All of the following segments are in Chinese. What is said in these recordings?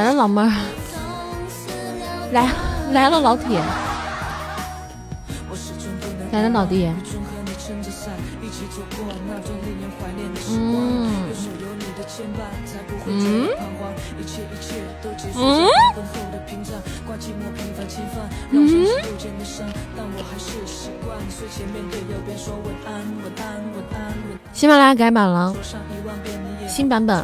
来了，老妹儿，来来了，老铁，来了，老弟，嗯。嗯。嗯。嗯。喜马拉雅改版了，新版本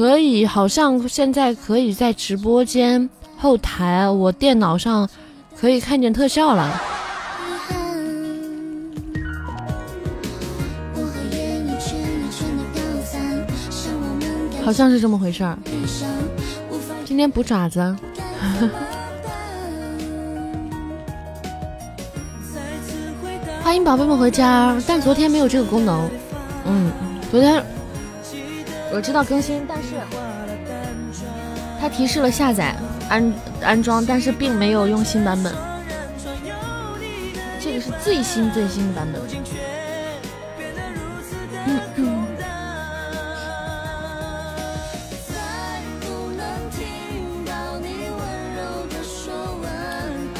可以，好像现在可以在直播间后台，我电脑上可以看见特效了，好像是这么回事儿。今天补爪子。欢迎宝贝们回家，但昨天没有这个功能。嗯，昨天我知道更新，但是它提示了下载安安装，但是并没有用新版本。这个是最新最新的版本。嗯嗯。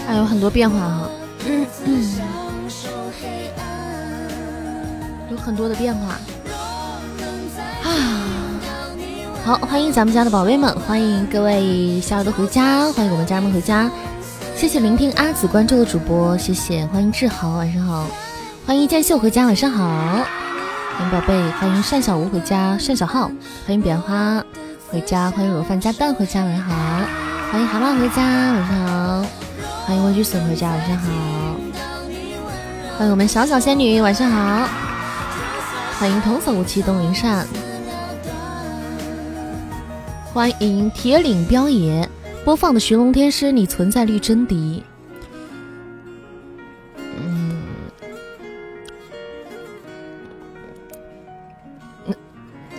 还有很多变化哈。嗯嗯。有很多的变化好，欢迎咱们家的宝贝们，欢迎各位小耳朵回家，欢迎我们家人们回家。谢谢聆听阿紫关注的主播，谢谢，欢迎志豪，晚上好。欢迎剑秀回家，晚上好。欢迎宝贝，欢迎单小吴回家，单小浩，欢迎彼岸花回家，欢迎肉饭加蛋回家，晚上好。欢迎蛤蟆回家，晚上好。欢迎莴苣笋回家，晚上好。欢迎我们小小仙女，晚上好。欢迎童叟无欺东林善，欢迎铁岭彪爷播放的《寻龙天师》，你存在率真低。嗯，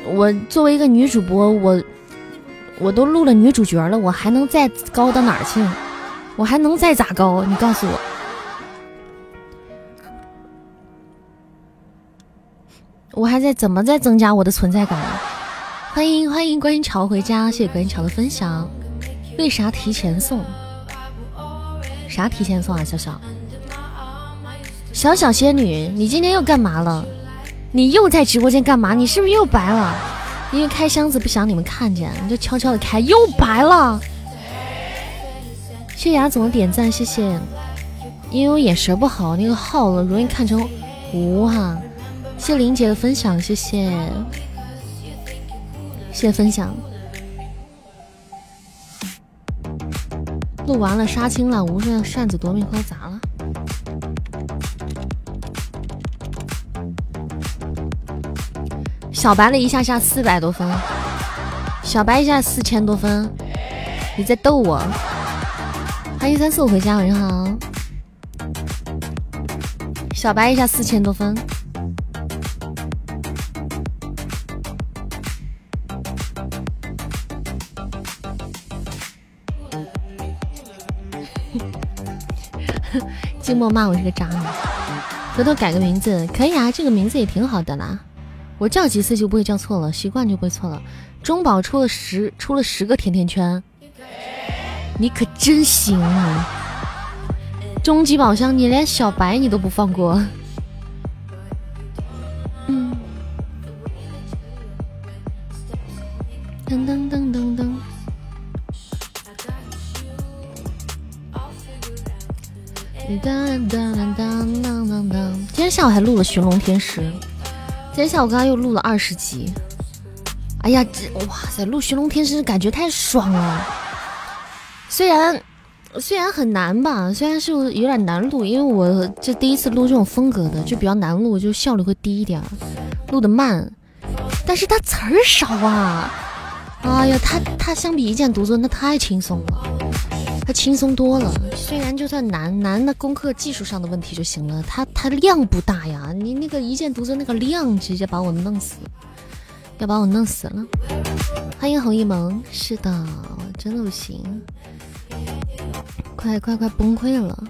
我作为一个女主播，我我都录了女主角了，我还能再高到哪儿去？我还能再咋高？你告诉我。我还在怎么在增加我的存在感啊？欢迎欢迎观音桥回家，谢谢观音桥的分享。为啥提前送？啥提前送啊？小小小小仙女，你今天又干嘛了？你又在直播间干嘛？你是不是又白了？因为开箱子不想你们看见，你就悄悄的开，又白了。谢谢雅总的点赞，谢谢。因为我眼神不好，那个号容易看成糊哈。谢林姐的分享，谢谢，谢谢分享。录完了，杀青了，无声扇子夺命花砸了。小白了一下下四百多分，小白一下四千多分，你在逗我？欢迎三四五回家，晚上好。小白一下四千多分。静默骂我是个渣男，回头改个名字可以啊，这个名字也挺好的啦。我叫几次就不会叫错了，习惯就不会错了。中宝出了十出了十个甜甜圈，你可真行啊！终极宝箱你连小白你都不放过。下午还录了《寻龙天师》，今天下午刚刚又录了二十集。哎呀，这哇塞，录《寻龙天师》感觉太爽了。虽然虽然很难吧，虽然是有点难录，因为我这第一次录这种风格的，就比较难录，就效率会低一点，录的慢。但是它词儿少啊！哎呀，它它相比一剑独尊，那太轻松了，轻松多了。虽然就算难，难的功课技术上的问题就行了，它它量不大呀。你那个一剑独尊那个量，直接把我弄死，要把我弄死了。欢迎红一萌，是的，真的不行。快快快崩溃了！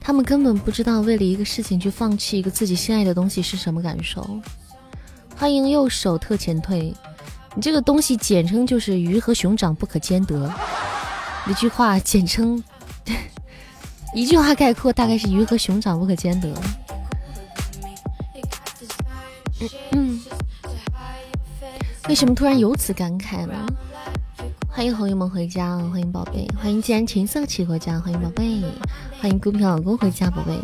他们根本不知道为了一个事情去放弃一个自己心爱的东西是什么感受。欢迎右手特前退，你这个东西简称就是鱼和熊掌不可兼得。一句话简称，一句话概括大概是鱼和熊掌不可兼得。嗯，为什么突然由此感慨呢？欢迎红友们回家，欢迎宝贝，欢迎既然情色起回家，欢迎宝贝，欢迎孤僻老公回家，宝贝。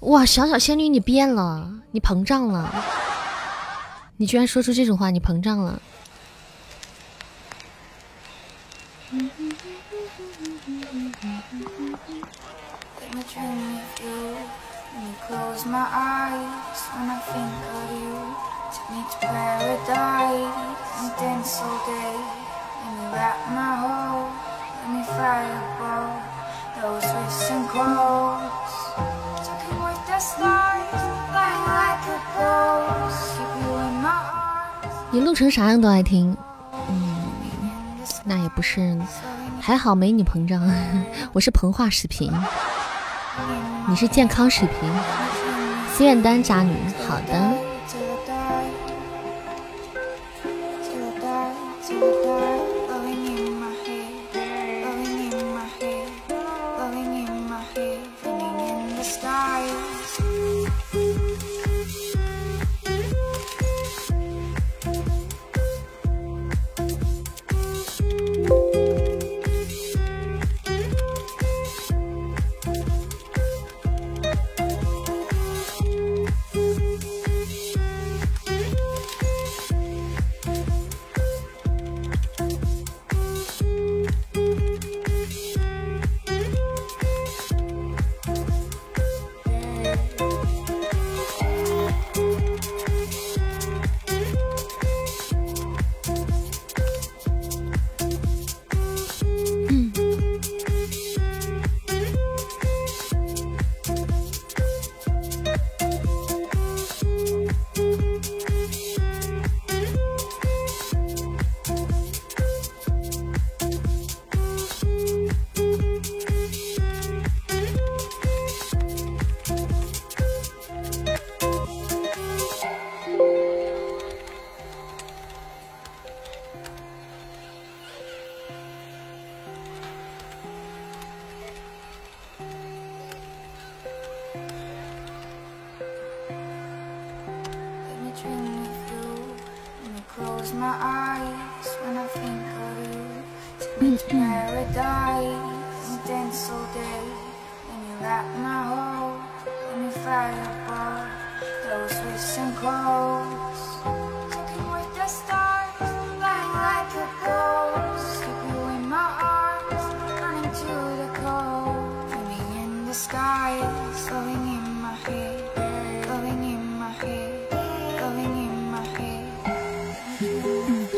哇，小小仙女你变了，你膨胀了，你居然说出这种话，你膨胀了。你录成啥样都爱听，嗯，那也不是，还好没你膨胀，我是膨化水平，你是健康水平。心愿单渣女，好的。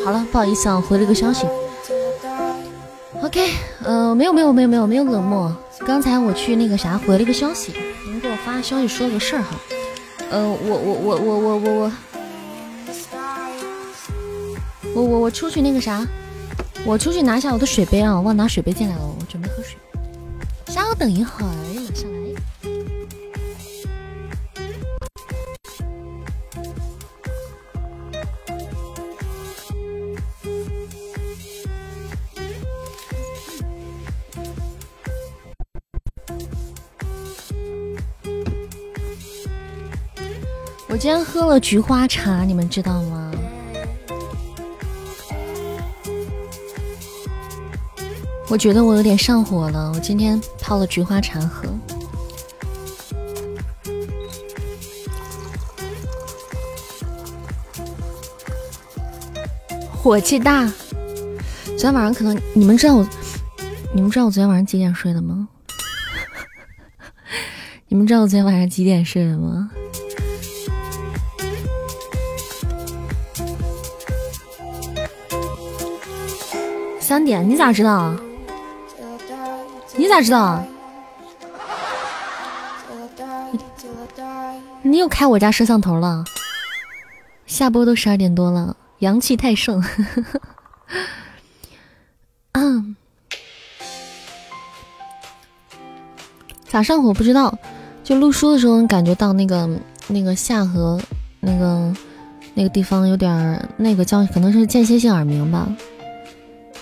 好了不好意思啊，回了个消息。OK，呃，没有没有没有没有没有冷漠。刚才我去那个啥，回了个消息，您给我发消息说了个事儿哈。呃，我我我我我我我我我我出去那个啥，我出去拿下我的水杯啊，忘拿水杯进来了，我准备喝水。稍等一会儿。今天喝了菊花茶，你们知道吗？我觉得我有点上火了。我今天泡了菊花茶喝，火气大。昨天晚上可能你们知道我，你们知道我昨天晚上几点睡的吗？你们知道我昨天晚上几点睡的吗？点？你咋知道？你咋知道？你又开我家摄像头了？下播都十二点多了，阳气太盛。嗯，咋上火不知道？就录书的时候能，感觉到那个那个下颌那个那个地方有点那个叫可能是间歇性耳鸣吧，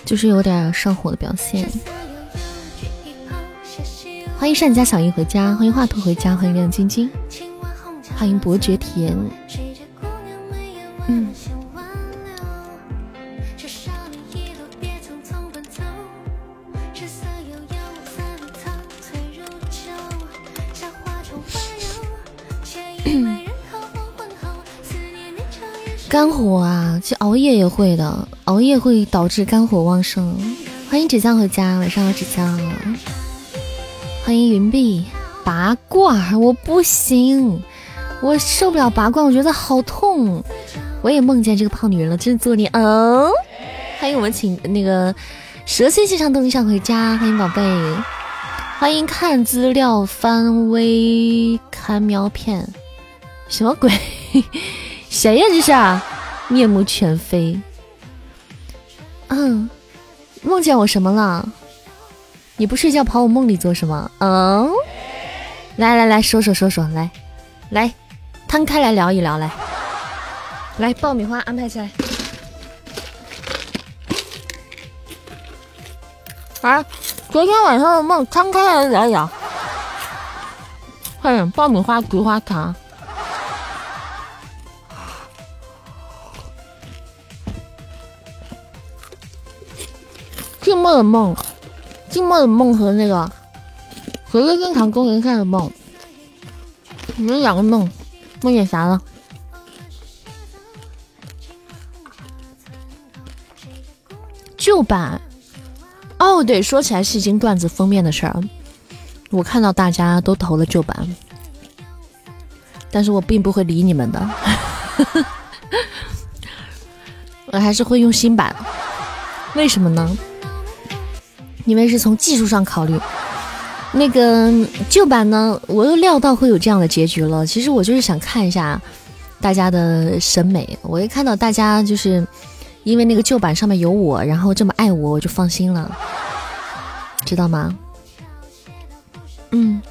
就是有点上火的表现。欢迎善家小姨回家，欢迎华佗回家，欢迎亮晶晶，欢迎伯爵甜。嗯。肝火啊，其实熬夜也会的，熬夜会导致肝火旺盛。欢迎纸浆回家，晚上好，纸浆。欢迎云碧拔罐，我不行，我受不了拔罐，我觉得好痛。我也梦见这个胖女人了，真作孽。嗯，欢迎我们请那个蛇蝎系上登上回家，欢迎宝贝，欢迎看资料翻微看喵片，什么鬼？谁呀？这是面目全非。嗯，梦见我什么了？你不睡觉跑我梦里做什么？嗯，来来来说说说说，来来摊开来聊一聊，来。来，爆米花安排起来。啊，昨天晚上的梦，摊开来聊一聊。快点，爆米花、菊花糖。静默的梦，静默的梦和那个和个正常公园看的梦，你们两个梦，梦见啥了？旧版。哦，对，说起来戏精段子封面的事儿，我看到大家都投了旧版，但是我并不会理你们的，我还是会用新版，为什么呢？因为是从技术上考虑，那个旧版呢，我都料到会有这样的结局了。其实我就是想看一下大家的审美，我一看到大家就是。因为那个旧版上面有我，然后这么爱我，我就放心了，知道吗？嗯，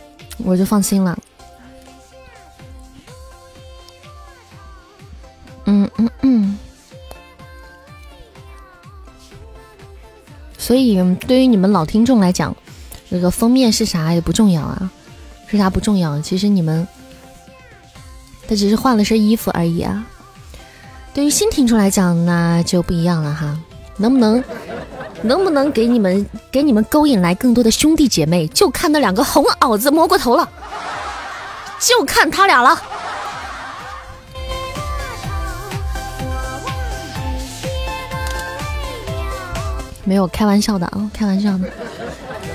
我就放心了。嗯嗯嗯。所以对于你们老听众来讲，那个封面是啥也不重要啊，是啥不重要？其实你们，他只是换了身衣服而已啊。对于新听众来讲，那就不一样了哈。能不能，能不能给你们给你们勾引来更多的兄弟姐妹？就看那两个红袄子摸过头了，就看他俩了。没有开玩笑的啊，开玩笑的。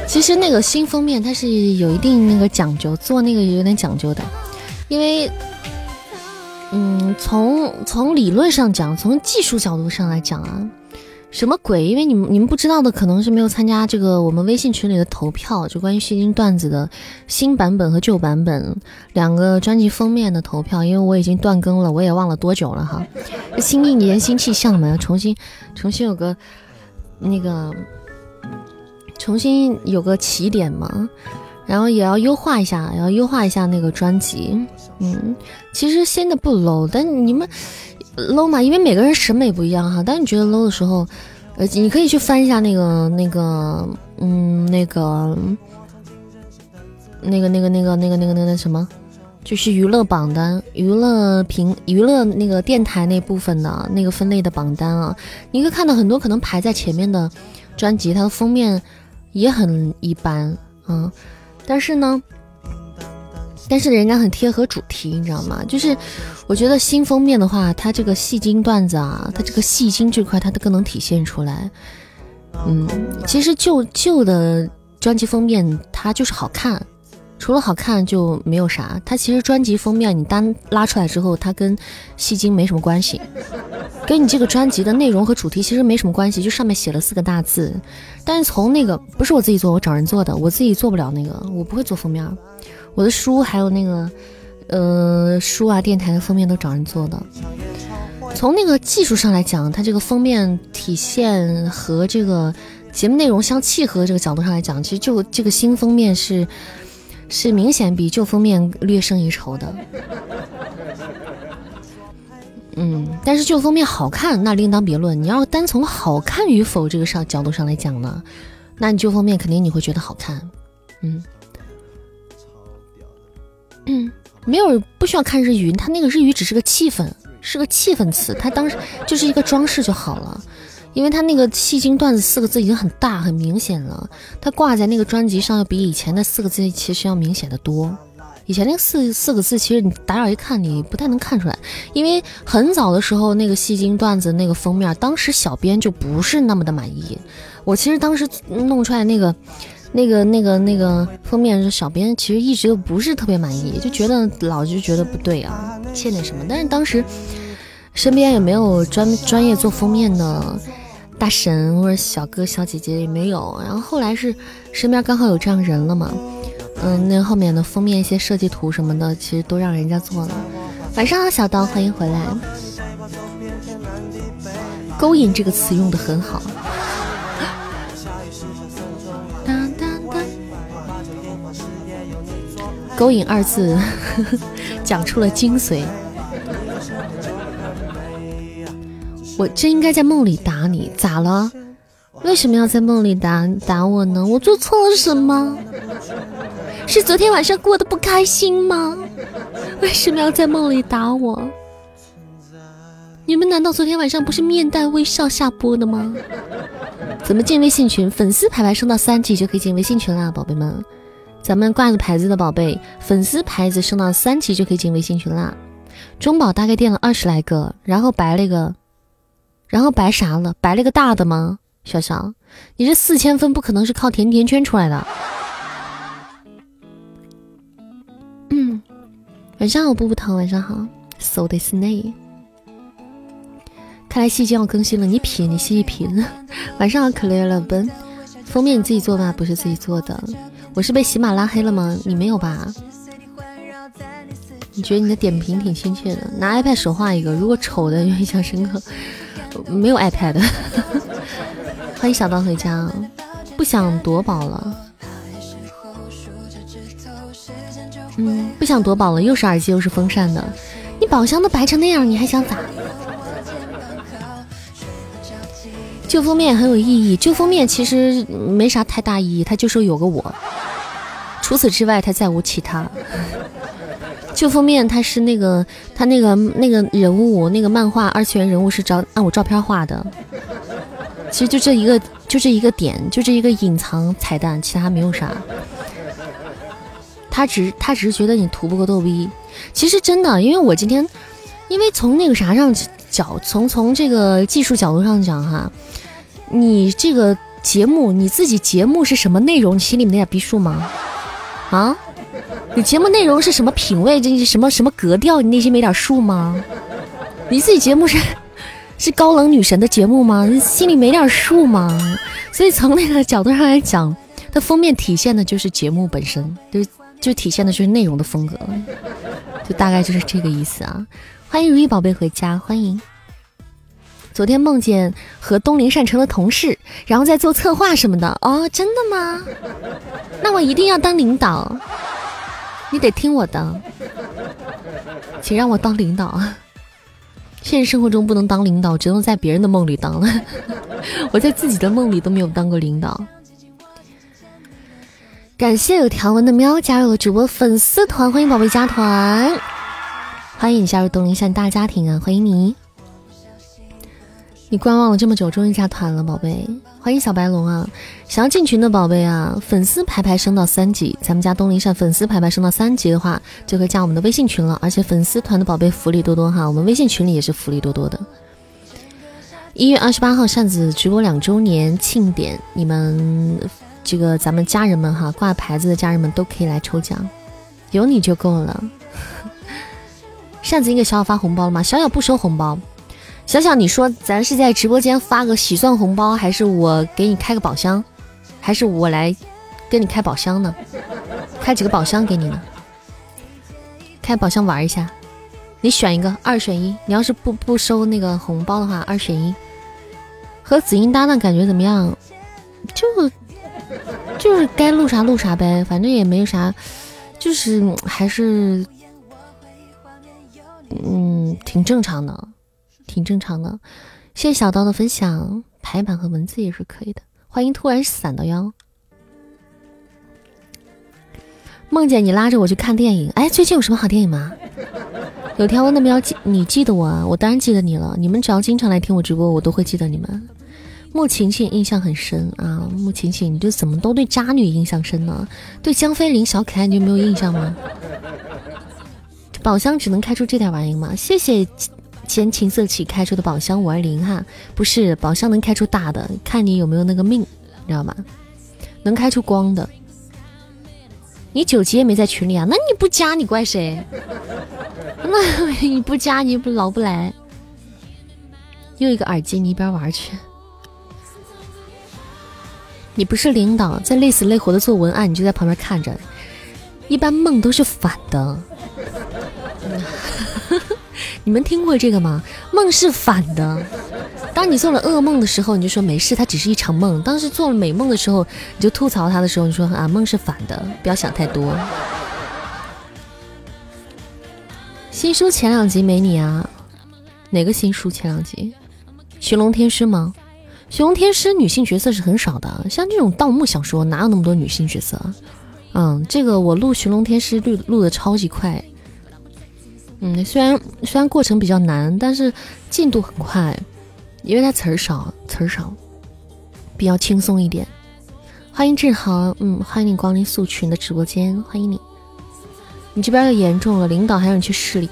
其实那个新封面它是有一定那个讲究，做那个有点讲究的，因为。嗯，从从理论上讲，从技术角度上来讲啊，什么鬼？因为你们你们不知道的，可能是没有参加这个我们微信群里的投票，就关于戏精段子的新版本和旧版本两个专辑封面的投票。因为我已经断更了，我也忘了多久了哈。新一年新气象嘛，要重新重新有个那个重新有个起点嘛。然后也要优化一下，要优化一下那个专辑。嗯，其实新的不 low，但你们 low 嘛，因为每个人审美不一样哈。当你觉得 low 的时候，呃，你可以去翻一下那个、那个，嗯，那个、那个、那个、那个、那个、那个、那个什么，就是娱乐榜单、娱乐评、娱乐那个电台那部分的那个分类的榜单啊。你会看到很多可能排在前面的专辑，它的封面也很一般，嗯。但是呢，但是人家很贴合主题，你知道吗？就是我觉得新封面的话，它这个戏精段子啊，它这个戏精这块，它都更能体现出来。嗯，其实旧旧的专辑封面它就是好看，除了好看就没有啥。它其实专辑封面你单拉出来之后，它跟戏精没什么关系，跟你这个专辑的内容和主题其实没什么关系，就上面写了四个大字。但是从那个不是我自己做，我找人做的，我自己做不了那个，我不会做封面。我的书还有那个呃书啊，电台的封面都找人做的。从那个技术上来讲，它这个封面体现和这个节目内容相契合这个角度上来讲，其实就这个新封面是是明显比旧封面略胜一筹的。嗯，但是旧封面好看那另当别论。你要单从好看与否这个上角度上来讲呢，那你旧封面肯定你会觉得好看。嗯，嗯，没有不需要看日语，它那个日语只是个气氛。是个气氛词，它当时就是一个装饰就好了，因为他那个戏精段子四个字已经很大很明显了，他挂在那个专辑上要比以前那四个字其实要明显的多。以前那四四个字其实你打扰一看你不太能看出来，因为很早的时候那个戏精段子那个封面，当时小编就不是那么的满意。我其实当时弄出来那个。那个、那个、那个封面是小编，其实一直都不是特别满意，就觉得老就觉得不对啊，欠点什么。但是当时身边也没有专专业做封面的大神或者小哥小姐姐也没有。然后后来是身边刚好有这样人了嘛，嗯，那后面的封面一些设计图什么的，其实都让人家做了。晚上好，小刀，欢迎回来。勾引这个词用的很好。勾引二字 讲出了精髓。我真应该在梦里打你，咋了？为什么要在梦里打打我呢？我做错了什么？是昨天晚上过得不开心吗？为什么要在梦里打我？你们难道昨天晚上不是面带微笑下播的吗？怎么进微信群？粉丝牌牌升到三级就可以进微信群啦，宝贝们。咱们挂着牌子的宝贝，粉丝牌子升到三级就可以进微信群啦。中宝大概垫了二十来个，然后白了一个，然后白啥了？白了个大的吗？小小，你这四千分不可能是靠甜甜圈出来的。嗯，晚上好，布布糖，晚上好。So this day，看来戏精要更新了，你品，你细细品。晚上好，可怜了奔。封面你自己做吧，不是自己做的。我是被喜马拉黑了吗？你没有吧？你觉得你的点评挺亲切的，拿 iPad 手画一个，如果丑的印象深刻，没有 iPad。欢迎小刀回家，不想夺宝了。嗯，不想夺宝了，又是耳机又是风扇的，你宝箱都白成那样，你还想咋？旧封面很有意义，旧封面其实没啥太大意义，它就说有个我，除此之外它再无其他。旧封面他是那个他那个那个人物那个漫画二次元人物是照按我照片画的，其实就这一个就这一个点就这一个隐藏彩蛋，其他没有啥。他只他只是觉得你图不够逗逼，其实真的，因为我今天因为从那个啥上角从从这个技术角度上讲哈。你这个节目，你自己节目是什么内容？你心里没点逼数吗？啊，你节目内容是什么品味？这什么什么格调？你内心没点数吗？你自己节目是是高冷女神的节目吗？你心里没点数吗？所以从那个角度上来讲，它封面体现的就是节目本身，就就体现的就是内容的风格，就大概就是这个意思啊！欢迎如意宝贝回家，欢迎。昨天梦见和东林善成的同事，然后在做策划什么的。哦，真的吗？那我一定要当领导，你得听我的，请让我当领导。现实生活中不能当领导，只能在别人的梦里当了。我在自己的梦里都没有当过领导。感谢有条纹的喵加入了主播粉丝团，欢迎宝贝加团，欢迎你加入东林善大家庭啊！欢迎你。你观望了这么久，终于加团了，宝贝，欢迎小白龙啊！想要进群的宝贝啊，粉丝排排升到三级，咱们家东林善粉丝排排升到三级的话，就可以加我们的微信群了。而且粉丝团的宝贝福利多多哈，我们微信群里也是福利多多的。一月二十八号扇子直播两周年庆典，你们这个咱们家人们哈，挂牌子的家人们都可以来抽奖，有你就够了。扇子，你给小小发红包了吗？小小不收红包。小小，你说咱是在直播间发个喜算红包，还是我给你开个宝箱，还是我来跟你开宝箱呢？开几个宝箱给你呢？开宝箱玩一下，你选一个，二选一。你要是不不收那个红包的话，二选一。和紫英搭档感觉怎么样？就就是该录啥录啥呗，反正也没啥，就是还是嗯挺正常的，挺正常的。谢谢小刀的分享，排版和文字也是可以的。欢迎突然散到腰。梦见你拉着我去看电影，哎，最近有什么好电影吗？有条纹的喵记，你记得我啊？我当然记得你了。你们只要经常来听我直播，我都会记得你们。穆晴晴印象很深啊，穆晴晴，你就怎么都对渣女印象深呢？对江飞林小可爱你就没有印象吗？宝箱只能开出这点玩意吗？谢谢前情色起开出的宝箱五二零哈，不是宝箱能开出大的，看你有没有那个命，你知道吗？能开出光的。你九级也没在群里啊？那你不加你怪谁？那你不加你不老不来？又一个耳机，你一边玩去。你不是领导，在累死累活的做文案，你就在旁边看着。一般梦都是反的。你们听过这个吗？梦是反的。当你做了噩梦的时候，你就说没事，它只是一场梦；当时做了美梦的时候，你就吐槽它的时候，你说啊，梦是反的，不要想太多。新书前两集没你啊？哪个新书前两集？寻龙天师吗？寻龙天师女性角色是很少的，像这种盗墓小说哪有那么多女性角色？嗯，这个我录寻龙天师录录的超级快。嗯，虽然虽然过程比较难，但是进度很快。因为它词儿少，词儿少，比较轻松一点。欢迎志豪，嗯，欢迎你光临素群的直播间，欢迎你。你这边要严重了，领导还让你去市里。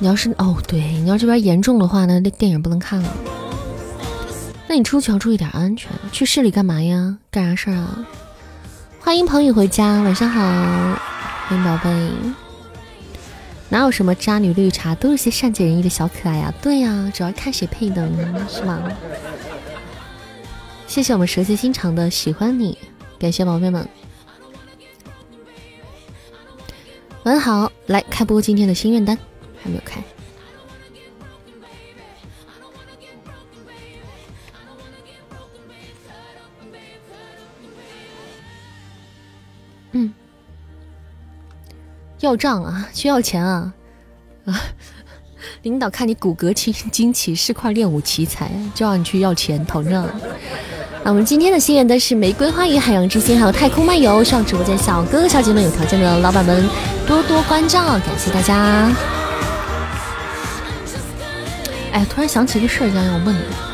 你要是哦，对，你要这边严重的话呢，那电影不能看了。那你出去要注意点安全。去市里干嘛呀？干啥事儿啊？欢迎彭宇回家，晚上好，欢迎宝贝。哪有什么渣女绿茶，都是些善解人意的小可爱呀！对呀，主要看谁配的，是吗？谢谢我们蛇蝎心肠的喜欢你，感谢宝贝们。晚好，来开播今天的心愿单，还没有开。要账啊！需要钱啊！啊！领导看你骨骼清惊奇，是块练武奇才，就让你去要钱讨账。那我们今天的心愿灯是玫瑰花语、海洋之心，还有太空漫游。希望直播间小哥哥、小姐们、有条件的老板们多多关照，感谢大家。哎，突然想起一个事儿，想要问你。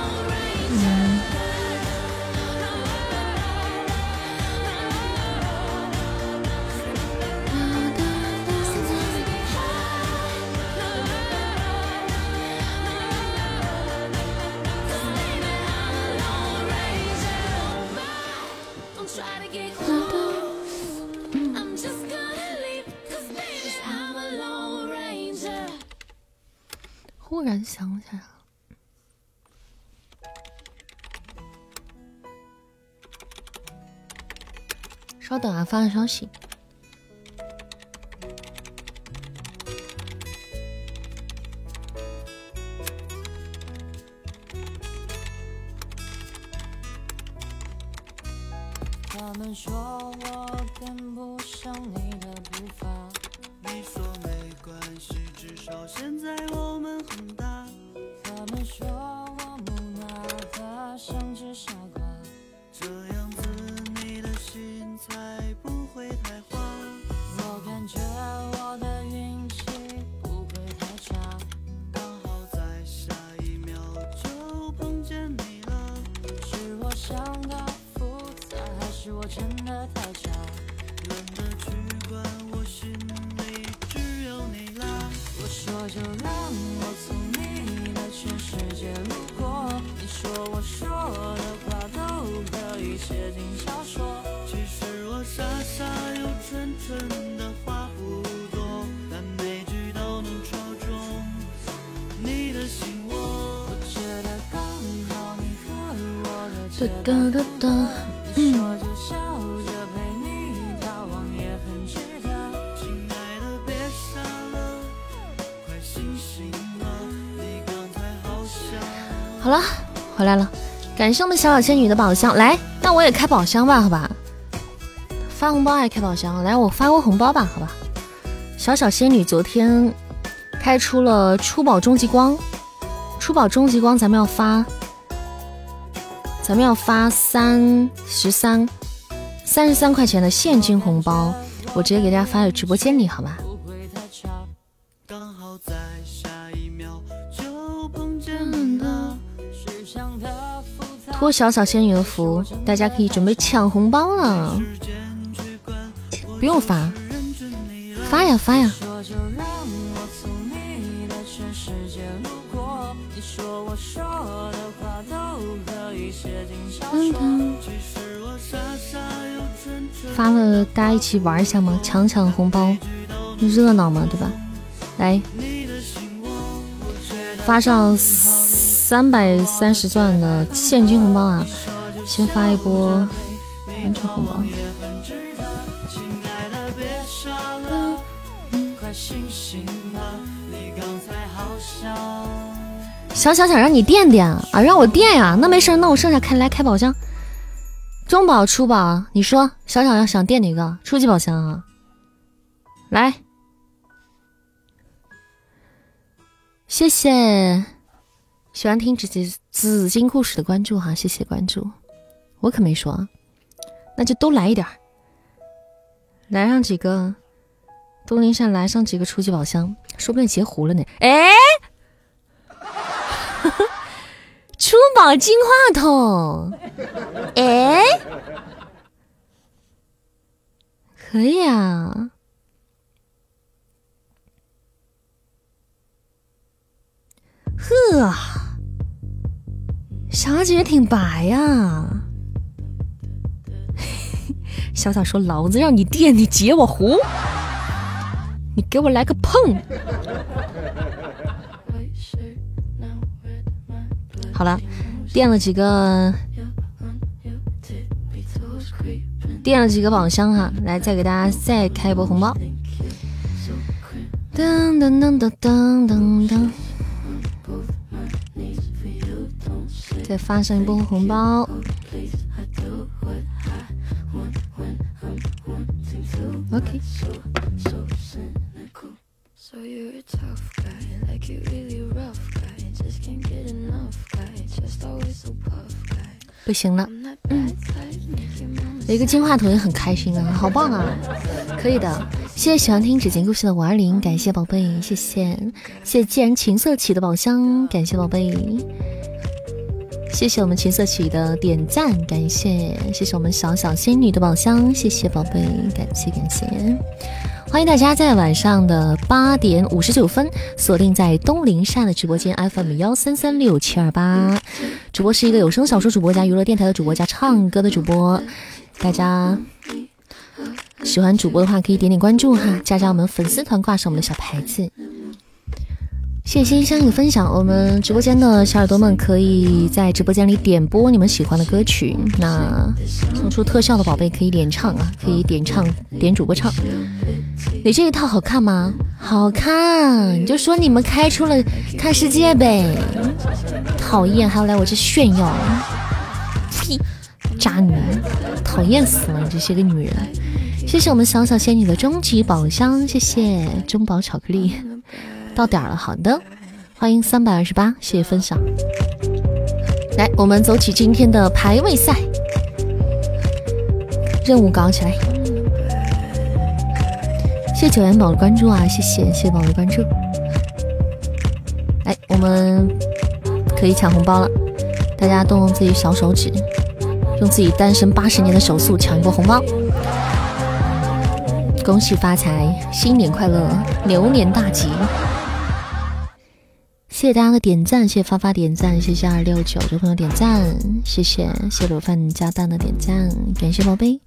发个消息。感谢我们小小仙女的宝箱，来，那我也开宝箱吧，好吧？发红包还是开宝箱，来，我发个红包吧，好吧？小小仙女昨天开出了出宝终极光，出宝终极光，咱们要发。咱们要发三十三三十三块钱的现金红包，我直接给大家发在直播间里，好吧？托小小仙女的福，大家可以准备抢红包了。不用发，发呀发呀。发了，大家一起玩一下吗？抢抢红包，热闹嘛，对吧？来，发上三百三十钻的现金红包啊！先发一波完成红包。小小想让你垫垫啊，让我垫呀，那没事，那我剩下开来开宝箱，中宝出宝，你说小小要想垫哪个初级宝箱啊？来，谢谢喜欢听紫金紫金故事的关注哈，谢谢关注，我可没说啊，那就都来一点儿，来上几个，东林山来上几个初级宝箱，说不定截胡了呢，哎。出宝金话筒，哎，可以啊，呵，小姐挺白呀。小小说：“老子让你垫，你截我胡，你给我来个碰。”好了，垫了几个，垫了几个宝箱哈，来再给大家再开一波红包，噔噔噔噔噔噔噔，再发上一波红包，OK。不行了，嗯，有一个金话筒也很开心啊，好棒啊，可以的，谢谢喜欢听指尖故事的五二零，感谢宝贝，谢谢，谢谢既然情色起的宝箱，感谢宝贝，谢谢我们情色曲的点赞，感谢，谢谢我们小小仙女的宝箱，谢谢宝贝，感谢感谢。欢迎大家在晚上的八点五十九分锁定在东林善的直播间 FM 幺三三六七二八，主播是一个有声小说主播加娱乐电台的主播加唱歌的主播，大家喜欢主播的话可以点点关注哈，加加我们粉丝团，挂上我们的小牌子。谢谢心香的分享，我们直播间的小耳朵们可以在直播间里点播你们喜欢的歌曲，那送出特效的宝贝可以点唱啊，可以点唱点主播唱。你这一套好看吗？好看，你就说你们开出了看世界呗。讨厌，还要来我这炫耀，呸，渣女，讨厌死了，你这些个女人。谢谢我们小小仙女的终极宝箱，谢谢中宝巧克力。到点了，好的，欢迎三百二十八，谢谢分享。来，我们走起今天的排位赛，任务搞起来。谢谢九元宝的关注啊，谢谢谢谢宝的关注。来，我们可以抢红包了，大家动动自己小手指，用自己单身八十年的手速抢一波红包。恭喜发财，新年快乐，牛年大吉。谢谢大家的点赞，谢谢发发点赞，谢谢二六九的朋友点赞，谢谢谢谢卤饭加蛋的点赞，感谢宝贝，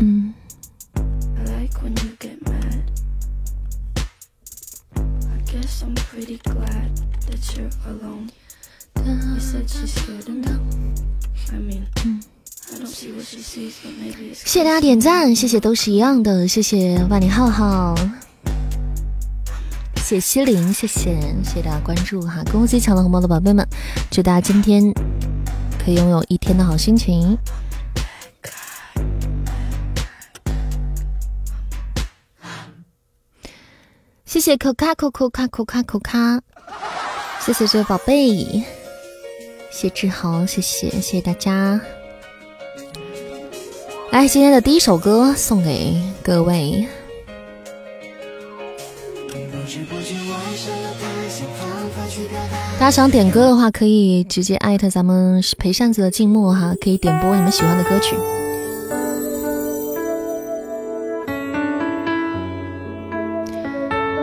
嗯，谢谢大家点赞，谢谢都是一样的，谢谢万里浩浩。谢西林，谢谢谢谢大家关注哈，恭喜抢到红包的宝贝们，祝大家今天可以拥有一天的好心情。谢谢扣卡扣扣卡扣卡扣卡，谢谢这位宝贝，谢志豪，谢谢谢谢大家。来，今天的第一首歌送给各位。大家想点歌的话，可以直接艾特咱们陪扇子的静默哈，可以点播你们喜欢的歌曲。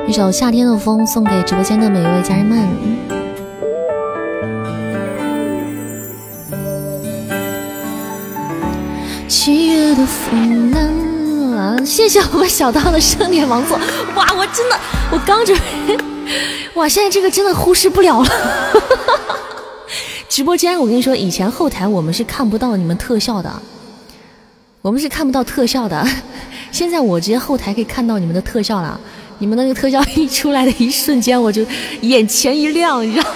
一首《夏天的风》送给直播间的每一位家人们。七月的风谢谢我们小刀的盛典王座。哇，我真的，我刚准备，哇，现在这个真的忽视不了了。直播间，我跟你说，以前后台我们是看不到你们特效的，我们是看不到特效的。现在我直接后台可以看到你们的特效了。你们那个特效一出来的一瞬间，我就眼前一亮，你知道，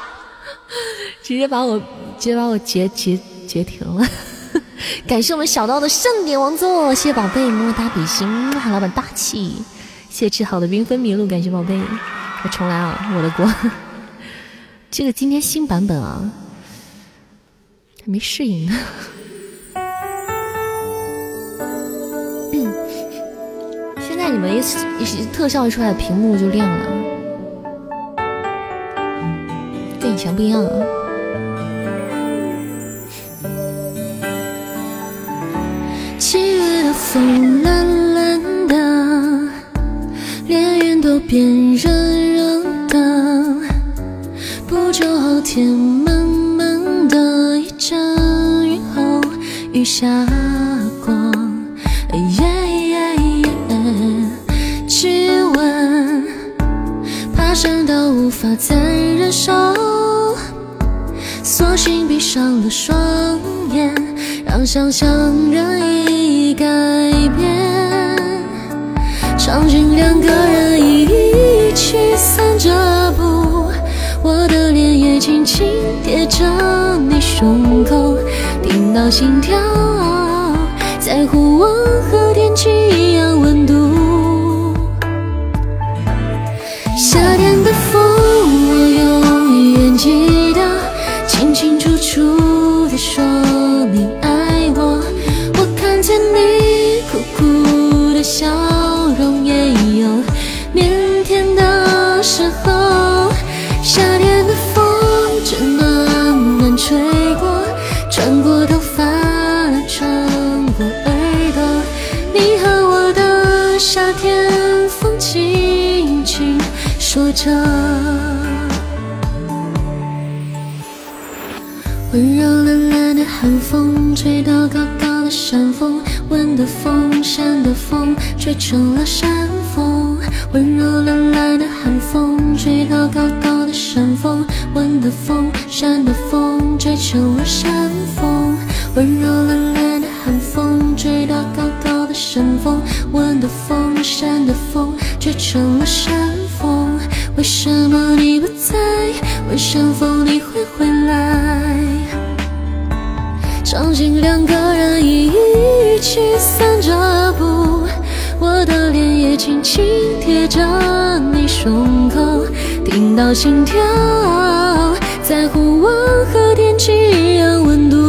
直接把我直接把我截截截停了。感谢我们小刀的盛典王座，谢谢宝贝，么么哒比心，喊老板大气，谢谢志豪的缤纷迷路，感谢宝贝，我重来啊，我的锅，这个今天新版本啊，还没适应。呢。现在你们一一特效一出来，屏幕就亮了，跟以前不一样了。月的风蓝蓝的，连云都变热热的，不久后天闷闷的，一阵雨后雨下过。气温爬升到。无法再忍受，索性闭上了双眼，让想象任意改变。场景两个人一起散着步，我的脸也轻轻贴着你胸口，听到心跳，在乎我和天气一样温度。夏天的风。我永远记得清清楚楚地说着。温柔懒懒的寒风，吹到高高的山峰，温的风，山的风，吹成了山风。温柔懒懒的寒风，吹到高高的山峰，温的风，山的风，吹成了山风。温柔懒懒的寒风，吹到高高的山峰，温的风，山的风，吹成了山风。为什么你不在？为什么你会回来？场景两个人一起散着步，我的脸也轻轻贴着你胸口，听到心跳，在乎我和天气一样温度。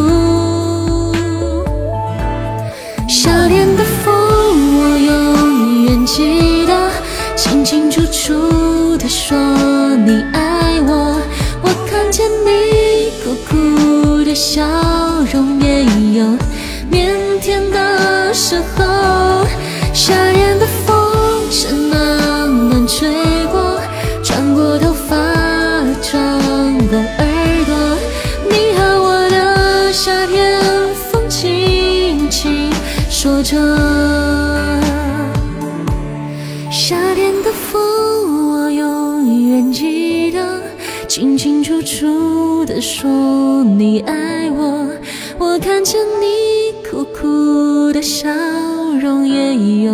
看见你苦苦的笑容，也有腼腆的时候。夏天的风是暖暖吹过，穿过头发，穿过耳朵。你和我的夏天风，轻轻说着。说你爱我，我看着你苦苦的笑容，也有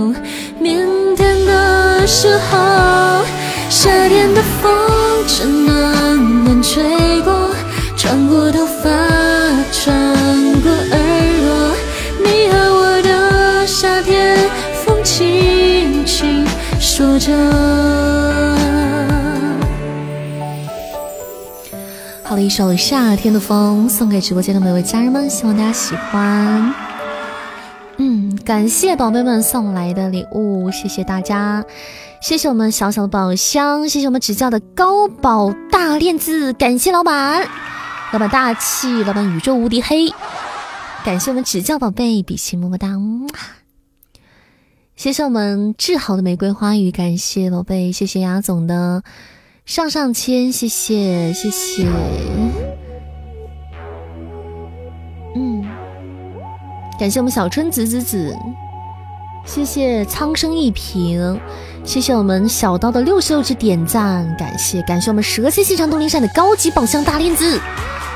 腼腆的时候。夏天的风正暖暖吹过，穿过头发，穿过耳朵，你和我的夏天，风轻轻说着。一首《夏天的风》，送给直播间的每位家人们，希望大家喜欢。嗯，感谢宝贝们送来的礼物，谢谢大家，谢谢我们小小的宝箱，谢谢我们指教的高宝大链子，感谢老板，老板大气，老板宇宙无敌黑，感谢我们指教宝贝，比心么么哒，谢谢我们治好的玫瑰花语，感谢宝贝，谢谢雅总的。上上签，谢谢谢谢，嗯，感谢我们小春子子子，谢谢苍生一品，谢谢我们小刀的六十六只点赞，感谢感谢我们蛇蝎心肠东林山的高级宝箱大链子，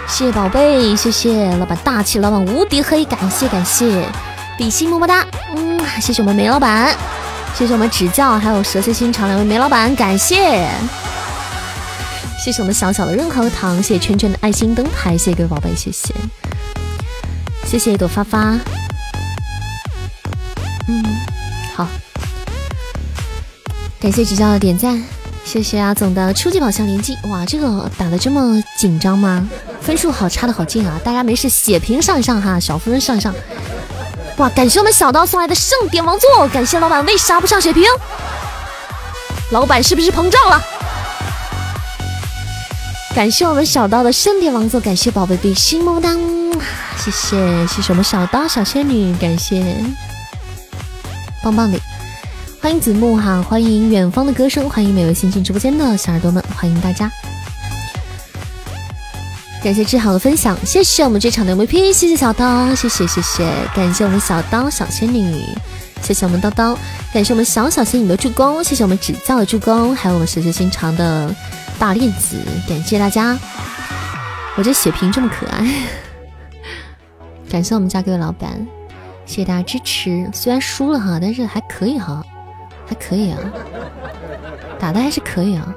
谢谢宝贝，谢谢老板大气，老板无敌黑，感谢感谢，比心么么哒，嗯，谢谢我们梅老板，谢谢我们指教，还有蛇蝎心肠两位梅老板，感谢。谢谢我们小小的润喉糖，谢谢圈圈的爱心灯牌，谢谢各位宝贝，谢谢，谢谢一朵发发，嗯，好，感谢指教的点赞，谢谢阿总的初级宝箱连击，哇，这个打的这么紧张吗？分数好差的好近啊！大家没事血瓶上一上哈，小夫人上一上，哇，感谢我们小刀送来的盛典王座，感谢老板为啥不上血瓶？老板是不是膨胀了？感谢我们小刀的圣殿王座，感谢宝贝比心么么哒，谢谢谢谢我们小刀小仙女，感谢。棒棒的，欢迎子木哈，欢迎远方的歌声，欢迎每位新进直播间的小耳朵们，欢迎大家，感谢志豪的分享，谢谢我们这场的 MVP，谢谢小刀，谢谢谢谢，感谢我们小刀小仙女，谢谢我们叨叨，感谢我们小小仙女的助攻，谢谢我们指教的助攻，还有我们蛇蝎心肠的。大链子，感谢大家！我这血瓶这么可爱，感谢我们家各位老板，谢谢大家支持。虽然输了哈，但是还可以哈，还可以啊，打的还是可以啊，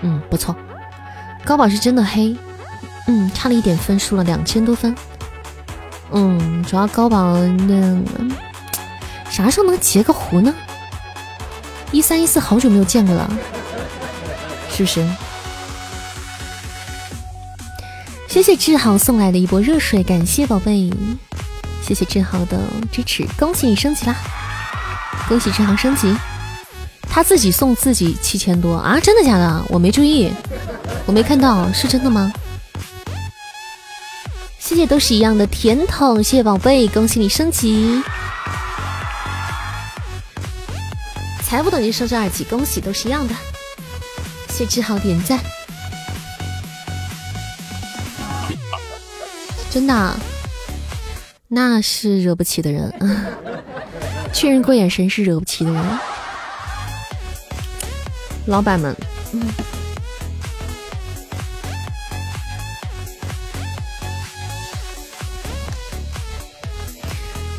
嗯，不错。高宝是真的黑，嗯，差了一点分，输了两千多分。嗯，主要高宝那啥时候能截个胡呢？一三一四好久没有见过了。是不是？谢谢志豪送来的一波热水，感谢宝贝，谢谢志豪的支持，恭喜你升级啦！恭喜志豪升级，他自己送自己七千多啊？真的假的？我没注意，我没看到，是真的吗？谢谢都是一样的甜筒，谢谢宝贝，恭喜你升级，财富等级升至二级，恭喜都是一样的。谢志豪点赞，真的，那是惹不起的人。确认过眼神是惹不起的人。老板们，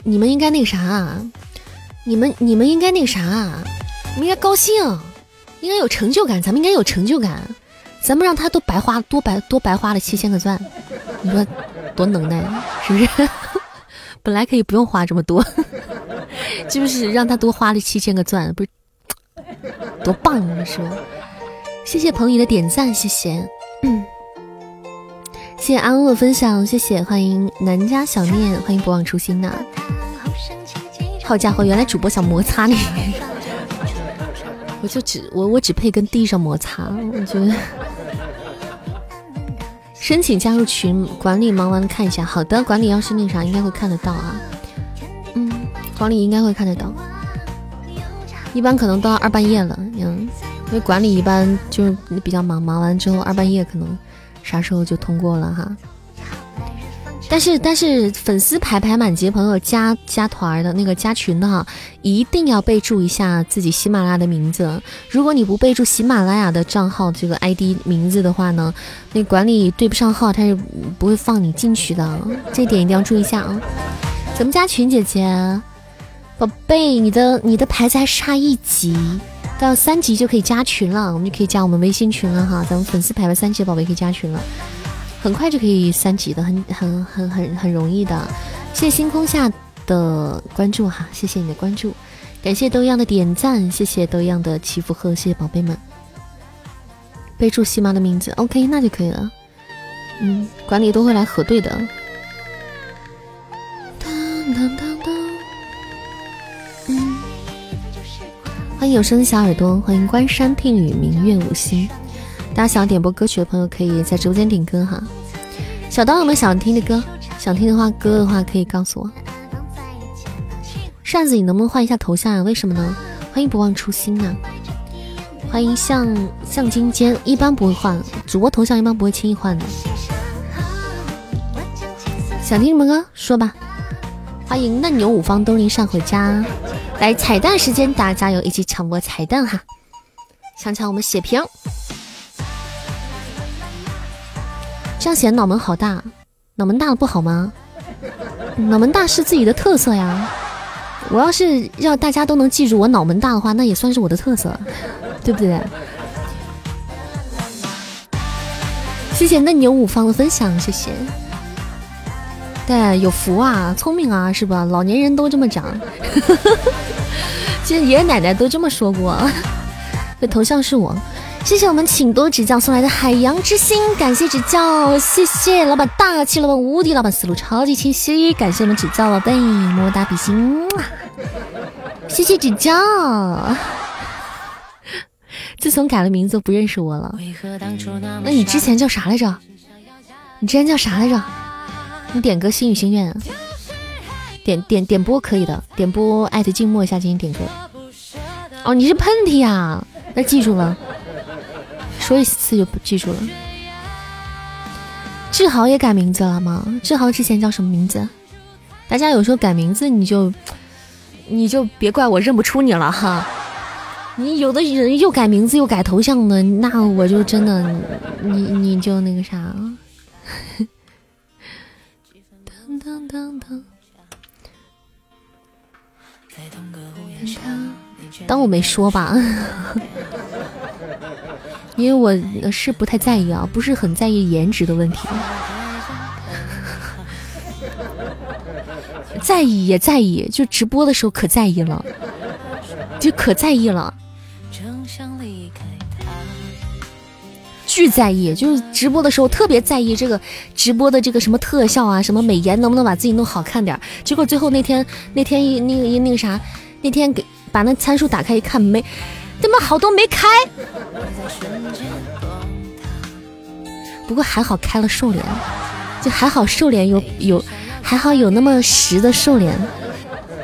你们应该那个啥？你们你们应该那个啥？你们应该高兴。应该有成就感，咱们应该有成就感。咱们让他都白花多白多白花了七千个钻，你说多能耐，是不是？本来可以不用花这么多，就是让他多花了七千个钻，不是多棒啊？是吧？谢谢彭宇的点赞，谢谢，谢谢安欧的分享，谢谢，欢迎南家小念，欢迎不忘初心呐。好家伙，原来主播想摩擦你。我就只我我只配跟地上摩擦，我觉得。申请加入群，管理忙完看一下。好的，管理要是那啥，应该会看得到啊。嗯，管理应该会看得到。一般可能到二半夜了，嗯，因为管理一般就是比较忙，忙完之后二半夜可能啥时候就通过了哈。但是但是粉丝排排满级朋友加加团的那个加群的哈，一定要备注一下自己喜马拉雅的名字。如果你不备注喜马拉雅的账号这个 ID 名字的话呢，那管理对不上号，他是不会放你进去的。这点一定要注意一下啊！怎么加群，姐姐？宝贝，你的你的牌子还差一级，到三级就可以加群了，我们就可以加我们微信群了哈。咱们粉丝排了三级的宝贝可以加群了。很快就可以三级的，很很很很很容易的。谢谢星空下的关注哈，谢谢你的关注，感谢都一样的点赞，谢谢都一样的祈福贺，谢谢宝贝们。备注西妈的名字，OK，那就可以了。嗯，管理都会来核对的。嗯，欢迎有声小耳朵，欢迎关山听雨，明月无心。大家想点播歌曲的朋友，可以在直播间点歌哈。小刀有没有想听的歌？想听的话，歌的话可以告诉我。扇子，你能不能换一下头像啊？为什么呢？欢迎不忘初心啊！欢迎向向金坚，一般不会换主播头像，一般不会轻易换的。想听什么歌？说吧。欢迎嫩牛五方东林上回家，来彩蛋时间，大家加油，一起抢播彩蛋哈！抢抢我们血瓶。这样显得脑门好大，脑门大了不好吗？脑门大是自己的特色呀。我要是让大家都能记住我脑门大的话，那也算是我的特色，对不对？谢谢嫩牛五方的分享，谢谢。对，有福啊，聪明啊，是吧？老年人都这么讲，其实爷爷奶奶都这么说过。这头像是我。谢谢我们请多指教送来的海洋之心，感谢指教，谢谢老板大气，老板无敌，老板思路超级清晰，感谢我们指教宝贝，么么哒比心，谢谢指教。自从改了名字，不认识我了。那你之前叫啥来着？你之前叫啥来着？你点歌心语心愿，点点点播可以的，点播艾特静默一下进行点歌。哦，你是喷嚏呀？那记住了。说一次就不记住了。志豪也改名字了吗？志豪之前叫什么名字？大家有时候改名字，你就你就别怪我认不出你了哈。你有的人又改名字又改头像的，那我就真的你你就那个啥。当我没说吧。因为我是不太在意啊，不是很在意颜值的问题，在意也在意，就直播的时候可在意了，就可在意了，巨在意，就是直播的时候特别在意这个直播的这个什么特效啊，什么美颜能不能把自己弄好看点，结果最后那天那天一那个一那个啥，那天给把那参数打开一看没。怎么好多没开，不过还好开了瘦脸，就还好瘦脸有有，还好有那么十的瘦脸，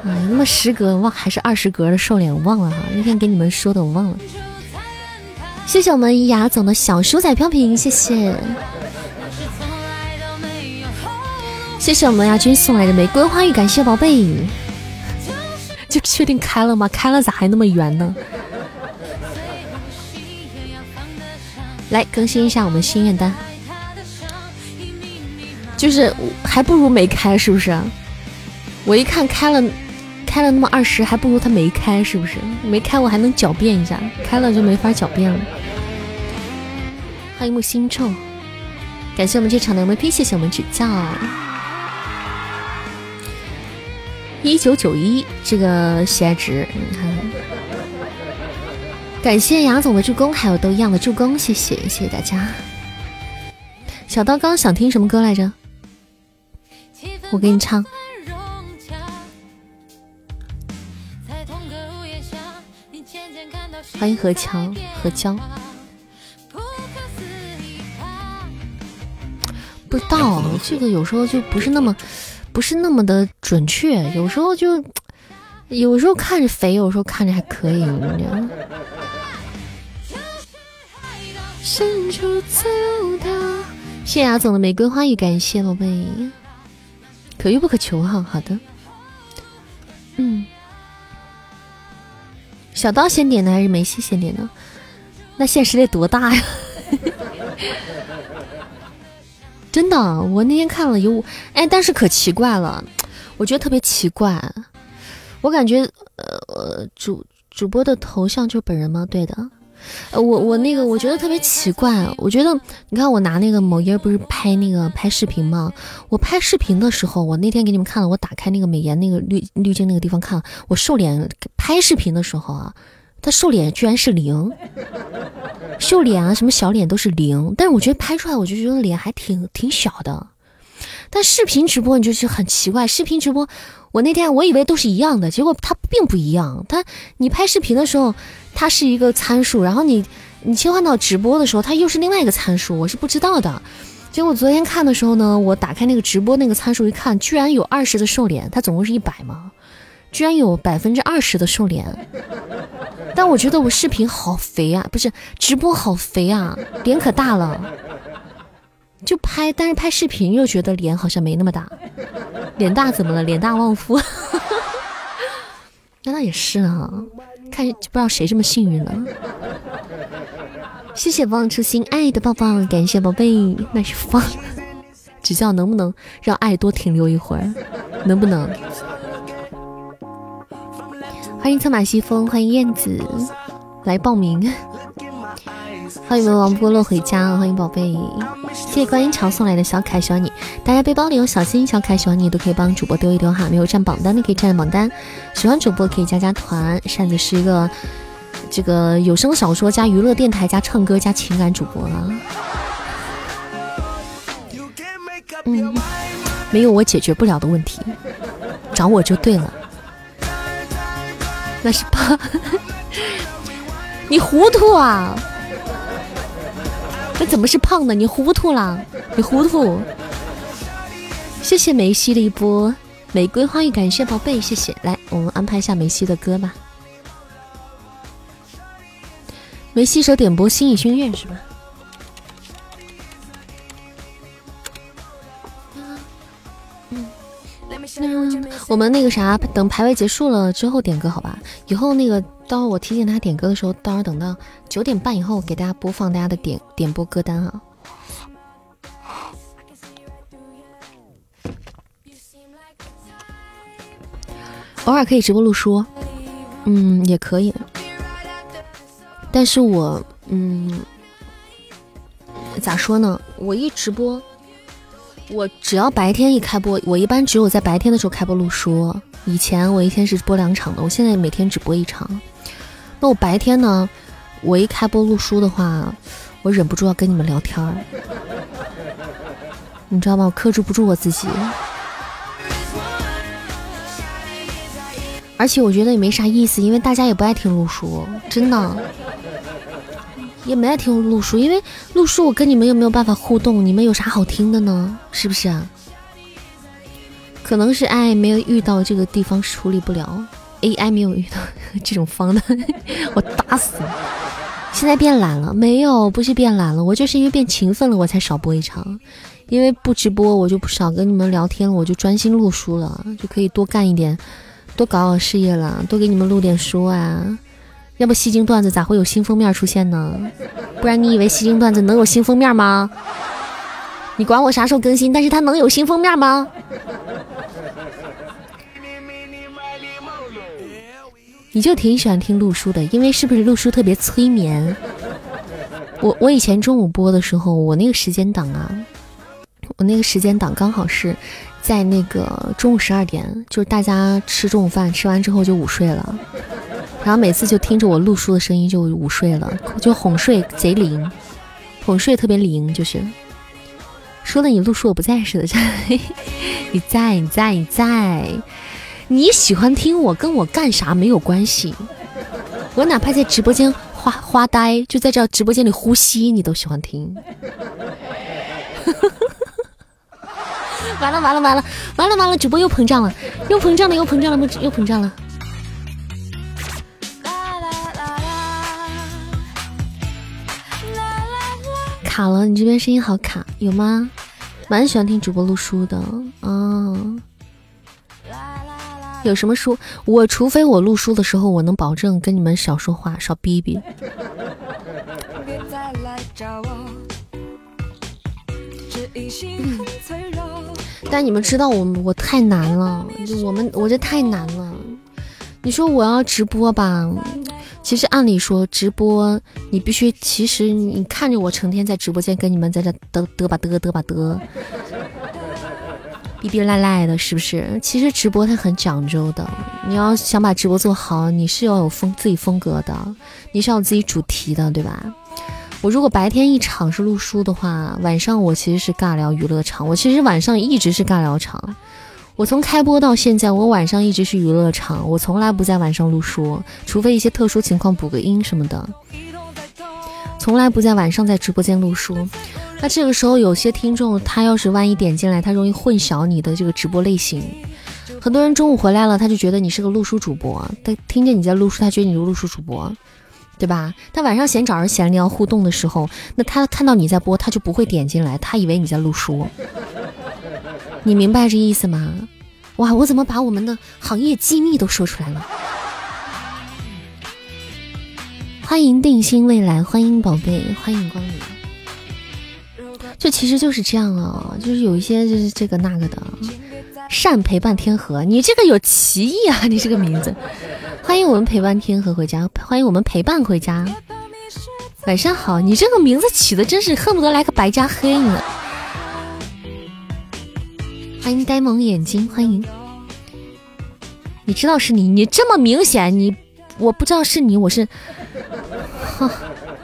啊，那么十格忘还是二十格的瘦脸我忘了哈，那天给你们说的我忘了。谢谢我们雅总的小鼠仔飘屏，谢谢，谢谢我们亚军送来的玫瑰花语，感谢宝贝。就确定开了吗？开了咋还那么圆呢？来更新一下我们心愿单，就是还不如没开，是不是？我一看开了，开了那么二十，还不如他没开，是不是？没开我还能狡辩一下，开了就没法狡辩了。欢迎木星臭，感谢我们这场的 MVP，谢谢我们指教。一九九一这个喜爱值，你看。感谢雅总的助攻，还有都一样的助攻，谢谢谢谢大家。小刀刚想听什么歌来着？我给你唱。欢迎何强何娇。不知道这个有时候就不是那么不是那么的准确，有时候就有时候看着肥，有时候看着还可以。谢谢雅总的玫瑰花语，感谢宝贝。可遇不可求哈。好的，嗯，小刀先点的还是梅西先点的？那现实得多大呀？真的，我那天看了有哎，但是可奇怪了，我觉得特别奇怪。我感觉呃，主主播的头像就本人吗？对的。呃，我我那个我觉得特别奇怪。我觉得你看我拿那个某音不是拍那个拍视频吗？我拍视频的时候，我那天给你们看了，我打开那个美颜那个滤滤镜那个地方看，我瘦脸拍视频的时候啊。他瘦脸居然是零，瘦脸啊，什么小脸都是零，但是我觉得拍出来我就觉得脸还挺挺小的。但视频直播你就是很奇怪，视频直播我那天我以为都是一样的，结果它并不一样。它你拍视频的时候它是一个参数，然后你你切换到直播的时候它又是另外一个参数，我是不知道的。结果昨天看的时候呢，我打开那个直播那个参数一看，居然有二十的瘦脸，它总共是一百嘛？居然有百分之二十的瘦脸，但我觉得我视频好肥啊，不是直播好肥啊，脸可大了。就拍，但是拍视频又觉得脸好像没那么大。脸大怎么了？脸大旺夫。那倒也是啊，看不知道谁这么幸运了。谢谢忘初心爱的抱抱，感谢宝贝，那是放。只叫能不能让爱多停留一会儿？能不能？欢迎策马西风，欢迎燕子来报名，欢迎我们王波落回家，欢迎宝贝，谢谢观音桥送来的小可爱，喜欢你。大家背包里有小心小可爱，喜欢你都可以帮主播丢一丢哈。没有占榜单的可以占榜单，喜欢主播可以加加团。扇子是一个这个有声小说加娱乐电台加唱歌加情感主播了。嗯，没有我解决不了的问题，找我就对了。那是胖，你糊涂啊？那怎么是胖的？你糊涂了？你糊涂？谢谢梅西的一波玫瑰花语，感谢宝贝，谢谢。来，我们安排一下梅西的歌吧。梅西首点播《心语心愿》是吧？我们那个啥，等排位结束了之后点歌，好吧？以后那个到时我提醒他点歌的时候，到时候等到九点半以后给大家播放大家的点点播歌单啊。偶尔可以直播录书，嗯，也可以。但是我，嗯，咋说呢？我一直播。我只要白天一开播，我一般只有在白天的时候开播录书。以前我一天是播两场的，我现在每天只播一场。那我白天呢，我一开播录书的话，我忍不住要跟你们聊天儿，你知道吗？我克制不住我自己，而且我觉得也没啥意思，因为大家也不爱听录书，真的。也没爱听录书，因为录书我跟你们又没有办法互动，你们有啥好听的呢？是不是？可能是爱没有遇到这个地方处理不了，AI 没有遇到这种方的，我打死你！现在变懒了？没有，不是变懒了，我就是因为变勤奋了，我才少播一场。因为不直播，我就不少跟你们聊天了，我就专心录书了，就可以多干一点，多搞搞事业了，多给你们录点书啊。要不戏精段子咋会有新封面出现呢？不然你以为戏精段子能有新封面吗？你管我啥时候更新，但是它能有新封面吗？你就挺喜欢听录书的，因为是不是录书特别催眠？我我以前中午播的时候，我那个时间档啊，我那个时间档刚好是在那个中午十二点，就是大家吃中午饭，吃完之后就午睡了。然后每次就听着我录书的声音就午睡了，就哄睡贼灵，哄睡特别灵，就是说的你录书我不 在似的，你在你在你在，你喜欢听我跟我干啥没有关系，我哪怕在直播间花花呆，就在这直播间里呼吸，你都喜欢听。完了完了完了完了完了，主播又膨胀了，又膨胀了又膨胀了又膨胀了。卡了，你这边声音好卡，有吗？蛮喜欢听主播录书的啊。有什么书？我除非我录书的时候，我能保证跟你们少说话，少逼逼。但你们知道我我太难了，就我们我这太难了。你说我要直播吧？其实按理说直播，你必须其实你看着我成天在直播间跟你们在这嘚嘚吧嘚嘚吧嘚，逼逼赖赖的，是不是？其实直播它很讲究的，你要想把直播做好，你是要有风自己风格的，你是要自己主题的，对吧？我如果白天一场是录书的话，晚上我其实是尬聊娱乐场。我其实晚上一直是尬聊场。我从开播到现在，我晚上一直是娱乐场，我从来不在晚上录书，除非一些特殊情况补个音什么的，从来不在晚上在直播间录书。那这个时候有些听众他要是万一点进来，他容易混淆你的这个直播类型。很多人中午回来了，他就觉得你是个录书主播，他听见你在录书，他觉得你是录书主播。对吧？他晚上闲找人闲聊互动的时候，那他看到你在播，他就不会点进来，他以为你在录书。你明白这意思吗？哇，我怎么把我们的行业机密都说出来了？欢迎定心未来，欢迎宝贝，欢迎光临。这其实就是这样啊，就是有一些就是这个那个的，善陪伴天河，你这个有歧义啊，你这个名字。欢迎我们陪伴天河回家，欢迎我们陪伴回家。晚上好，你这个名字起的真是恨不得来个白加黑呢。欢迎呆萌眼睛，欢迎。你知道是你，你这么明显，你我不知道是你，我是，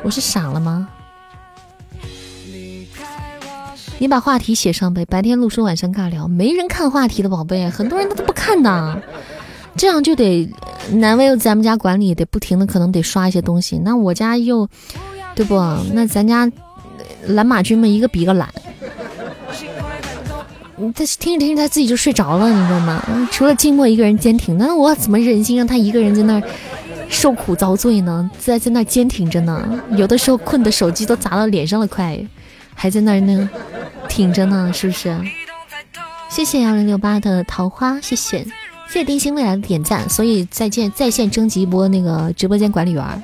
我是傻了吗？你把话题写上呗，白天录书，晚上尬聊，没人看话题的宝贝，很多人他都不看的。这样就得难为咱们家管理，得不停的可能得刷一些东西。那我家又，对不？那咱家蓝马军们一个比一个懒。他听着听着他自己就睡着了，你知道吗？除了静默一个人坚挺，那我怎么忍心让他一个人在那儿受苦遭罪呢？在在那坚挺着呢，有的时候困的手机都砸到脸上了，快还在那儿呢，挺着呢，是不是？谢谢幺零六八的桃花，谢谢。谢谢丁星未来的点赞，所以再见在线征集一波那个直播间管理员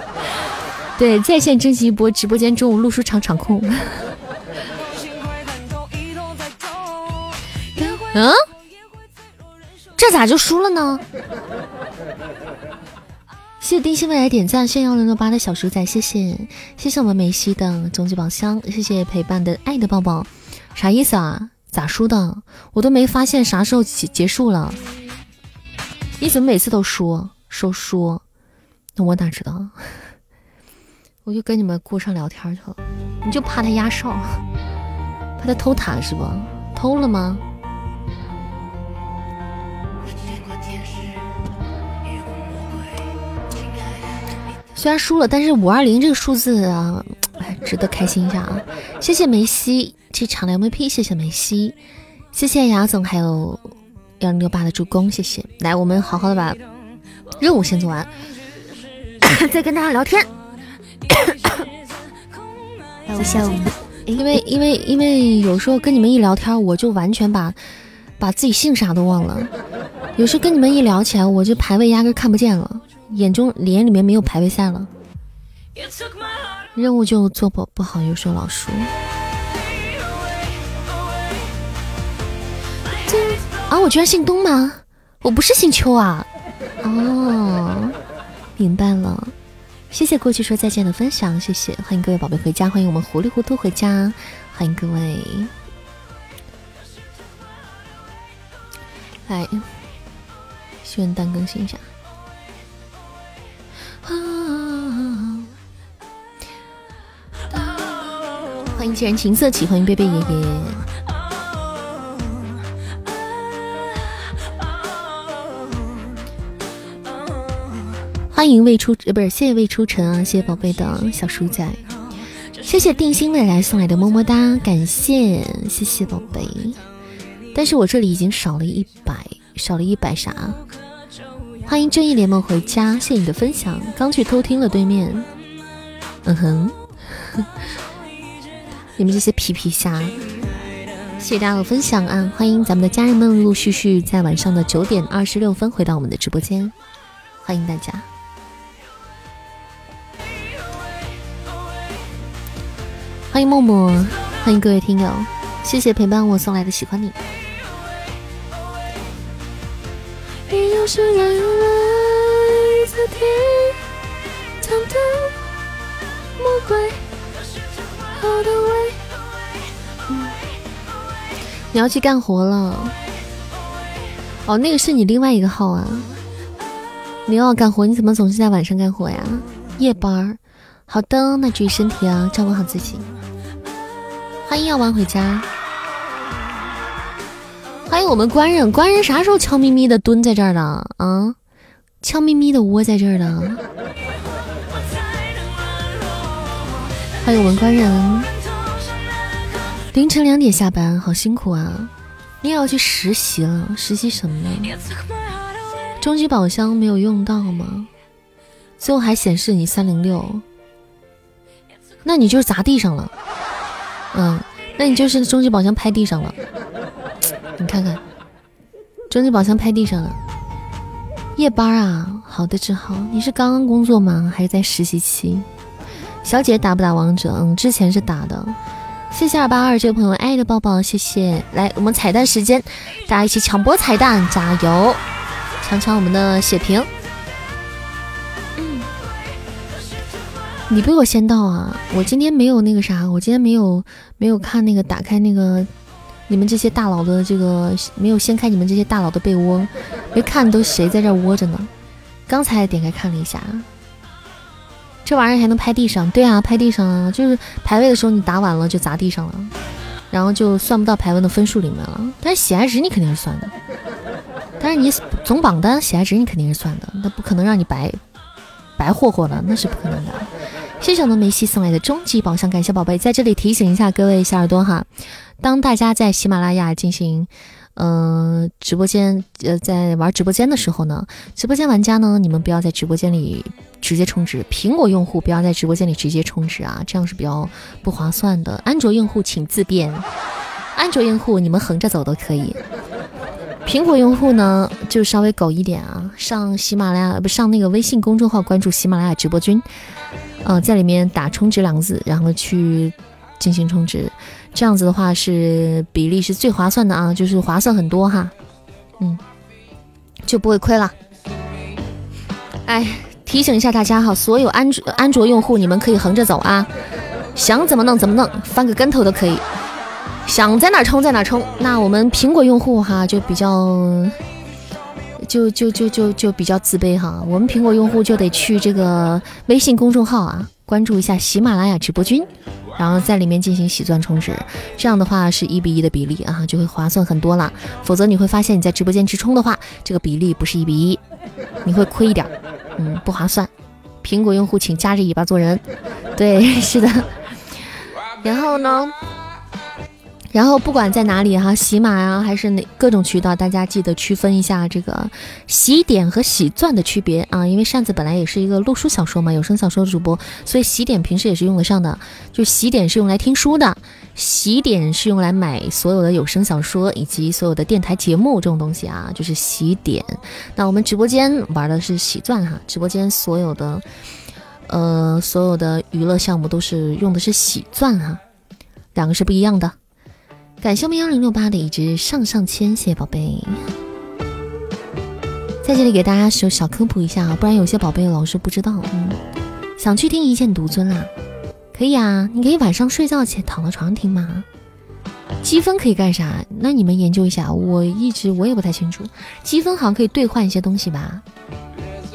对，在线征集一波直播间中午录书场场控。嗯？这咋就输了呢？谢谢丁星未来点赞，谢谢幺零六八的小鼠仔，谢谢谢谢我们梅西的终极宝箱，谢谢陪伴的爱的抱抱，啥意思啊？咋输的？我都没发现啥时候结结束了。你怎么每次都输？说输？那我哪知道？我就跟你们顾上聊天去了。你就怕他压哨，怕他偷塔是不？偷了吗？虽然输了，但是五二零这个数字啊，哎，值得开心一下啊！谢谢梅西。这场的 MVP，谢谢梅西，谢谢雅总，还有幺零六八的助攻，谢谢。来，我们好好的把任务先做完，再跟大家聊天。因为因为因为有时候跟你们一聊天，我就完全把把自己姓啥都忘了。有时候跟你们一聊起来，我就排位压根看不见了，眼中脸里面没有排位赛了，任务就做不不好，有时候老输。啊，我居然姓东吗？我不是姓邱啊！哦，明白了。谢谢过去说再见的分享，谢谢，欢迎各位宝贝回家，欢迎我们糊里糊涂回家，欢迎各位。来，元旦更新一下。欢迎既然情色起，欢迎贝贝爷爷。欢迎未出呃不是谢谢未出尘啊，谢谢宝贝的小鼠仔，谢谢定心未来送来的么么哒，感谢谢谢宝贝。但是我这里已经少了一百，少了一百啥？欢迎正义联盟回家，谢谢你的分享，刚去偷听了对面。嗯哼，你们这些皮皮虾。谢谢大家的分享啊！欢迎咱们的家人们陆陆续续在晚上的九点二十六分回到我们的直播间，欢迎大家，欢迎默默，欢迎各位听友，谢谢陪伴我送来的喜欢你。你要去干活了？哦，那个是你另外一个号啊。你要干活，你怎么总是在晚上干活呀？夜班儿。好的，那注意身体啊，照顾好自己。欢迎药丸回家。欢迎我们官人，官人啥时候悄咪咪的蹲在这儿的啊？悄咪咪的窝在这儿的。欢迎我们官人，凌晨两点下班，好辛苦啊！你也要去实习了，实习什么呢？终极宝箱没有用到吗？最后还显示你三零六，那你就是砸地上了。嗯，那你就是终极宝箱拍地上了。你看看，终极宝箱拍地上了。夜班啊，好的，志豪，你是刚刚工作吗？还是在实习期？小姐打不打王者？嗯，之前是打的。谢谢二八二这位朋友爱的抱抱，谢谢。来，我们彩蛋时间，大家一起抢播彩蛋，加油！抢抢我们的血瓶。嗯，你比我先到啊！我今天没有那个啥，我今天没有没有看那个打开那个你们这些大佬的这个，没有掀开你们这些大佬的被窝，没看都谁在这窝着呢？刚才点开看了一下。这玩意儿还能拍地上？对啊，拍地上啊，就是排位的时候你打晚了就砸地上了，然后就算不到排位的分数里面了。但是喜爱值你肯定是算的，但是你总榜单喜爱值你肯定是算的，那不可能让你白白霍霍的，那是不可能的。谢谢我们梅西送来的终极宝箱，感谢宝贝，在这里提醒一下各位小耳朵哈，当大家在喜马拉雅进行。嗯，直播间呃，在玩直播间的时候呢，直播间玩家呢，你们不要在直播间里直接充值。苹果用户不要在直播间里直接充值啊，这样是比较不划算的。安卓用户请自便，安卓用户你们横着走都可以。苹果用户呢，就稍微狗一点啊，上喜马拉雅不上那个微信公众号关注喜马拉雅直播君，嗯，在里面打充值两个字，然后去进行充值。这样子的话是比例是最划算的啊，就是划算很多哈，嗯，就不会亏了。哎，提醒一下大家哈，所有安卓安卓用户，你们可以横着走啊，想怎么弄怎么弄，翻个跟头都可以，想在哪冲在哪冲。那我们苹果用户哈就比较，就就就就就比较自卑哈，我们苹果用户就得去这个微信公众号啊，关注一下喜马拉雅直播君。然后在里面进行洗钻充值，这样的话是一比一的比例啊，就会划算很多了。否则你会发现你在直播间直充的话，这个比例不是一比一，你会亏一点，嗯，不划算。苹果用户请夹着尾巴做人，对，是的。然后呢？然后不管在哪里哈，喜马呀还是哪各种渠道，大家记得区分一下这个洗点和洗钻的区别啊。因为扇子本来也是一个录书小说嘛，有声小说的主播，所以洗点平时也是用得上的。就洗点是用来听书的，洗点是用来买所有的有声小说以及所有的电台节目这种东西啊，就是洗点。那我们直播间玩的是洗钻哈，直播间所有的呃所有的娱乐项目都是用的是洗钻哈，两个是不一样的。感谢我们幺零六八的一只上上签，谢谢宝贝。在这里给大家小小科普一下啊，不然有些宝贝老是不知道。嗯，想去听一剑独尊啦？可以啊，你可以晚上睡觉前躺到床上听嘛。积分可以干啥？那你们研究一下，我一直我也不太清楚。积分好像可以兑换一些东西吧？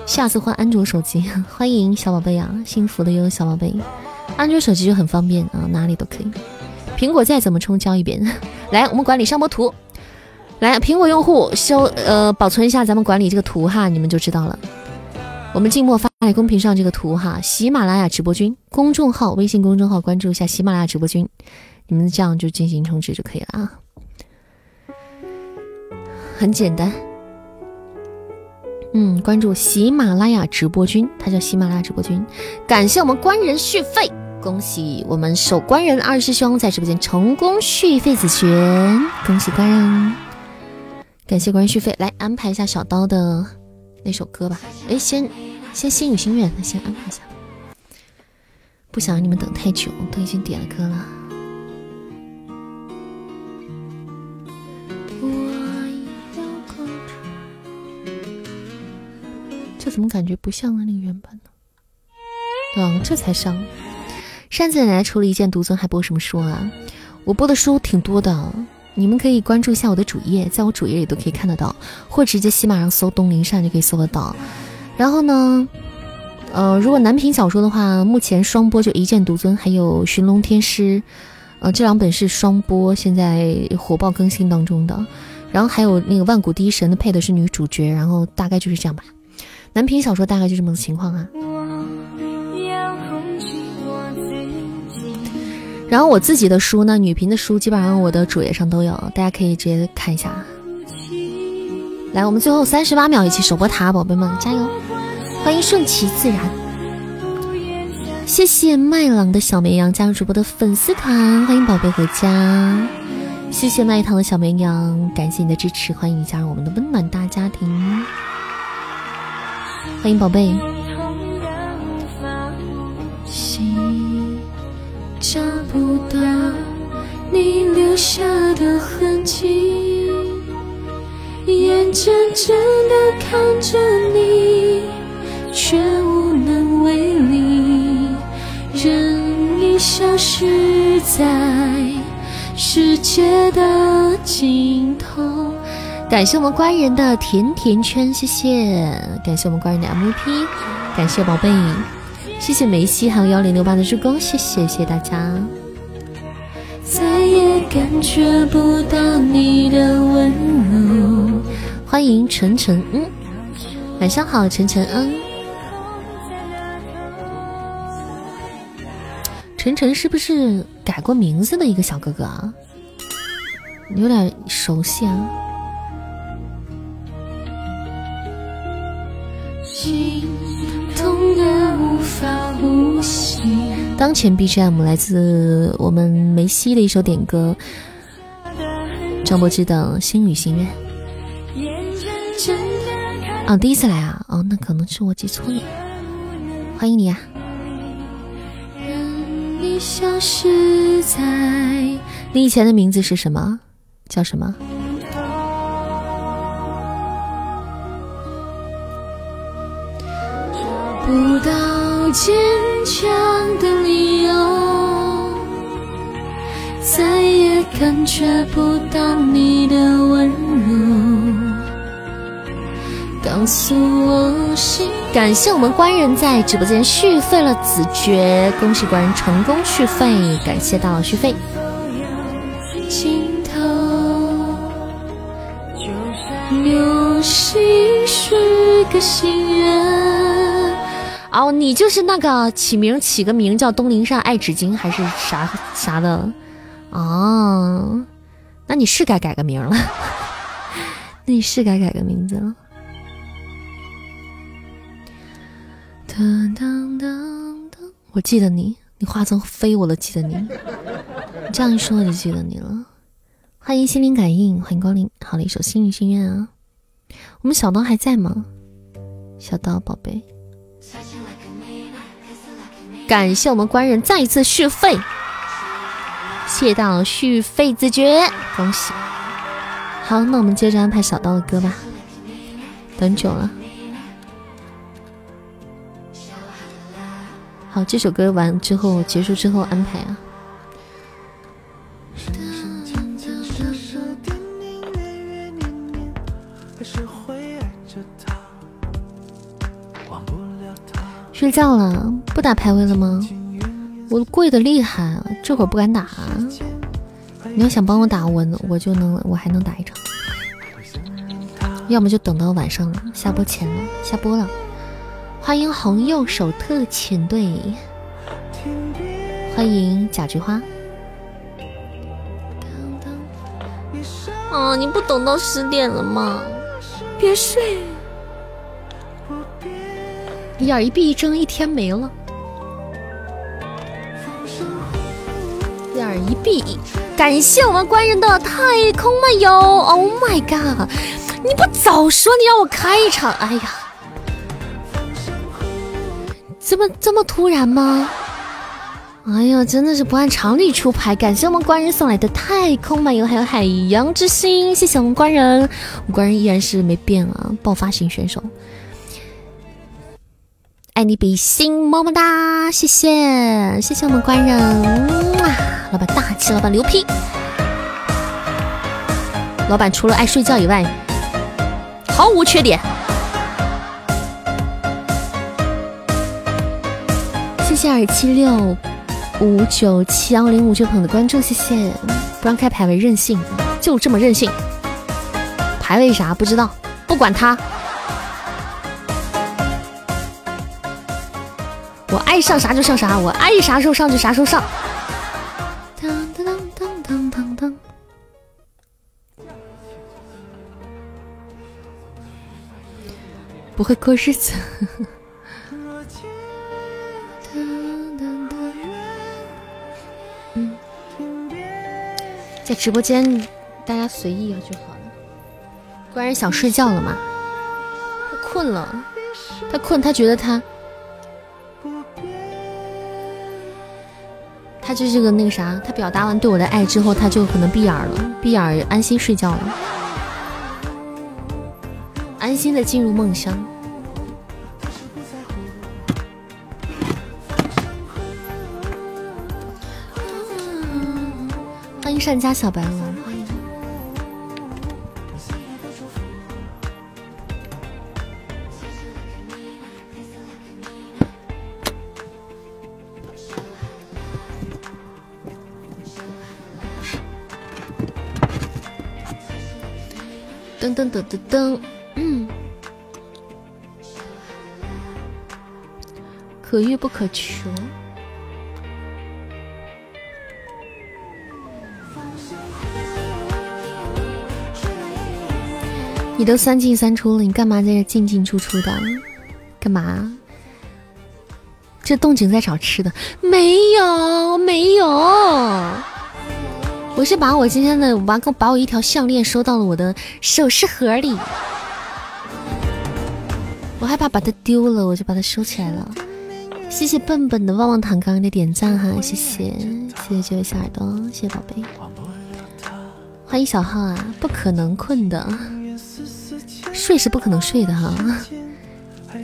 下次换安卓手机，欢迎小宝贝啊，幸福的哟小宝贝。安卓手机就很方便啊，哪里都可以。苹果再怎么充交一遍，来，我们管理上播图，来，苹果用户修呃保存一下咱们管理这个图哈，你们就知道了。我们静默发在公屏上这个图哈，喜马拉雅直播君公众号微信公众号关注一下喜马拉雅直播君，你们这样就进行充值就可以了啊，很简单。嗯，关注喜马拉雅直播君，他叫喜马拉雅直播君，感谢我们官人续费。恭喜我们守关人二师兄在直播间成功续费子权，恭喜官人，感谢官人续费，来安排一下小刀的那首歌吧。哎，先先心语心愿，先安排一下，不想让你们等太久，都已经点了歌了。这怎么感觉不像那个原版呢？嗯，这才像。扇子奶奶除了一剑独尊还播什么书啊？我播的书挺多的，你们可以关注一下我的主页，在我主页里都可以看得到，或直接喜马上搜东林扇就可以搜得到。然后呢，呃，如果男频小说的话，目前双播就一剑独尊还有寻龙天师，呃，这两本是双播，现在火爆更新当中的。然后还有那个万古第一神的配的是女主角，然后大概就是这样吧。男频小说大概就这么个情况啊。然后我自己的书呢，女频的书基本上我的主页上都有，大家可以直接看一下。来，我们最后三十八秒一起守波塔，宝贝们加油！欢迎顺其自然，谢谢麦朗的小绵羊加入主播的粉丝团，欢迎宝贝回家，谢谢麦糖的小绵羊，感谢你的支持，欢迎你加入我们的温暖大家庭，欢迎宝贝。不到你留下的痕迹，眼睁睁地看着你，却无能为力，任你消失在世界的尽头。感谢我们官人的甜甜圈，谢谢！感谢我们官人的 MVP，感谢宝贝。谢谢梅西，还有幺零六八的助攻，谢谢谢谢大家。再也感觉不到你的温柔。欢迎晨晨，嗯，晚上好，晨晨，嗯。晨晨是不是改过名字的一个小哥哥啊？有点熟悉啊。心痛的无法呼吸。当前 BGM 来自我们梅西的一首点歌，张柏芝的《心语心愿》。啊，第一次来啊？哦，那可能是我记错了。欢迎你啊！你以前的名字是什么？叫什么？不到坚强的理由，再也感觉不到你的温柔。告诉我心。感谢我们官人在直播间续费了子爵，恭喜官人成功续费，感谢大佬续费。尽头，流星是个新人。哦，你就是那个起名起个名叫东林善爱纸巾还是啥啥的？哦，那你是该改个名了，那 你是该改个名字了。当当当当，我记得你，你化成飞我都记得你。你这样一说我就记得你了。欢迎心灵感应，欢迎光临。好了一首心语心愿啊。我们小刀还在吗？小刀宝贝。感谢我们官人再一次续费，谢大佬续费自觉，恭喜！好，那我们接着安排小刀的歌吧。等久了，好，这首歌完之后结束之后安排啊。睡觉了，不打排位了吗？我跪的厉害，这会儿不敢打。你要想帮我打，我我就能，我还能打一场。要么就等到晚上了，下播前了，下播了。欢迎红右手特遣队，欢迎假菊花。啊，你不等到十点了吗？别睡。眼一闭一睁，一天没了。一闭。感谢我们官人的太空漫游，Oh my god！你不早说，你让我开一场，哎呀，这么这么突然吗？哎呀，真的是不按常理出牌。感谢我们官人送来的太空漫游，还有海洋之心，谢谢我们官人，我们官人依然是没变啊，爆发型选手。爱你比心，么么哒，谢谢，谢谢我们官人，哇老板大气，老板牛批，老板除了爱睡觉以外，毫无缺点。谢谢二七六五九七幺零五九朋友的关注，谢谢。不让开排位任性，就这么任性。排位啥不知道，不管他。我爱上啥就上啥，我爱啥时候上就啥时候上。当当当当当当。不会过日子。嗯，在直播间大家随意就好了。官人想睡觉了吗？他困了，他困，他觉得他。他就是个那个啥，他表达完对我的爱之后，他就可能闭眼了，闭眼安心睡觉了，安心的进入梦乡。欢迎善家小白龙。噔噔噔噔噔，嗯，可遇不可求。你都三进三出了，你干嘛在这进进出出的？干嘛？这动静在找吃的？没有，没有。我是把我今天的把把我一条项链收到了我的首饰盒里，我害怕把它丢了，我就把它收起来了。谢谢笨笨的旺旺糖刚刚的点赞哈，谢谢谢谢这位小耳朵，谢谢宝贝，欢迎小号啊，不可能困的，睡是不可能睡的哈。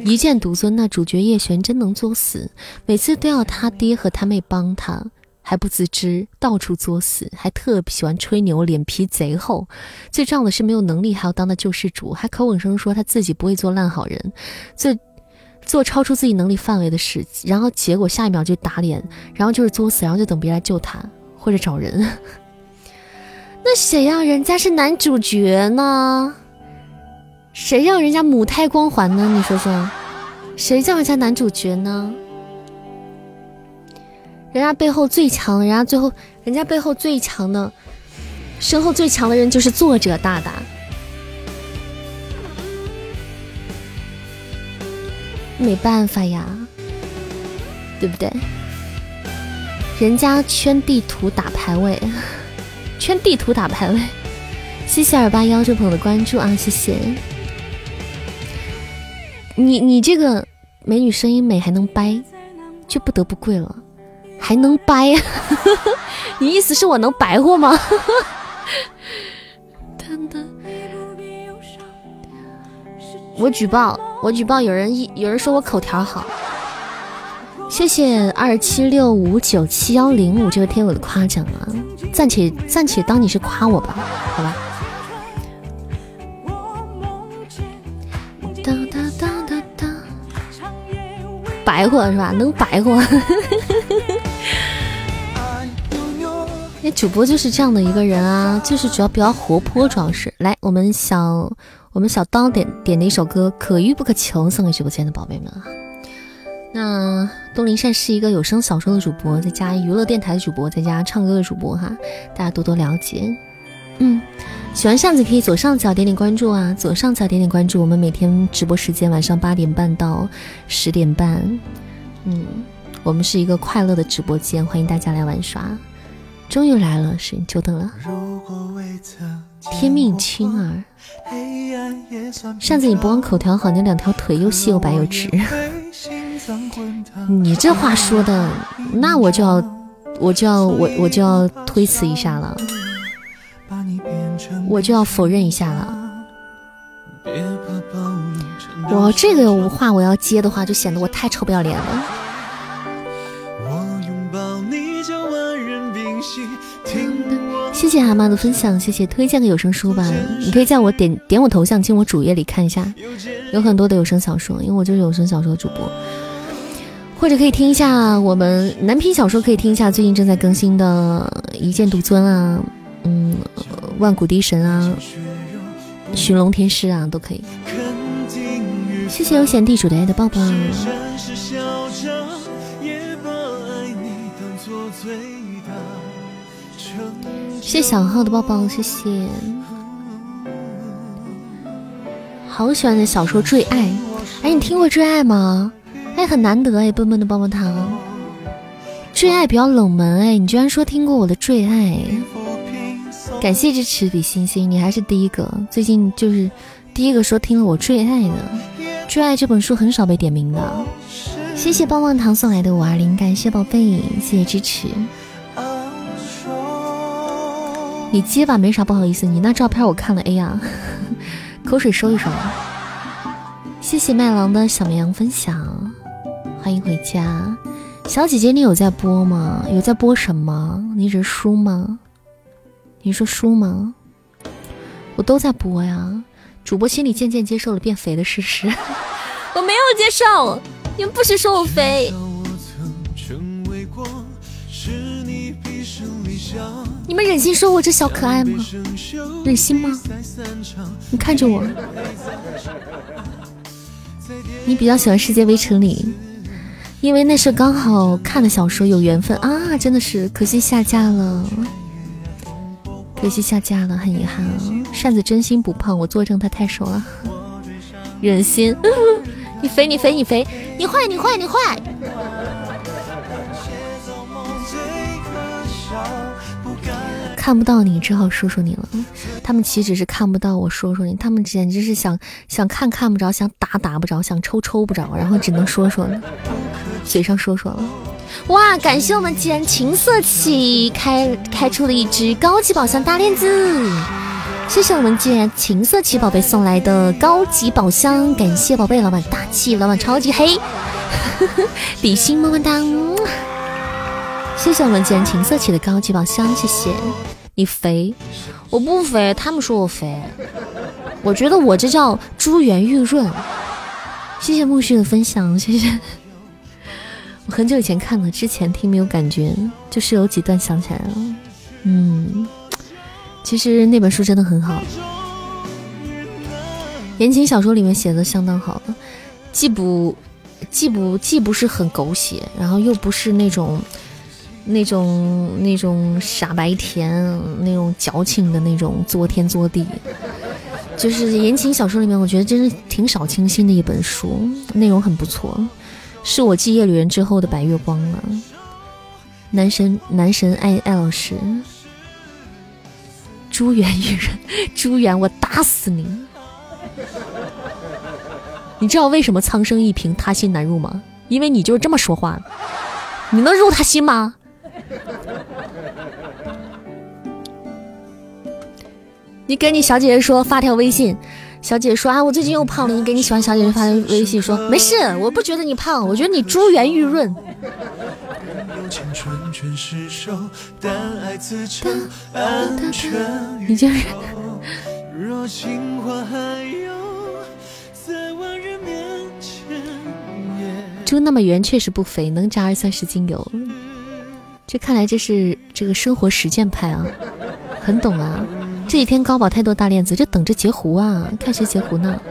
一剑独尊，那主角叶璇真能作死，每次都要他爹和他妹帮他。还不自知，到处作死，还特喜欢吹牛，脸皮贼厚。最重要的是没有能力，还要当的救世主，还口口声声说他自己不会做烂好人，做做超出自己能力范围的事，然后结果下一秒就打脸，然后就是作死，然后就等别人来救他或者找人。那谁让人家是男主角呢？谁让人家母胎光环呢？你说说，谁叫人家男主角呢？人家背后最强，人家最后，人家背后最强的，身后最强的人就是作者大大。没办法呀，对不对？人家圈地图打排位，圈地图打排位。谢谢二八幺这朋友的关注啊，谢谢。你你这个美女声音美还能掰，就不得不跪了。还能掰？你意思是我能白活吗？我举报，我举报，有人一有人说我口条好。谢谢二七六五九七幺零五这位天友的夸奖啊，暂且暂且当你是夸我吧，好吧。白活是吧？能白活。那主播就是这样的一个人啊，就是主要比较活泼，主要是来我们小我们小刀点点的一首歌，可遇不可求，送给直播间的宝贝们啊。那东林善是一个有声小说的主播，在加娱乐电台的主播，在加唱歌的主播哈，大家多多了解。嗯，喜欢扇子可以左上角点点关注啊，左上角点点关注，我们每天直播时间晚上八点半到十点半，嗯，我们是一个快乐的直播间，欢迎大家来玩耍。终于来了，是你久等了。天命青儿，上次，你不光口条好，你两条腿又细又白又直。你这话说的，那我就要，我就要，我我就要推辞一下了，我就要否认一下了。我这个话我要接的话，就显得我太臭不要脸了。谢谢蛤蟆的分享，谢谢推荐个有声书吧。你可以叫我点点我头像进我主页里看一下，有很多的有声小说，因为我就是有声小说主播。或者可以听一下我们男频小说，可以听一下最近正在更新的《一剑独尊》啊，嗯，《万古笛神》啊，《寻龙天师》啊，都可以。谢谢悠闲地主的爱的抱抱。谢谢小号的抱抱，谢谢。好喜欢的小说《最爱》，哎，你听过《最爱》吗？哎，很难得哎，笨笨的棒棒糖。《最爱》比较冷门哎，你居然说听过我的《最爱》？感谢支持比星星，你还是第一个，最近就是第一个说听了我《最爱》的。《最爱》这本书很少被点名的。谢谢棒棒糖送来的五二零，感谢宝贝，谢谢支持。你接吧，没啥不好意思。你那照片我看了，哎呀，口水收一收。谢谢麦郎的小绵羊分享，欢迎回家，小姐姐，你有在播吗？有在播什么？你是书吗？你说书吗？我都在播呀。主播心里渐渐接受了变肥的事实，我没有接受，你们不许说我肥。你们忍心说我这小可爱吗？忍心吗？你看着我，你比较喜欢《世界围城》里，因为那是刚好看的小说，有缘分啊！真的是可惜下架了，可惜下架了，很遗憾啊！扇子真心不胖，我作证他太瘦了，忍心？你肥你肥你肥，你坏你坏你坏！看不到你，只好说说你了。他们岂止是看不到我说说你，他们简直是想想看看不着，想打打不着，想抽抽不着，然后只能说说了，嘴上说说了。哇，感谢我们既然情色起开开出了一只高级宝箱大链子，谢谢我们既然情色起宝贝送来的高级宝箱，感谢宝贝老板大气，老板超级黑，比心么么哒，谢谢我们既然情色起的高级宝箱，谢谢。你肥，我不肥，他们说我肥，我觉得我这叫珠圆玉润。谢谢木须的分享，谢谢。我很久以前看了，之前听没有感觉，就是有几段想起来了。嗯，其实那本书真的很好，言情小说里面写的相当好的，既不既不既不是很狗血，然后又不是那种。那种那种傻白甜，那种矫情的那种作天作地，就是言情小说里面，我觉得真是挺少清新的一本书，内容很不错，是我继《夜旅人》之后的白月光了。男神男神艾艾老师，朱元玉润，珠圆我打死你！你知道为什么苍生一平他心难入吗？因为你就是这么说话的，你能入他心吗？你给你小姐姐说发条微信，小姐姐说啊，我最近又胖了。你给你喜欢小姐姐发条微信说，没事，我不觉得你胖，我觉得你珠圆玉润。你就是。猪那么圆，确实不肥，能炸二三十斤油。这看来这是这个生活实践派啊，很懂啊。这几天高宝太多大链子，就等着截胡啊，看谁截胡呢？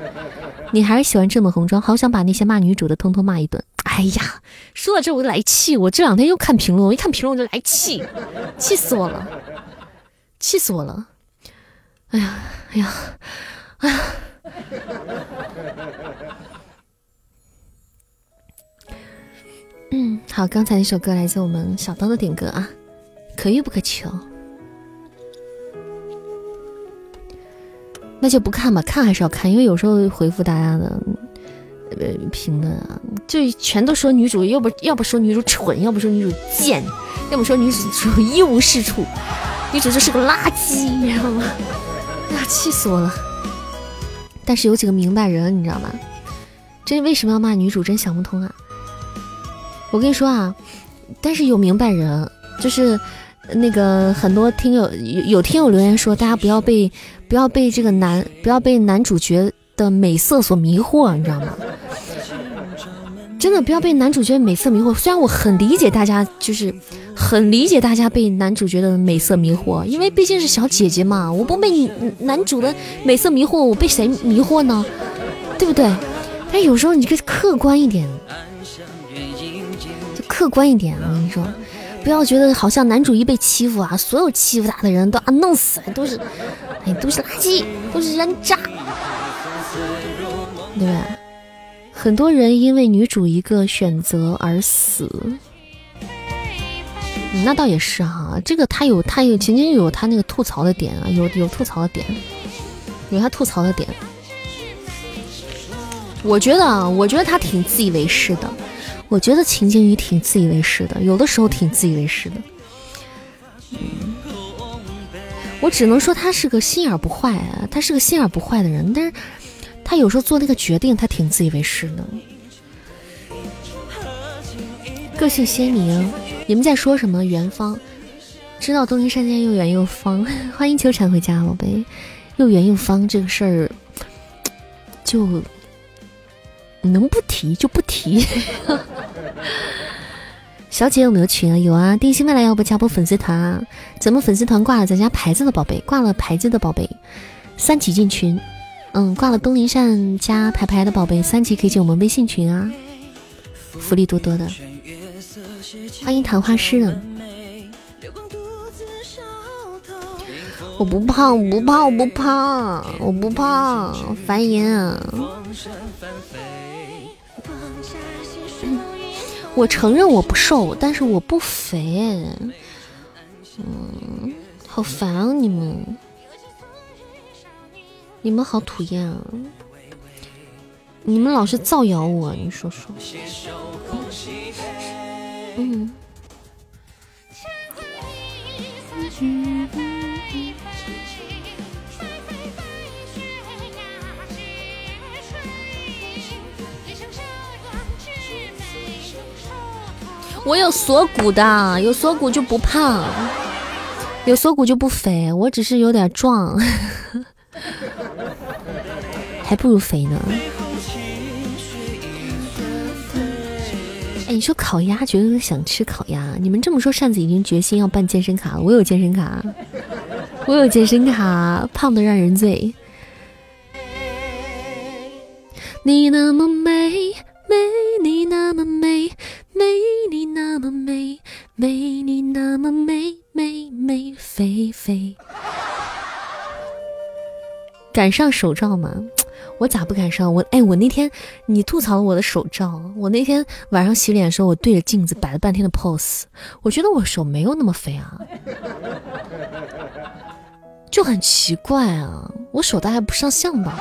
你还是喜欢这么红妆，好想把那些骂女主的通通骂一顿。哎呀，说到这我就来气，我这两天又看评论，我一看评论我就来气，气死我了，气死我了。哎呀，哎呀，哎呀。嗯，好，刚才那首歌来自我们小刀的点歌啊，《可遇不可求。那就不看吧，看还是要看，因为有时候回复大家的呃评论啊，就全都说女主，要不要不说女主蠢，要不说女主贱，要不说女主一无是处，女主就是个垃圾，你知道吗？呀，气死我了！但是有几个明白人，你知道吗？这为什么要骂女主？真想不通啊！我跟你说啊，但是有明白人，就是那个很多听友有有听友留言说，大家不要被不要被这个男不要被男主角的美色所迷惑，你知道吗？真的不要被男主角美色迷惑。虽然我很理解大家，就是很理解大家被男主角的美色迷惑，因为毕竟是小姐姐嘛，我不被男主的美色迷惑，我被谁迷惑呢？对不对？但有时候你可以客观一点。客观一点，我跟你说，不要觉得好像男主一被欺负啊，所有欺负他的人都啊弄死了，都是，哎，都是垃圾，都是人渣，对吧？很多人因为女主一个选择而死，那倒也是哈。这个他有他有，仅仅有他那个吐槽的点啊，有有吐槽的点，有他吐槽的点。我觉得啊，我觉得他挺自以为是的。我觉得秦景宇挺自以为是的，有的时候挺自以为是的。我只能说他是个心眼不坏啊，他是个心眼不坏的人，但是他有时候做那个决定，他挺自以为是的。个性鲜明，你们在说什么？元芳知道东林山间又远又方，欢迎秋蝉回家，宝贝。又圆又方这个事儿，就。能不提就不提。小姐有没有群啊？有啊，定心未来要不加波粉丝团啊？咱们粉丝团挂了咱家牌子的宝贝，挂了牌子的宝贝，三级进群。嗯，挂了东林善加牌牌的宝贝，三级可以进我们微信群啊，福利多多的。欢迎昙花诗人。我不胖，我不胖，我不胖，我不胖，烦人。我承认我不瘦，但是我不肥。嗯，好烦啊！你们，你们好讨厌啊！你们老是造谣我，你说说。嗯。我有锁骨的，有锁骨就不胖，有锁骨就不肥。我只是有点壮，还不如肥呢。哎，你说烤鸭，觉得想吃烤鸭。你们这么说，扇子已经决心要办健身卡了。我有健身卡，我有健身卡，胖的让人醉。你那么美，美，你那么美。美你那么美，美你那么美，美美肥肥。敢上手照吗？我咋不敢上？我哎，我那天你吐槽了我的手照，我那天晚上洗脸的时候，我对着镜子摆了半天的 pose，我觉得我手没有那么肥啊，就很奇怪啊，我手大还不上相吧？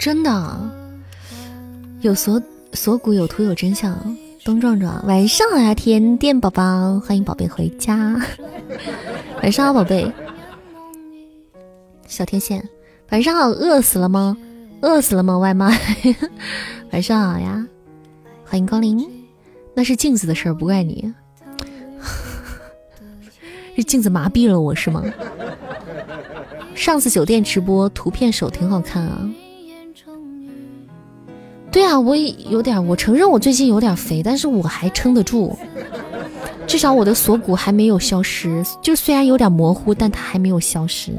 真的，有锁锁骨有图有真相。东壮壮，晚上好呀，甜甜宝宝，欢迎宝贝回家。晚上好，宝贝。小天线，晚上好，饿死了吗？饿死了吗？外卖。晚上好呀，欢迎光临。那是镜子的事儿，不怪你。是镜子麻痹了我是吗？上次酒店直播图片手挺好看啊。对啊，我也有点，我承认我最近有点肥，但是我还撑得住，至少我的锁骨还没有消失，就虽然有点模糊，但它还没有消失，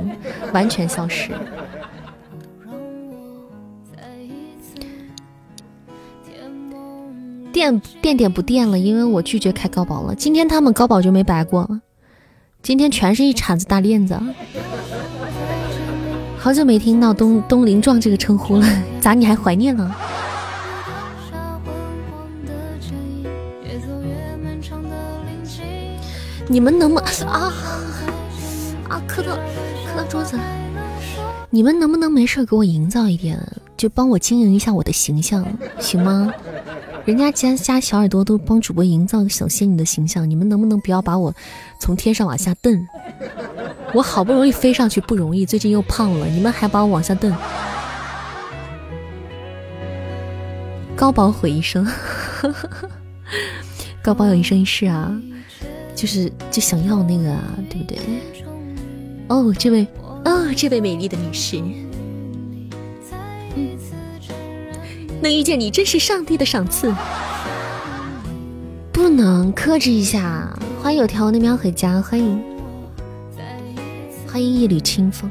完全消失。电电点不电了，因为我拒绝开高保了。今天他们高保就没白过，今天全是一铲子大链子。好久没听到东东林壮这个称呼了，咋你还怀念了？你们能不能啊啊磕到磕到桌子？你们能不能没事给我营造一点，就帮我经营一下我的形象，行吗？人家家家小耳朵都帮主播营造小仙女的形象，你们能不能不要把我从天上往下蹬？我好不容易飞上去不容易，最近又胖了，你们还把我往下蹬？高宝毁一生，高宝有一生一世啊。就是就想要那个啊，对不对？哦，这位哦，这位美丽的女士，嗯，能遇见你真是上帝的赏赐。不能克制一下。欢迎有条的喵回家，欢迎欢迎一缕清风。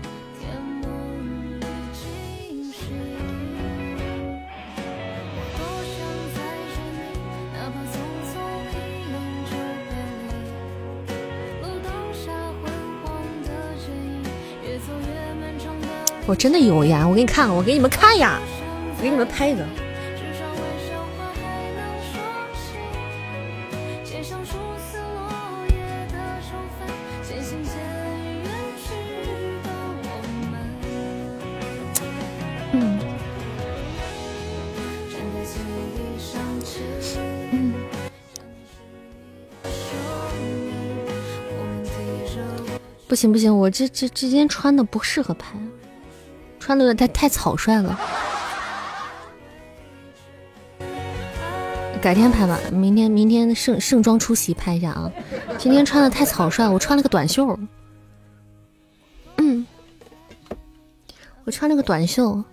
我真的有呀，我给你看，我给你们看呀，我给你们拍一个。嗯。不行不行，我这这这今天穿的不适合拍。穿的太太草率了，改天拍吧。明天明天盛盛装出席拍一下啊！今天穿的太草率，我穿了个短袖。嗯，我穿了个短袖。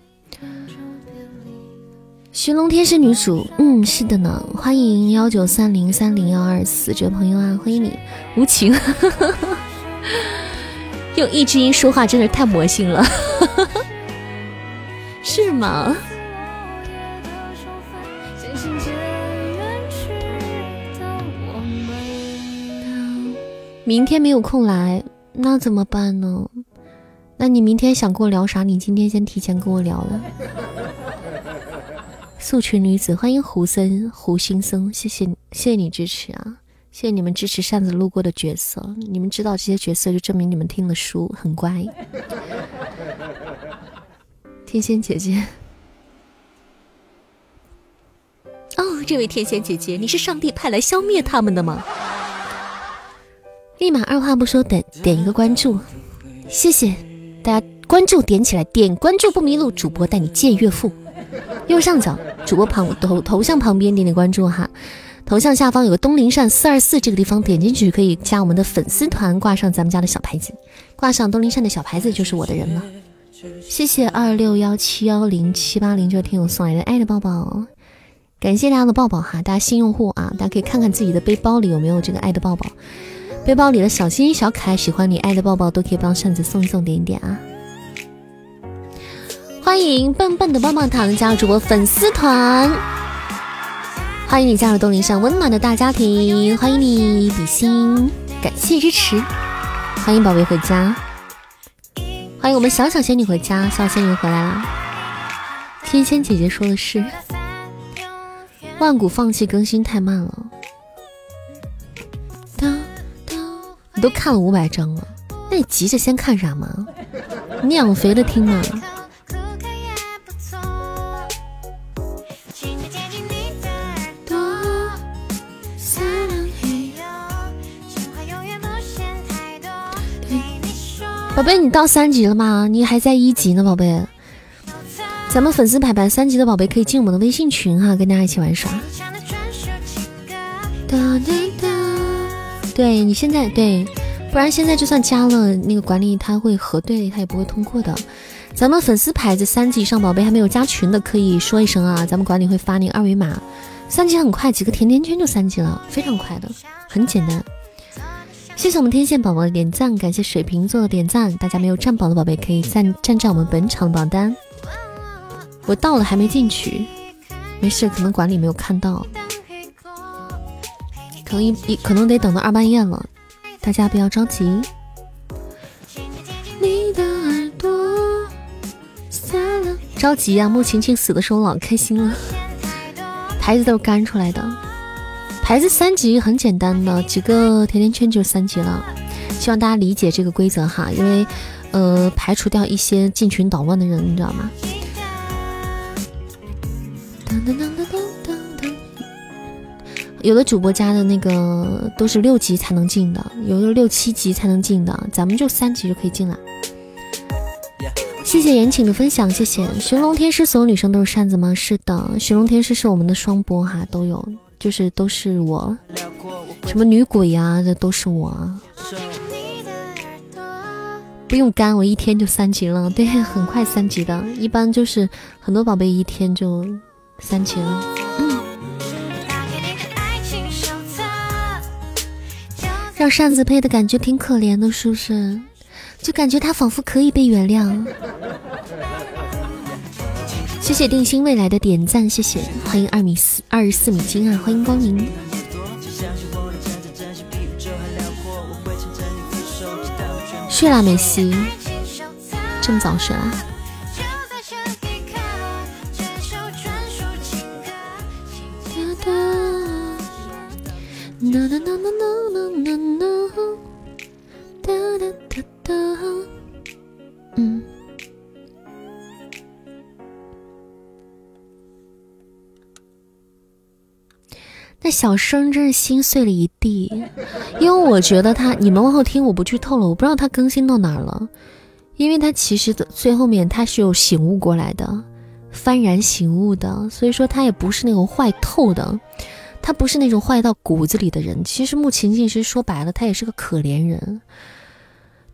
寻龙天是女主，嗯，是的呢。欢迎幺九三零三零幺二四这位朋友啊，欢迎你。无情，用一只音说话真的太魔性了。是吗？明天没有空来，那怎么办呢？那你明天想跟我聊啥？你今天先提前跟我聊了。素裙女子，欢迎胡森胡新森，谢谢谢谢你支持啊！谢谢你们支持扇子路过的角色，你们知道这些角色就证明你们听了书很乖。天仙姐姐，哦，这位天仙姐姐，你是上帝派来消灭他们的吗？立马二话不说点点一个关注，谢谢大家关注点起来，点关注不迷路，主播带你见岳父。右上角主播旁头头像旁边点点关注哈，头像下方有个东林扇四二四这个地方点进去可以加我们的粉丝团，挂上咱们家的小牌子，挂上东林扇的小牌子就是我的人了。谢谢二六幺七幺零七八零这位听友送来的爱的抱抱，感谢大家的抱抱哈！大家新用户啊，大家可以看看自己的背包里有没有这个爱的抱抱，背包里的小心小可爱，喜欢你爱的抱抱都可以帮扇子送一送点一点啊！欢迎笨笨的棒棒糖加入主播粉丝团，欢迎你加入东林上温暖的大家庭，欢迎你比心，感谢支持，欢迎宝贝回家。欢迎我们小小仙女回家，小小仙女回来了。天仙姐姐说的是，万古放弃更新太慢了。当当你都看了五百章了，那你急着先看啥嘛？你养肥了听吗？宝贝，你到三级了吗？你还在一级呢，宝贝。咱们粉丝排排三级的宝贝可以进我们的微信群哈，跟大家一起玩耍。对你现在对，不然现在就算加了那个管理，他会核对，他也不会通过的。咱们粉丝牌子三级以上宝贝还没有加群的，可以说一声啊，咱们管理会发那个二维码。三级很快，几个甜甜圈就三级了，非常快的，很简单。谢谢我们天线宝宝的点赞，感谢水瓶座的点赞。大家没有占榜的宝贝可以赞占占我们本场榜单。我到了还没进去，没事，可能管理没有看到，可能一一可能得等到二半夜了，大家不要着急。你的耳朵着急呀！穆晴晴死的时候老开心了。牌子都是干出来的，牌子三级很简单的，几个甜甜圈就三级了。希望大家理解这个规则哈，因为呃排除掉一些进群捣乱的人，你知道吗？有的主播家的那个都是六级才能进的，有的六七级才能进的，咱们就三级就可以进了。谢谢言情的分享，谢谢。寻龙天师，所有女生都是扇子吗？是的，寻龙天师是我们的双播哈，都有，就是都是我，什么女鬼啊，这都是我。不用干，我一天就三级了，对，很快三级的，一般就是很多宝贝一天就三级了。嗯，让扇子配的感觉挺可怜的，是不是？就感觉他仿佛可以被原谅。谢谢定心未来的点赞，谢谢，欢迎二米四二十四米金啊，欢迎光临。睡啦，美西，这么早睡啊？嗯，那小声真是心碎了一地，因为我觉得他，你们往后听，我不剧透了，我不知道他更新到哪儿了，因为他其实最后面他是有醒悟过来的，幡然醒悟的，所以说他也不是那种坏透的，他不是那种坏到骨子里的人。其实穆晴晴是说白了，他也是个可怜人。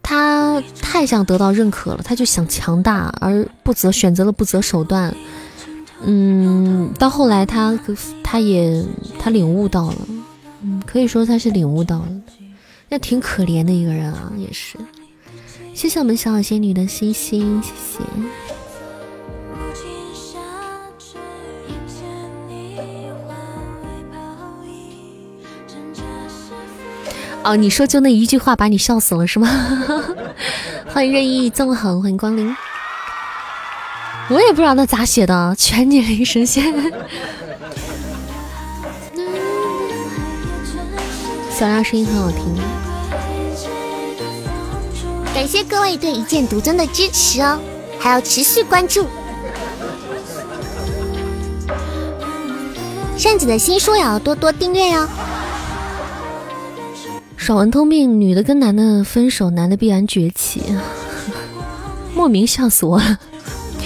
他太想得到认可了，他就想强大，而不择选择了不择手段。嗯，到后来他他也他领悟到了，嗯，可以说他是领悟到了，那挺可怜的一个人啊，也是。谢谢我们小小仙女的星星，谢谢。哦，你说就那一句话把你笑死了是吗？欢迎任意纵横，欢迎光临。我也不知道那咋写的，全年龄神仙。小亮声音很好听。感谢各位对一见独尊的支持哦，还要持续关注。扇子的新书也要多多订阅哟。爽文通病，女的跟男的分手，男的必然崛起，莫名笑死我了。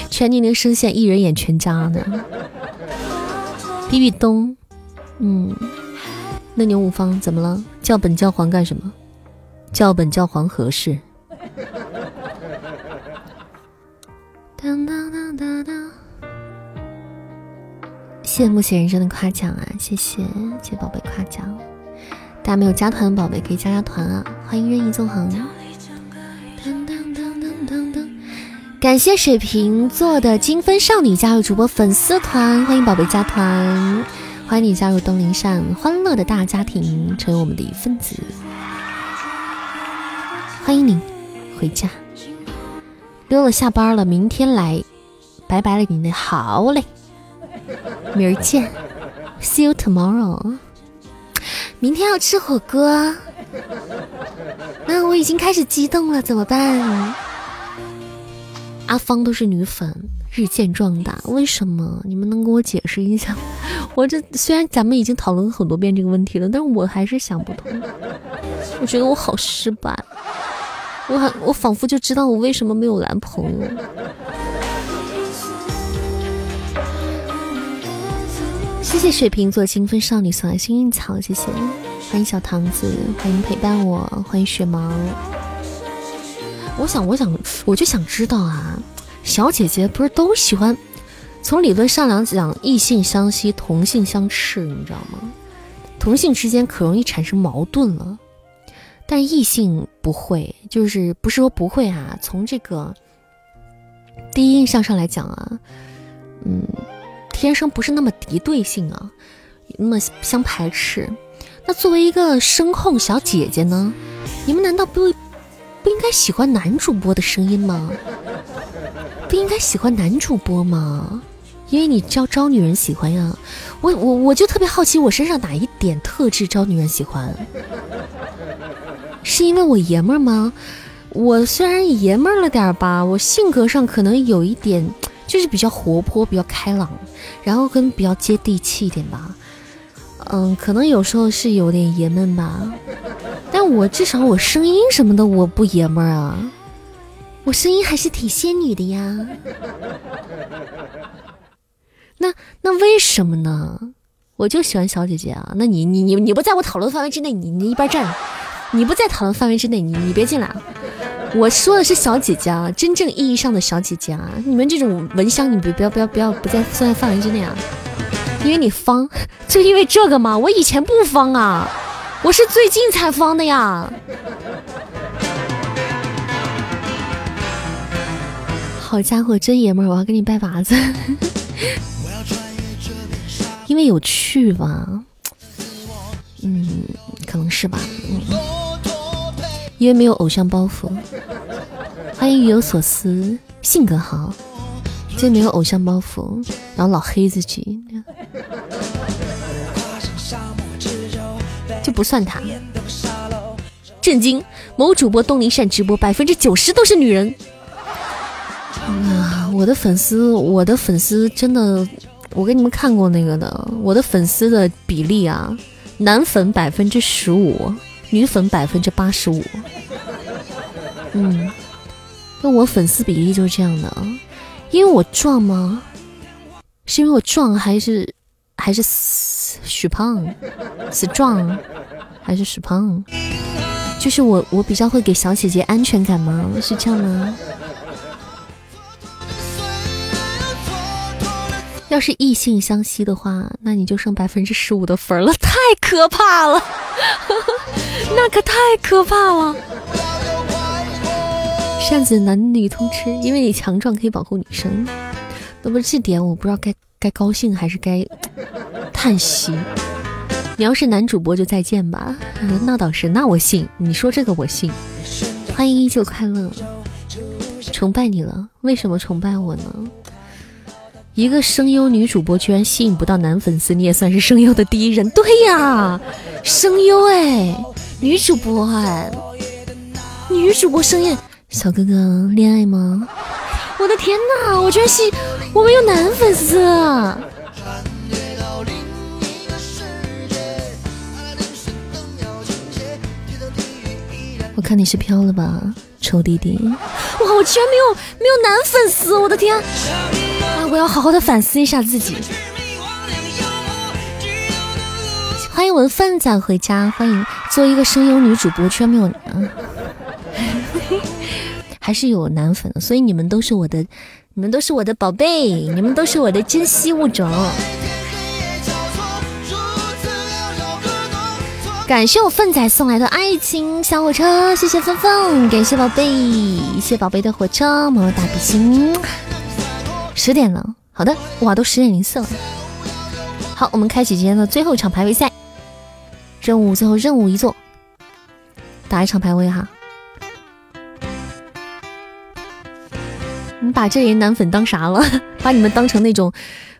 全年龄声线一人演全家呢。比比东，嗯，那牛五方怎么了？叫本教皇干什么？叫本教皇合适？当当当当当。羡慕写人生的夸奖啊！谢谢，谢谢宝贝夸奖。大家没有加团的宝贝可以加加团啊！欢迎任意纵横。感谢水瓶座的金分少女加入主播粉丝团，欢迎宝贝加团，欢迎你加入东林善欢乐的大家庭，成为我们的一份子。欢迎你回家，溜了下班了，明天来，拜拜了你的好嘞，明儿见，See you tomorrow。明天要吃火锅，那我已经开始激动了，怎么办？阿芳都是女粉，日渐壮大，为什么？你们能给我解释一下？我这虽然咱们已经讨论很多遍这个问题了，但是我还是想不通。我觉得我好失败，我还我仿佛就知道我为什么没有男朋友。谢谢水瓶座金分少女送来幸运草，谢谢，欢迎小唐子，欢迎陪伴我，欢迎雪毛。我想，我想，我就想知道啊，小姐姐不是都喜欢？从理论上来讲，异性相吸，同性相斥，你知道吗？同性之间可容易产生矛盾了，但异性不会，就是不是说不会啊？从这个第一印象上来讲啊，嗯。天生不是那么敌对性啊，那么相排斥。那作为一个声控小姐姐呢，你们难道不不应该喜欢男主播的声音吗？不应该喜欢男主播吗？因为你招招女人喜欢呀。我我我就特别好奇，我身上哪一点特质招女人喜欢？是因为我爷们儿吗？我虽然爷们儿了点儿吧，我性格上可能有一点，就是比较活泼，比较开朗，然后跟比较接地气一点吧。嗯，可能有时候是有点爷们吧，我至少我声音什么的我不爷们儿啊，我声音还是挺仙女的呀。那那为什么呢？我就喜欢小姐姐啊。那你你你你不在我讨论范围之内，你你一边站。你不在讨论范围之内，你你别进来。我说的是小姐姐啊，真正意义上的小姐姐啊。你们这种蚊香，你不不要不要不要不在算在范围之内啊。因为你方，就因为这个嘛，我以前不方啊，我是最近才方的呀。好家伙，真爷们儿，我要给你拜把子。因为有趣吧，嗯，可能是吧，嗯，因为没有偶像包袱。欢迎鱼有所思，性格好。就没有偶像包袱，然后老黑自己，不算他。震惊！某主播东林善直播，百分之九十都是女人。啊，我的粉丝，我的粉丝真的，我给你们看过那个的，我的粉丝的比例啊，男粉百分之十五，女粉百分之八十五。嗯，那我粉丝比例就是这样的。因为我壮吗？是因为我壮，还是还是许胖？死壮还是许胖？就是我，我比较会给小姐姐安全感吗？是这样吗？要是异性相吸的话，那你就剩百分之十五的分了，太可怕了！那可太可怕了。扇子男女通吃，因为你强壮可以保护女生。那么这点我不知道该该高兴还是该 叹息。你要是男主播就再见吧。那倒是，那我信。你说这个我信。欢迎依旧快乐，崇拜你了。为什么崇拜我呢？一个声优女主播居然吸引不到男粉丝，你也算是声优的第一人。对呀，声优哎，女主播哎，女主播声音。小哥哥，恋爱吗？我的天哪，我居然吸我没有男粉丝！我看你是飘了吧，臭弟弟！哇，我居然没有没有男粉丝，我的天！啊，我要好好的反思一下自己。欢迎我的饭仔回家，欢迎做一个声优女主播，居然没有。还是有男粉，所以你们都是我的，你们都是我的宝贝，你们都是我的珍稀物种。感谢我粪仔送来的爱情小火车，谢谢芬芬，感谢宝贝，谢谢宝贝的火车，么么哒，比心。十点了，好的，哇，都十点零四了。好，我们开启今天的最后一场排位赛，任务最后任务一做，打一场排位哈。你把这人男粉当啥了？把你们当成那种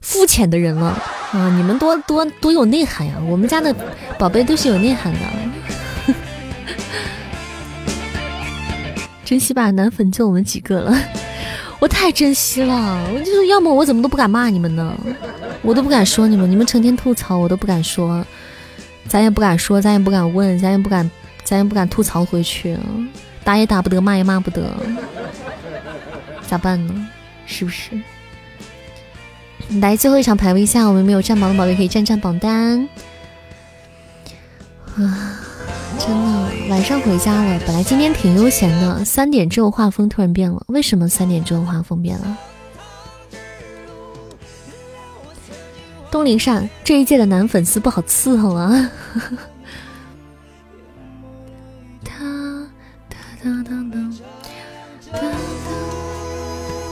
肤浅的人了啊！你们多多多有内涵呀！我们家的宝贝都是有内涵的。珍惜吧，男粉就我们几个了，我太珍惜了。我就是，要么我怎么都不敢骂你们呢？我都不敢说你们，你们成天吐槽，我都不敢说。咱也不敢说，咱也不敢问，咱也不敢，咱也不敢吐槽回去。打也打不得，骂也骂不得。咋办呢？是不是？来最后一场排位下，我们没有占榜的宝贝可以占占榜单。啊，真的，晚上回家了。本来今天挺悠闲的，三点之后画风突然变了。为什么三点之后画风变了？东林善这一届的男粉丝不好伺候啊。哒哒哒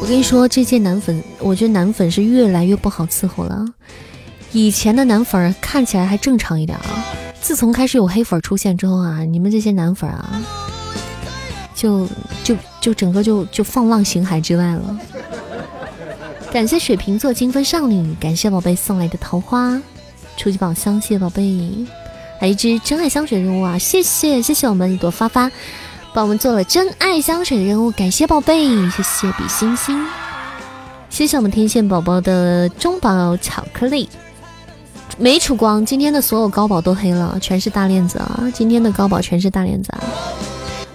我跟你说，这届男粉，我觉得男粉是越来越不好伺候了。以前的男粉看起来还正常一点啊，自从开始有黑粉出现之后啊，你们这些男粉啊，就就就整个就就放浪形骸之外了。感谢水瓶座金分少女，感谢宝贝送来的桃花，初级宝箱，谢谢宝贝，还一支真爱香水任务啊，谢谢谢谢我们一朵发发，帮我们做了真爱香水的任务，感谢宝贝，谢谢比心心，谢谢我们天线宝宝的中宝巧克力，没出光，今天的所有高宝都黑了，全是大链子啊，今天的高宝全是大链子啊，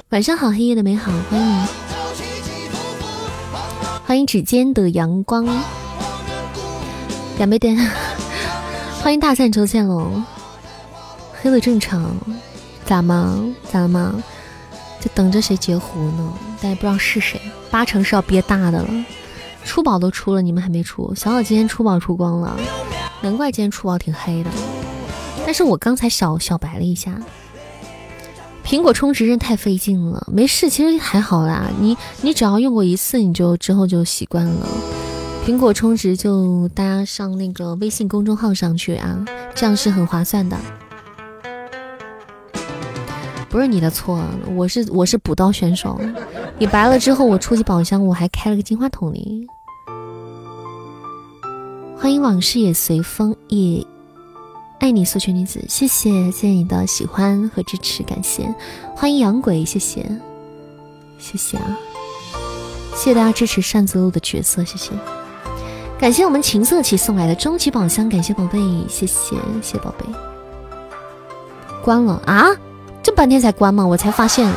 晚上好，黑夜的美好，欢迎。欢迎指尖的阳光，两杯点。欢迎大散抽线龙，黑了正常，咋吗？咋了吗？就等着谁截胡呢？但也不知道是谁，八成是要憋大的了。出宝都出了，你们还没出。小小今天出宝出光了，难怪今天出宝挺黑的。但是我刚才小小白了一下。苹果充值真太费劲了，没事，其实还好啦。你你只要用过一次，你就之后就习惯了。苹果充值就大家上那个微信公众号上去啊，这样是很划算的。不是你的错，我是我是补刀选手。你白了之后，我出去宝箱，我还开了个金话筒呢。欢迎往事也随风也。爱你，素裙女子，谢谢，谢谢你的喜欢和支持，感谢，欢迎洋鬼，谢谢，谢谢啊，谢谢大家支持扇子路的角色，谢谢，感谢我们情色起送来的终极宝箱，感谢宝贝，谢谢，谢谢宝贝，关了啊，这半天才关吗？我才发现，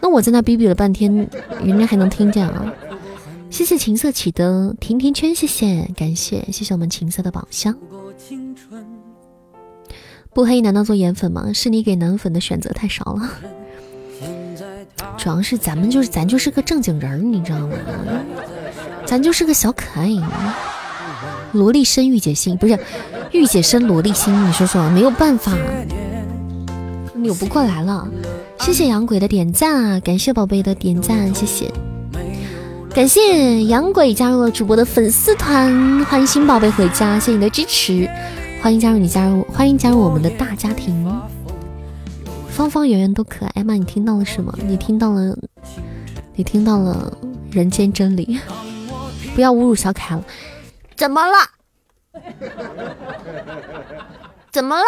那我在那哔哔了半天，人家还能听见啊，谢谢情色起的甜甜圈，谢谢，感谢，谢谢我们情色的宝箱。不黑难道做颜粉吗？是你给男粉的选择太少了。主要是咱们就是咱就是个正经人，你知道吗？咱就是个小可爱，萝莉深御姐心不是御姐深萝莉心，你说说没有办法，扭不过来了。谢谢洋鬼的点赞啊！感谢宝贝的点赞，谢谢。感谢洋鬼加入了主播的粉丝团，欢迎新宝贝回家，谢谢你的支持。欢迎加入你加入，欢迎加入我们的大家庭。方方圆圆都可爱吗？你听到了什么？你听到了，你听到了人间真理。不要侮辱小凯了。怎么了？怎么了？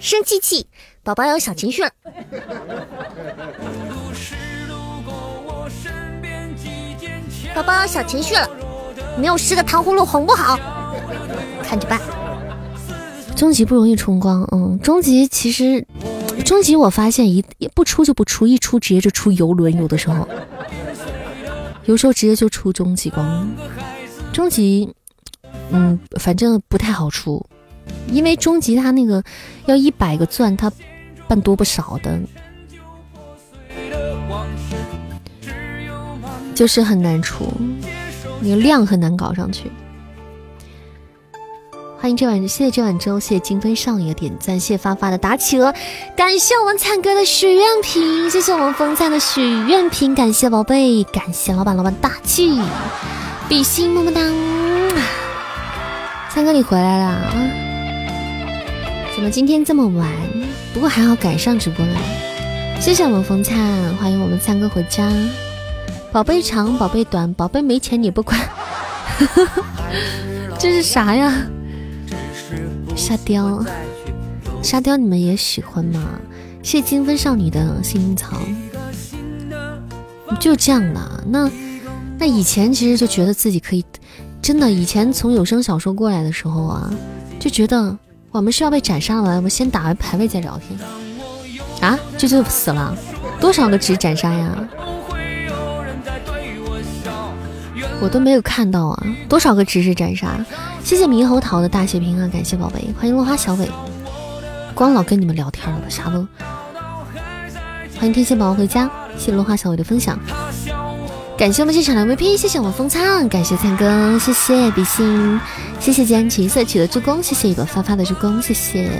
生气气，宝宝有小情绪了。宝宝有小情绪了，没有十个糖葫芦哄不好。看着办。终极不容易冲光，嗯，终极其实，终极我发现一不出就不出，一出直接就出游轮，有的时候，有时候直接就出终极光。终极，嗯，反正不太好出，因为终极它那个要一百个钻，它半多不少的，就是很难出，那个量很难搞上去。欢迎这晚，谢谢这晚粥，谢谢金飞少爷的点赞，谢谢发发的打企鹅，感谢我们灿哥的许愿瓶，谢谢我们风灿的许愿瓶，感谢宝贝，感谢老板老板大气，比心么么哒，灿哥你回来了，怎么今天这么晚？不过还好赶上直播了，谢谢我们风灿，欢迎我们灿哥回家，宝贝长，宝贝短，宝贝没钱你不管，这是啥呀？沙雕，沙雕，你们也喜欢吗？谢金分少女的幸运草，就这样的。那那以前其实就觉得自己可以，真的，以前从有声小说过来的时候啊，就觉得我们是要被斩杀了，我们先打完排位再聊天啊，这就死了，多少个值斩杀呀？我都没有看到啊，多少个值是斩杀？谢谢猕猴桃的大血瓶啊！感谢宝贝，欢迎落花小伟。光老跟你们聊天了，啥都。欢迎天线宝宝回家，谢谢落花小伟的分享。感谢我们现场的 VP，谢谢我们风仓，感谢灿哥，谢谢比心，谢谢安情色起的助攻，谢谢一朵发发的助攻，谢谢。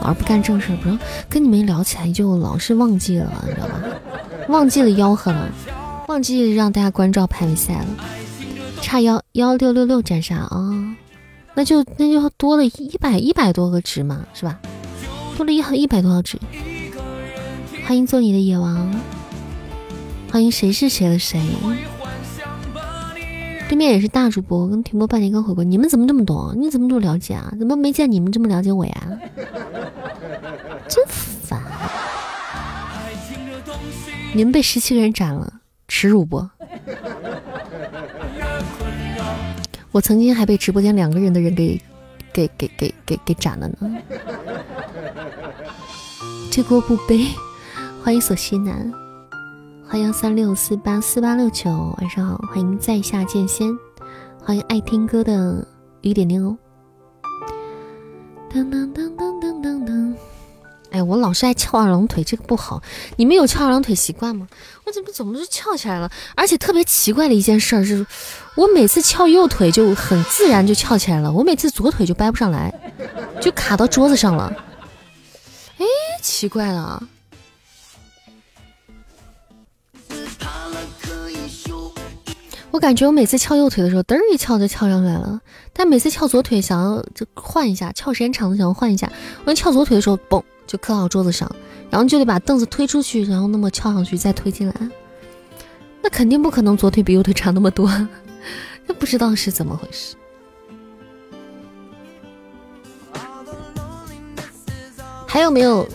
老是不干正事，不是跟你们聊起来就老是忘记了，你知道吧？忘记了吆喝了。忘记让大家关照排位赛了，差幺幺六六六斩杀啊，那就那就多了一百一百多个值嘛，是吧？多了一一百多个值。欢迎做你的野王，欢迎谁是谁的谁。对面也是大主播，跟停播半年刚回国，你们怎么这么多？你怎么这么了解啊？怎么没见你们这么了解我呀？真烦！你们被十七个人斩了，耻辱不？我曾经还被直播间两个人的人给给给给给给斩了呢。这锅不背。欢迎索西南。欢迎三六四八四八六九，晚上好！欢迎在下剑仙，欢迎爱听歌的雨点点哦。噔噔噔噔噔噔噔！哎，我老是爱翘二郎腿，这个不好。你们有翘二郎腿习惯吗？我怎么怎么就翘起来了？而且特别奇怪的一件事是，我每次翘右腿就很自然就翘起来了，我每次左腿就掰不上来，就卡到桌子上了。哎，奇怪了。我感觉我每次翘右腿的时候，嘚儿一翘就翘上来了。但每次翘左腿，想要就换一下，翘时间长的想要换一下。我翘左腿的时候，嘣就磕到桌子上，然后就得把凳子推出去，然后那么翘上去再推进来。那肯定不可能左腿比右腿长那么多，那不知道是怎么回事。还有没有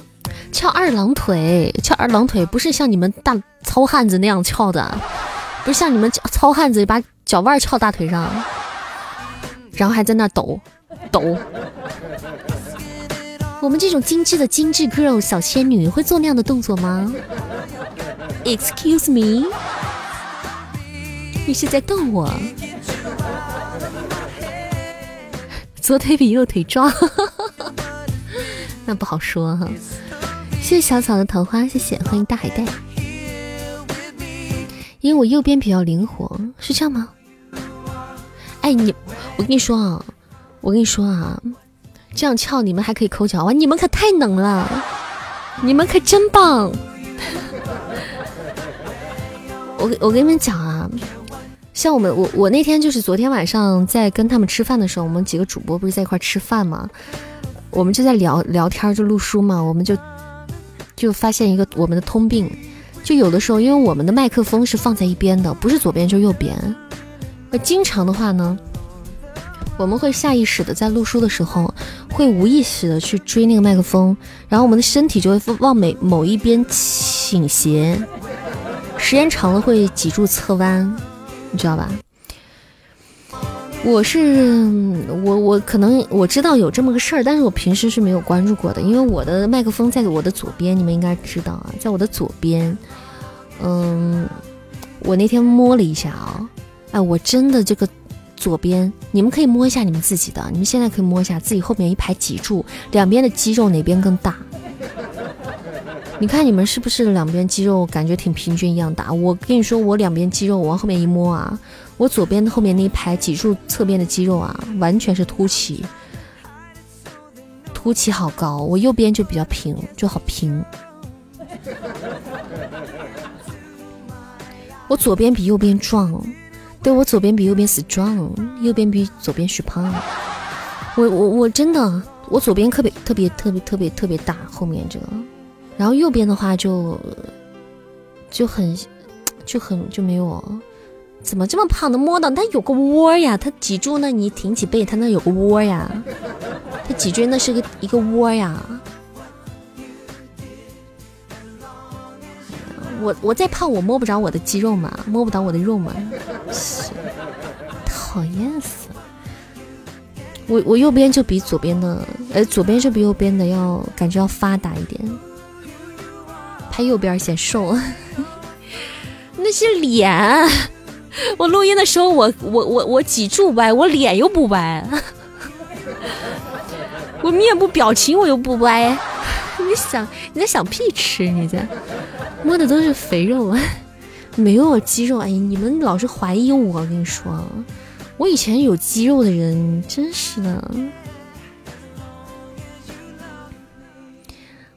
翘二郎腿？翘二郎腿不是像你们大糙汉子那样翘的。不是像你们糙汉子把脚腕翘大腿上，然后还在那抖抖。我们这种精致的精致 girl 小仙女会做那样的动作吗？Excuse me，你是在逗我？左腿比右腿壮，那不好说哈。谢谢小草的桃花，谢谢，欢迎大海带。因为我右边比较灵活，是这样吗？哎，你，我跟你说啊，我跟你说啊，这样翘你们还可以抠脚哇！你们可太能了，你们可真棒！我我跟你们讲啊，像我们我我那天就是昨天晚上在跟他们吃饭的时候，我们几个主播不是在一块吃饭吗？我们就在聊聊天就录书嘛，我们就就发现一个我们的通病。就有的时候，因为我们的麦克风是放在一边的，不是左边就右边。那经常的话呢，我们会下意识的在录书的时候，会无意识的去追那个麦克风，然后我们的身体就会往每某一边倾斜，时间长了会脊柱侧弯，你知道吧？我是我我可能我知道有这么个事儿，但是我平时是没有关注过的，因为我的麦克风在我的左边，你们应该知道啊，在我的左边。嗯，我那天摸了一下啊，哎，我真的这个左边，你们可以摸一下你们自己的，你们现在可以摸一下自己后面一排脊柱两边的肌肉哪边更大？你看你们是不是两边肌肉感觉挺平均一样大？我跟你说，我两边肌肉往后面一摸啊。我左边的后面那一排脊柱侧边的肌肉啊，完全是凸起，凸起好高。我右边就比较平，就好平。我左边比右边壮，对我左边比右边 strong，右边比左边虚胖。我我我真的，我左边特别特别特别特别特别大，后面这个，然后右边的话就就很就很就没有。怎么这么胖的？摸到它有个窝呀，它脊柱那你挺起背，它那有个窝呀，它脊椎那是个一个窝呀。我我再胖，我摸不着我的肌肉嘛，摸不着我的肉嘛，讨厌死了。我我右边就比左边的，呃，左边就比右边的要感觉要发达一点，拍右边显瘦，那是脸。我录音的时候，我我我我脊柱歪，我脸又不歪，我面部表情我又不歪，你想你在想屁吃？你在摸的都是肥肉啊，没有肌肉。哎，你们老是怀疑我，跟你说，我以前有肌肉的人，真是的。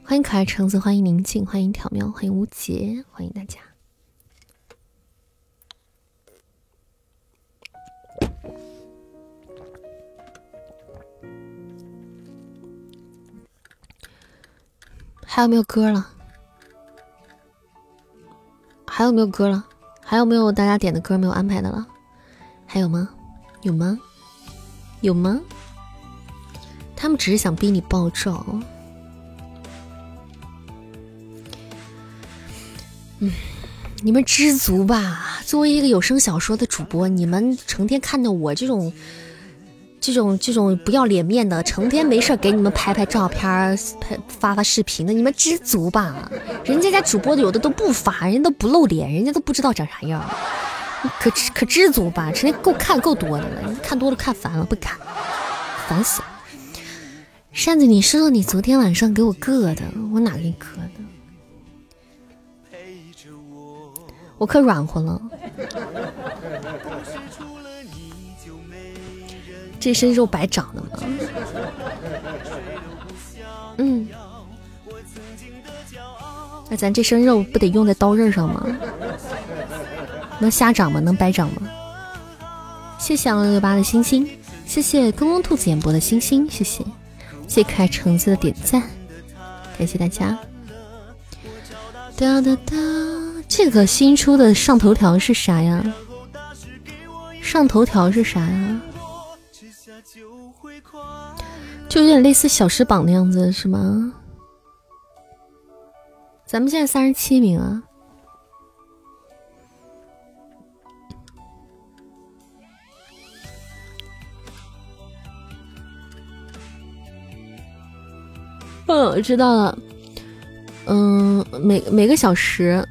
欢迎可爱橙子，欢迎宁静，欢迎挑喵，欢迎吴杰，欢迎大家。还有没有歌了？还有没有歌了？还有没有大家点的歌没有安排的了？还有吗？有吗？有吗？他们只是想逼你爆照。嗯，你们知足吧。作为一个有声小说的主播，你们成天看到我这种。这种这种不要脸面的，成天没事给你们拍拍照片、拍发发视频的，你们知足吧？人家家主播的有的都不发，人家都不露脸，人家都不知道长啥样，可可知足吧？成天够看够多的了，看多了看烦了，不看，烦死了。扇子，你说说你昨天晚上给我硌的，我哪给你磕的？我可软和了。这身肉白长的吗？嗯，那咱这身肉不得用在刀刃上吗？能瞎长吗？能白长吗？谢谢二六六八的星星，谢谢公公兔子演播的星星，谢谢，谢谢可爱橙子的点赞，感谢大家。哒哒哒，这个新出的上头条是啥呀？上头条是啥呀？就有点类似小时榜的样子，是吗？咱们现在三十七名啊。嗯，我知道了。嗯，每每个小时，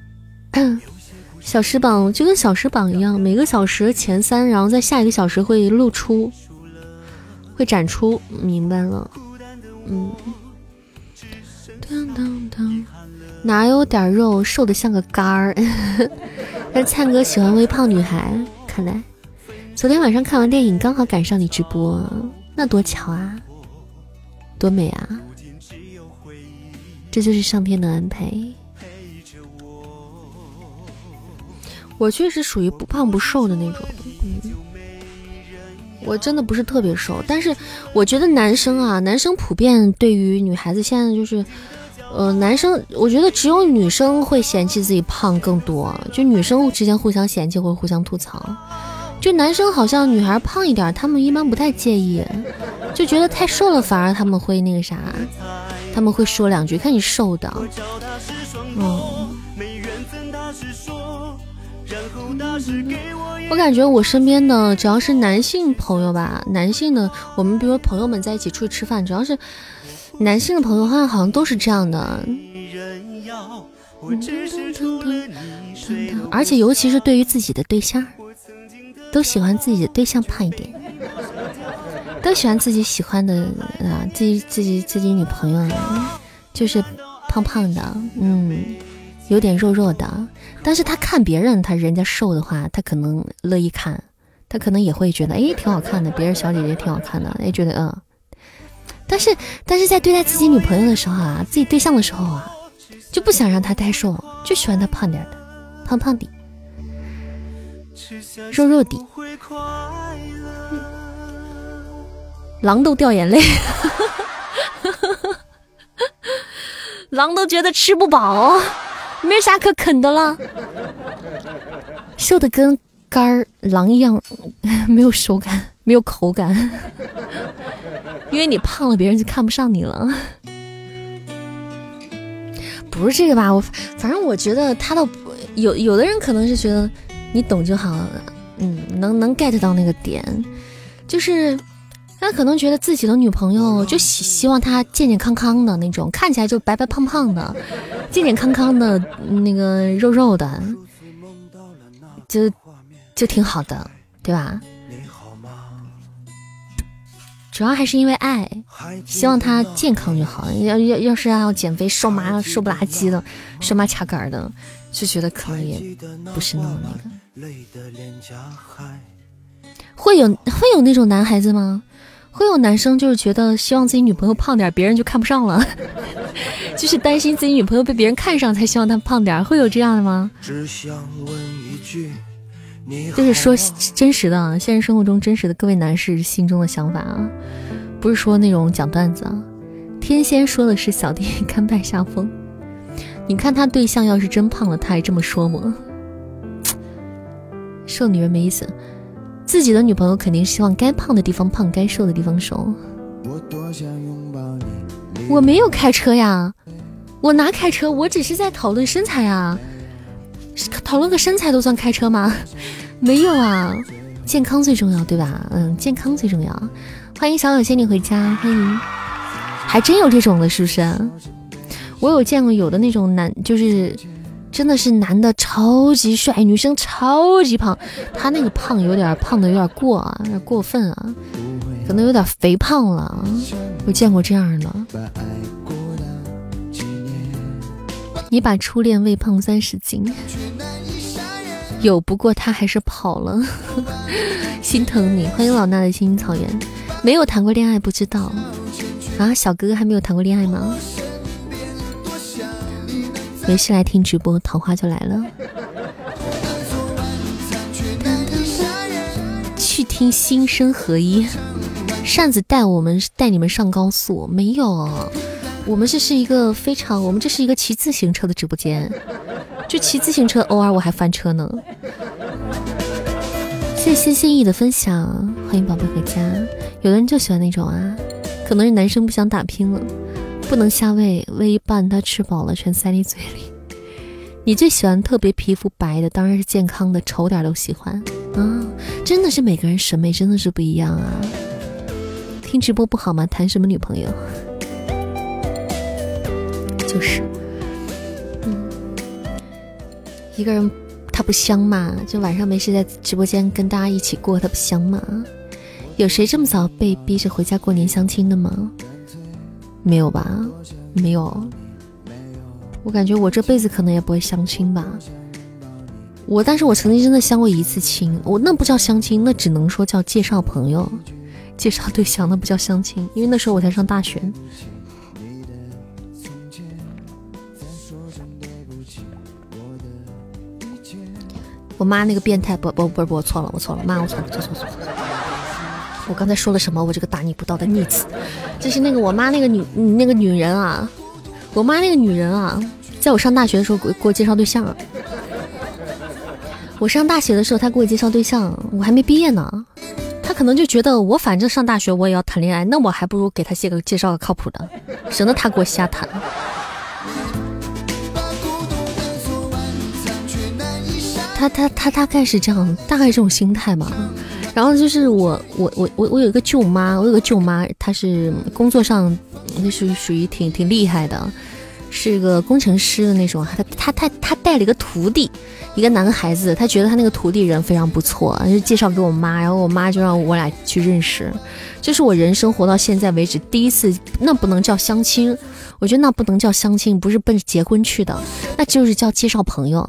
小时榜就跟小时榜一样，每个小时前三，然后在下一个小时会露出。会展出，明白了，嗯，哪有点肉，瘦的像个杆儿。但灿哥喜欢微胖女孩，看来昨天晚上看完电影，刚好赶上你直播，那多巧啊，多美啊！这就是上天的安排。我确实属于不胖不瘦的那种，嗯。我真的不是特别瘦，但是我觉得男生啊，男生普遍对于女孩子现在就是，呃，男生我觉得只有女生会嫌弃自己胖更多，就女生之间互相嫌弃或互相吐槽，就男生好像女孩胖一点，他们一般不太介意，就觉得太瘦了反而他们会那个啥，他们会说两句，看你瘦的，嗯。我感觉我身边的只要是男性朋友吧，男性的，我们比如朋友们在一起出去吃饭，只要是男性的朋友，好像好像都是这样的。而且尤其是对于自己的对象，都喜欢自己的对象胖一点，都喜欢自己喜欢的啊，自己自己自己女朋友就是胖胖的，嗯。有点肉肉的，但是他看别人，他人家瘦的话，他可能乐意看，他可能也会觉得，哎，挺好看的，别人小姐姐挺好看的，哎，觉得嗯，但是，但是在对待自己女朋友的时候啊，自己对象的时候啊，就不想让他太瘦，就喜欢他胖点的，胖胖的，肉肉的，狼都掉眼泪。狼都觉得吃不饱。没啥可啃的了，瘦的跟干儿狼一样，没有手感，没有口感，因为你胖了，别人就看不上你了。不是这个吧？我反正我觉得他倒有有的人可能是觉得你懂就好了，嗯，能能 get 到那个点，就是。他可能觉得自己的女朋友就希希望她健健康康的那种，看起来就白白胖胖的，健健康康的那个肉肉的，就就挺好的，对吧？主要还是因为爱，希望她健康就好。要要要是要减肥，瘦麻瘦不拉几的，瘦麻掐杆的，就觉得可能也不是那么那个。会有会有那种男孩子吗？会有男生就是觉得希望自己女朋友胖点，别人就看不上了，就是担心自己女朋友被别人看上才希望她胖点，会有这样的吗？就是说真实的，现实生活中真实的各位男士心中的想法啊，不是说那种讲段子啊。天仙说的是小弟甘拜下风，你看他对象要是真胖了，他还这么说吗？瘦女人没意思。自己的女朋友肯定希望该胖的地方胖，该瘦的地方瘦。我没有开车呀，我哪开车？我只是在讨论身材啊，讨论个身材都算开车吗？没有啊，健康最重要，对吧？嗯，健康最重要。欢迎小小仙女回家，欢迎。还真有这种的，是不是？我有见过有的那种男，就是真的是男的超级帅，女生超级胖，他那个胖有点胖的有点过啊，有点过分啊，可能有点肥胖了。我见过这样的。你把初恋喂胖三十斤，有不过他还是跑了，心疼你。欢迎老衲的青青草原，没有谈过恋爱不知道啊，小哥哥还没有谈过恋爱吗？没事来听直播，桃花就来了。去听心声合一，扇子带我们带你们上高速，没有，我们这是一个非常，我们这是一个骑自行车的直播间，就骑自行车，偶尔我还翻车呢。谢谢心意的分享，欢迎宝贝回家。有的人就喜欢那种啊，可能是男生不想打拼了。不能瞎喂，喂一半他吃饱了全塞你嘴里。你最喜欢特别皮肤白的，当然是健康的，丑点都喜欢啊！真的是每个人审美真的是不一样啊。听直播不好吗？谈什么女朋友？就是，嗯，一个人他不香吗？就晚上没事在直播间跟大家一起过，他不香吗？有谁这么早被逼着回家过年相亲的吗？没有吧，没有。我感觉我这辈子可能也不会相亲吧。我，但是我曾经真的相过一次亲，我那不叫相亲，那只能说叫介绍朋友、介绍对象，那不叫相亲，因为那时候我才上大学。我妈那个变态，不不不不，我错了，我错了，妈，我错了，错错错。我刚才说了什么？我这个大逆不道的逆子，就是那个我妈那个女那个女人啊，我妈那个女人啊，在我上大学的时候给给我介绍对象。我上大学的时候，她给我介绍对象，我还没毕业呢。她可能就觉得我反正上大学我也要谈恋爱，那我还不如给她介个介绍个靠谱的，省得她给我瞎谈。她她她大概是这样，大概这种心态吧。然后就是我我我我我有一个舅妈，我有个舅妈，她是工作上那是属于挺挺厉害的，是个工程师的那种。她她她她带了一个徒弟，一个男孩子，她觉得她那个徒弟人非常不错，就介绍给我妈，然后我妈就让我俩去认识。这是我人生活到现在为止第一次，那不能叫相亲，我觉得那不能叫相亲，不是奔着结婚去的，那就是叫介绍朋友。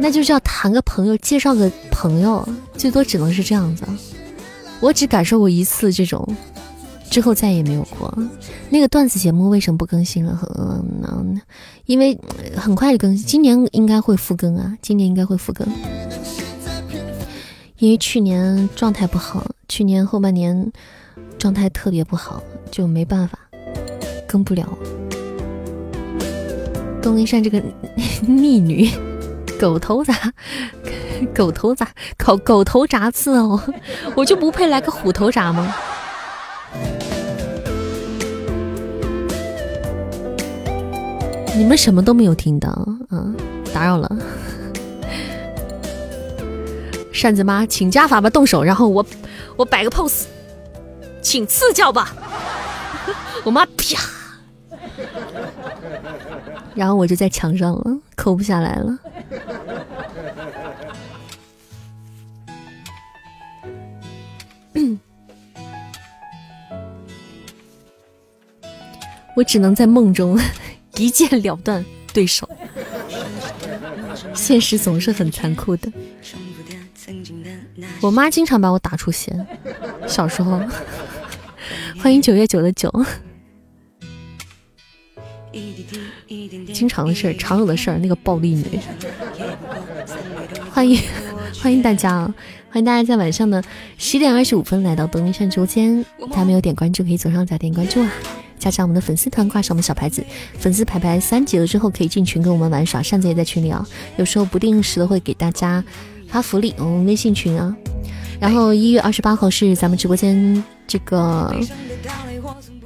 那就是要谈个朋友，介绍个朋友，最多只能是这样子。我只感受过一次这种，之后再也没有过。那个段子节目为什么不更新了？嗯，因为很快就更新，今年应该会复更啊，今年应该会复更。因为去年状态不好，去年后半年状态特别不好，就没办法更不了。东林山这个 逆女。狗头铡，狗头铡，狗狗头铡刺哦，我就不配来个虎头铡吗？你们什么都没有听到，嗯，打扰了。扇子妈，请加法吧，动手，然后我我摆个 pose，请赐教吧。我妈啪，然后我就在墙上了，抠不下来了。我只能在梦中 一剑了断对手，现实总是很残酷的。我妈经常把我打出血，小时候。欢迎九月九的九，经常的事儿，常有的事儿，那个暴力女。欢迎欢迎大家啊，欢迎大家在晚上的十点二十五分来到德云山直播间。大家没有点关注，可以左上角点关注啊。加上我们的粉丝团，挂上我们小牌子，粉丝牌牌三级了之后可以进群跟我们玩耍。扇子也在群里啊，有时候不定时的会给大家发福利，我们微信群啊。然后一月二十八号是咱们直播间这个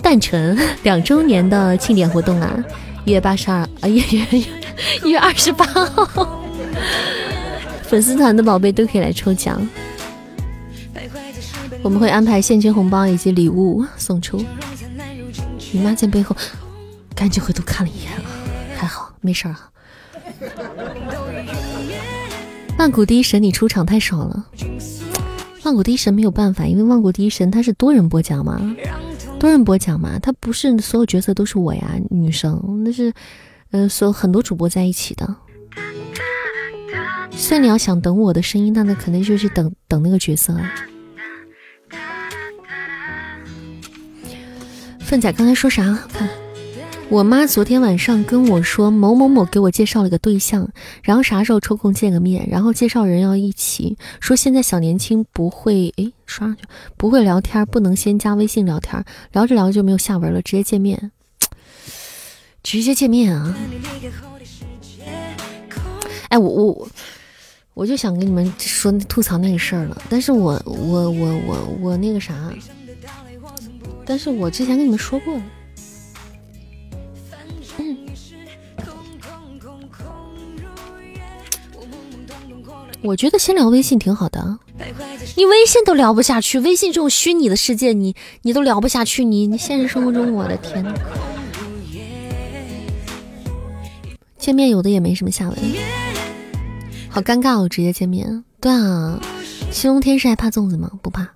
诞辰 两周年的庆典活动啊，一月八十二啊，一月 一月二十八号，粉丝团的宝贝都可以来抽奖。我们会安排现金红包以及礼物送出。你妈在背后，赶紧回头看了一眼啊，还好没事儿啊。万古第一神，你出场太少了。万古第一神没有办法，因为万古第一神他是多人播讲嘛，多人播讲嘛，他不是所有角色都是我呀，女生那是，呃，所有很多主播在一起的。所以你要想等我的声音，那那肯定就是等等那个角色啊。笨仔刚才说啥？看，我妈昨天晚上跟我说，某某某给我介绍了个对象，然后啥时候抽空见个面，然后介绍人要一起。说现在小年轻不会，哎，刷上去不会聊天，不能先加微信聊天，聊着聊着就没有下文了，直接见面，直接见面啊！哎，我我我就想跟你们说吐槽那个事儿了，但是我我我我我那个啥。但是我之前跟你们说过了，我觉得先聊微信挺好的。你微信都聊不下去，微信这种虚拟的世界，你你都聊不下去，你你现实生活中，我的天呐，见面有的也没什么下文，好尴尬哦，直接见面。对啊，七龙天师还怕粽子吗？不怕。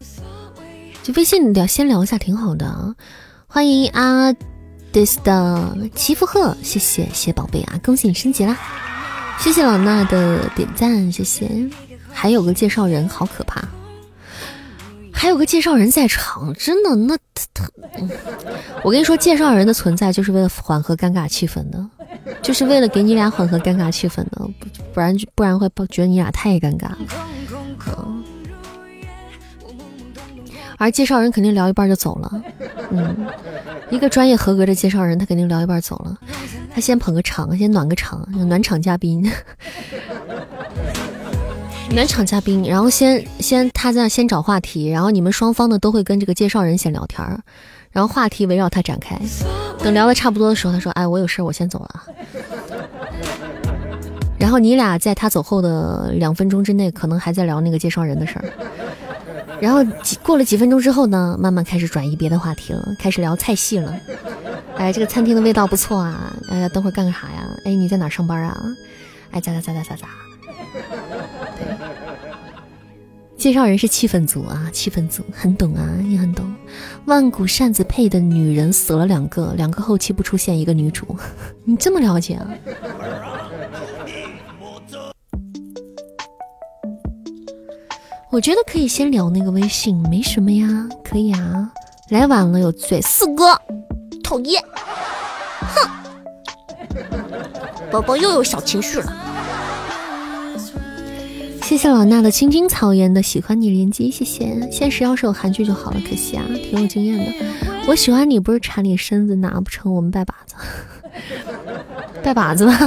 就微信聊，先聊一下，挺好的。欢迎阿迪斯的齐福鹤，谢谢谢谢宝贝啊，恭喜你升级啦！谢谢老衲的点赞，谢谢。还有个介绍人，好可怕！还有个介绍人在场，真的那他他，我跟你说，介绍人的存在就是为了缓和尴尬气氛的，就是为了给你俩缓和尴尬气氛的，不不然不然会不觉得你俩太尴尬。而介绍人肯定聊一半就走了，嗯，一个专业合格的介绍人，他肯定聊一半走了。他先捧个场，先暖个场，暖场嘉宾，暖场嘉宾，然后先先他在先找话题，然后你们双方呢都会跟这个介绍人先聊天儿，然后话题围绕他展开。等聊的差不多的时候，他说：“哎，我有事，我先走了。”然后你俩在他走后的两分钟之内，可能还在聊那个介绍人的事儿。然后几过了几分钟之后呢，慢慢开始转移别的话题了，开始聊菜系了。哎，这个餐厅的味道不错啊。哎呀，等会儿干个啥呀？哎，你在哪上班啊？哎，咋咋咋咋咋咋？对，介绍人是气氛组啊，气氛组很懂啊，你很懂。万古扇子配的女人死了两个，两个后期不出现一个女主，你这么了解啊？我觉得可以先聊那个微信，没什么呀，可以啊。来晚了有罪，四哥讨厌，哼，宝宝又有小情绪了。谢谢老衲的青青草原的喜欢你连接，谢谢。现实要是有韩剧就好了，可惜啊，挺有经验的。我喜欢你不是馋你身子，拿不成我们拜把子，拜把子吧。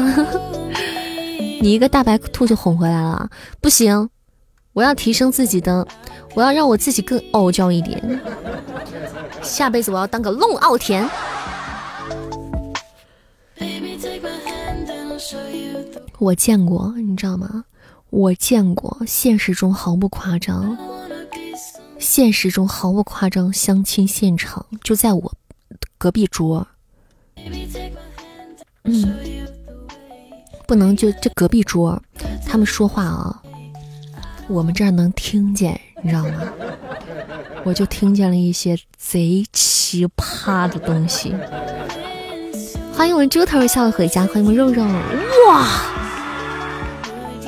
你一个大白兔就哄回来了，不行。我要提升自己的，我要让我自己更傲娇一点。下辈子我要当个龙傲天。我见过，你知道吗？我见过，现实中毫不夸张，现实中毫不夸张，相亲现场就在我隔壁桌。嗯，不能就这隔壁桌，他们说话啊。我们这儿能听见，你知道吗？我就听见了一些贼奇葩的东西。欢迎我们猪头笑着回家，欢迎我们肉肉，哇！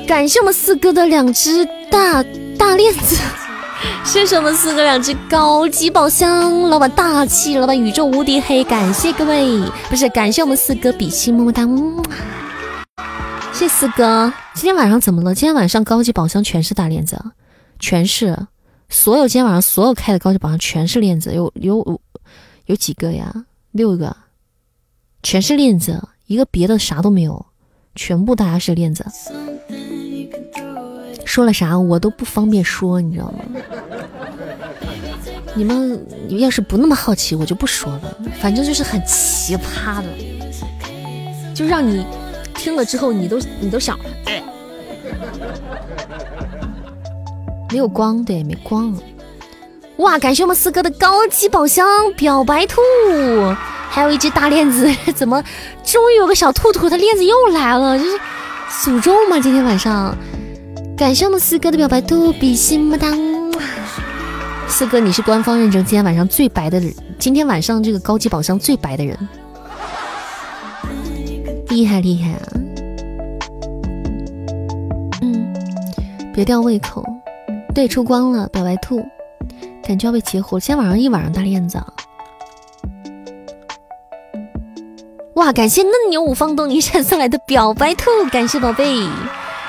感谢我们四哥的两只大大链子，谢谢我们四哥两只高级宝箱，老板大气，老板宇宙无敌黑，感谢各位，不是感谢我们四哥比心，么么哒。谢四哥，今天晚上怎么了？今天晚上高级宝箱全是大链子，全是，所有今天晚上所有开的高级宝箱全是链子，有有有几个呀？六个，全是链子，一个别的啥都没有，全部大家是链子。说了啥我都不方便说，你知道吗？你们要是不那么好奇，我就不说了。反正就是很奇葩的，就让你听了之后，你都你都想，没有光，对，没光。哇！感谢我们四哥的高级宝箱表白兔，还有一只大链子。怎么，终于有个小兔兔，它链子又来了，这是诅咒吗？今天晚上，感谢我们四哥的表白兔，比心么当。四哥，你是官方认证今天晚上最白的人，今天晚上这个高级宝箱最白的人，厉害厉害啊！嗯，别吊胃口。对，出光了，表白兔。感觉要被截胡了，今天晚上一晚上大链子啊。哇！感谢嫩牛五方东尼山送来的表白兔，感谢宝贝，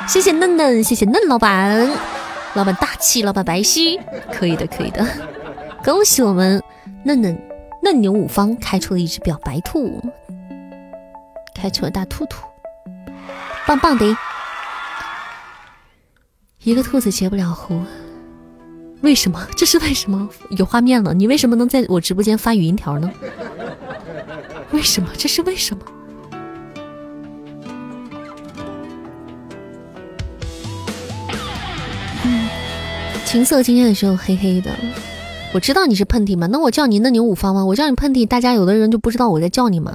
谢谢嫩嫩，谢谢嫩老板，老板大气，老板白皙，可以的，可以的。恭喜我们嫩嫩嫩牛五方开出了一只表白兔，开出了大兔兔，棒棒的，一个兔子截不了胡。为什么？这是为什么？有画面了，你为什么能在我直播间发语音条呢？为什么？这是为什么？嗯，情色今天的时候黑黑的，我知道你是喷嚏吗？那我叫你那牛五方吗？我叫你喷嚏，大家有的人就不知道我在叫你吗？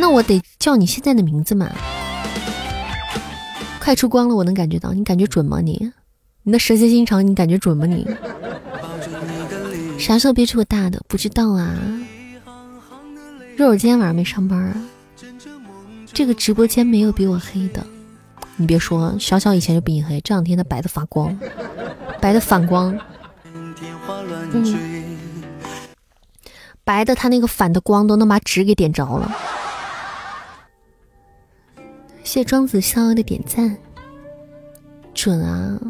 那我得叫你现在的名字嘛？快出光了，我能感觉到，你感觉准吗？你？你那蛇蝎心肠，你感觉准吗？你啥时候憋出个大的？不知道啊。肉肉今天晚上没上班啊。这个直播间没有比我黑的。你别说，小小以前就比你黑，这两天他白的发光，白的反光。嗯，白的他那个反的光都能把纸给点着了。谢庄子逍遥的点赞，准啊。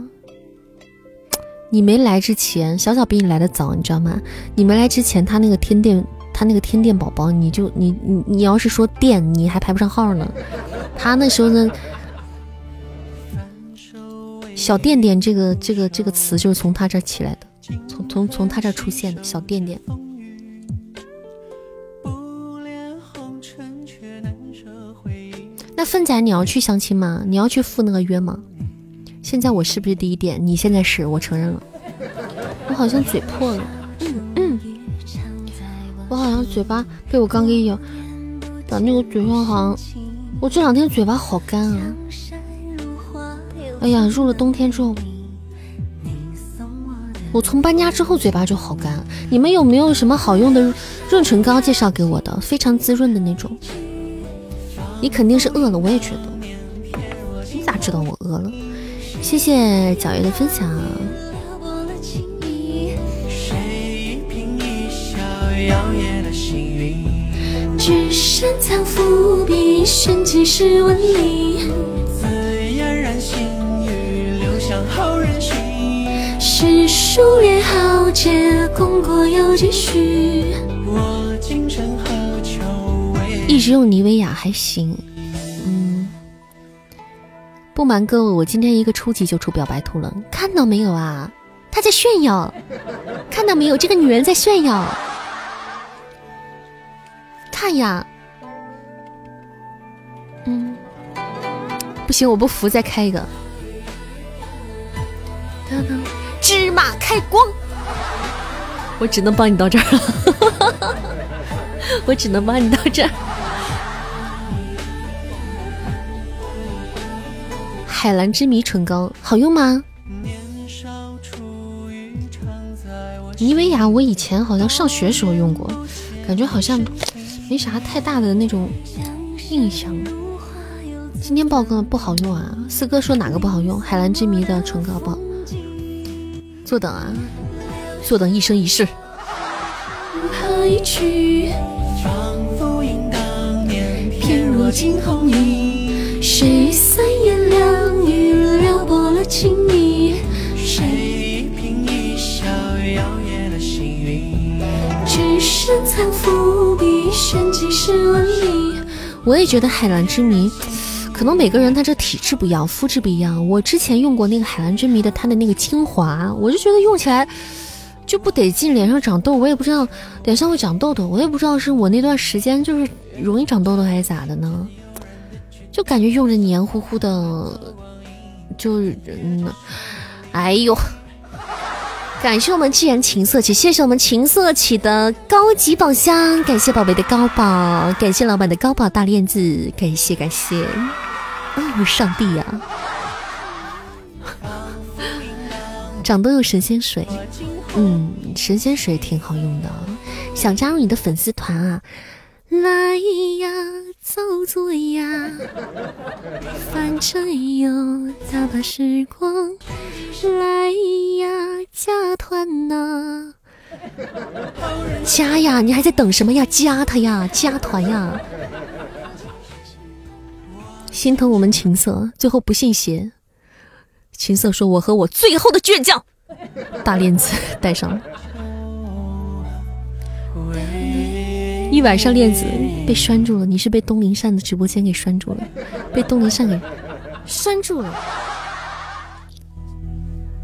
你没来之前，小小比你来的早，你知道吗？你没来之前，他那个天电，他那个天电宝宝，你就你你你要是说电，你还排不上号呢。他那时候呢，小电电这个这个这个词就是从他这起来的，从从从他这出现的小电电。那粪仔，你要去相亲吗？你要去赴那个约吗？现在我是不是第一点？你现在是我承认了，我好像嘴破了，嗯嗯，我好像嘴巴被我刚给咬，把那个嘴上好像，我这两天嘴巴好干啊，哎呀，入了冬天之后，我从搬家之后嘴巴就好干。你们有没有什么好用的润唇膏介绍给我的？非常滋润的那种。你肯定是饿了，我也觉得。你咋知道我饿了？谢谢皎月的分享。只身藏伏笔，心语，留香后人寻。诗书烈豪杰，功过有几许？我今生何求？一直用妮维雅还行。嗯不瞒各位，我今天一个初级就出表白图了，看到没有啊？他在炫耀，看到没有？这个女人在炫耀，看呀，嗯，不行，我不服，再开一个，芝麻开光，我只能帮你到这儿了，我只能帮你到这儿。海蓝之谜唇膏好用吗？妮维雅我以前好像上学时候用过，感觉好像没啥太大的那种印象。今天报个不好用啊！四哥说哪个不好用？海蓝之谜的唇膏不好。坐等啊，坐等一生一世。谁三言两情意？谁一颦一笑摇曳了星云？只身藏我也觉得海蓝之谜，可能每个人他这体质不一样，肤质不一样。我之前用过那个海蓝之谜的它的那个精华，我就觉得用起来就不得劲，脸上长痘。我也不知道脸上会长痘痘，我也不知道是我那段时间就是容易长痘痘还是咋的呢？就感觉用着黏糊糊的，就是嗯，哎呦。感谢我们既然情色起，谢谢我们情色起的高级宝箱，感谢宝贝的高宝，感谢老板的高宝大链子，感谢感谢，哦，上帝呀！长痘有神仙水，嗯，神仙水挺好用的，想加入你的粉丝团啊。来呀，造作呀，反正有大把时光。来呀，加团呐！加呀，你还在等什么呀？加他呀，加团呀！心疼我们情色，最后不信邪。情色说：“我和我最后的倔强。”大链子戴上了。一晚上链子被拴住了，你是被东林善的直播间给拴住了，被东林善给拴住了。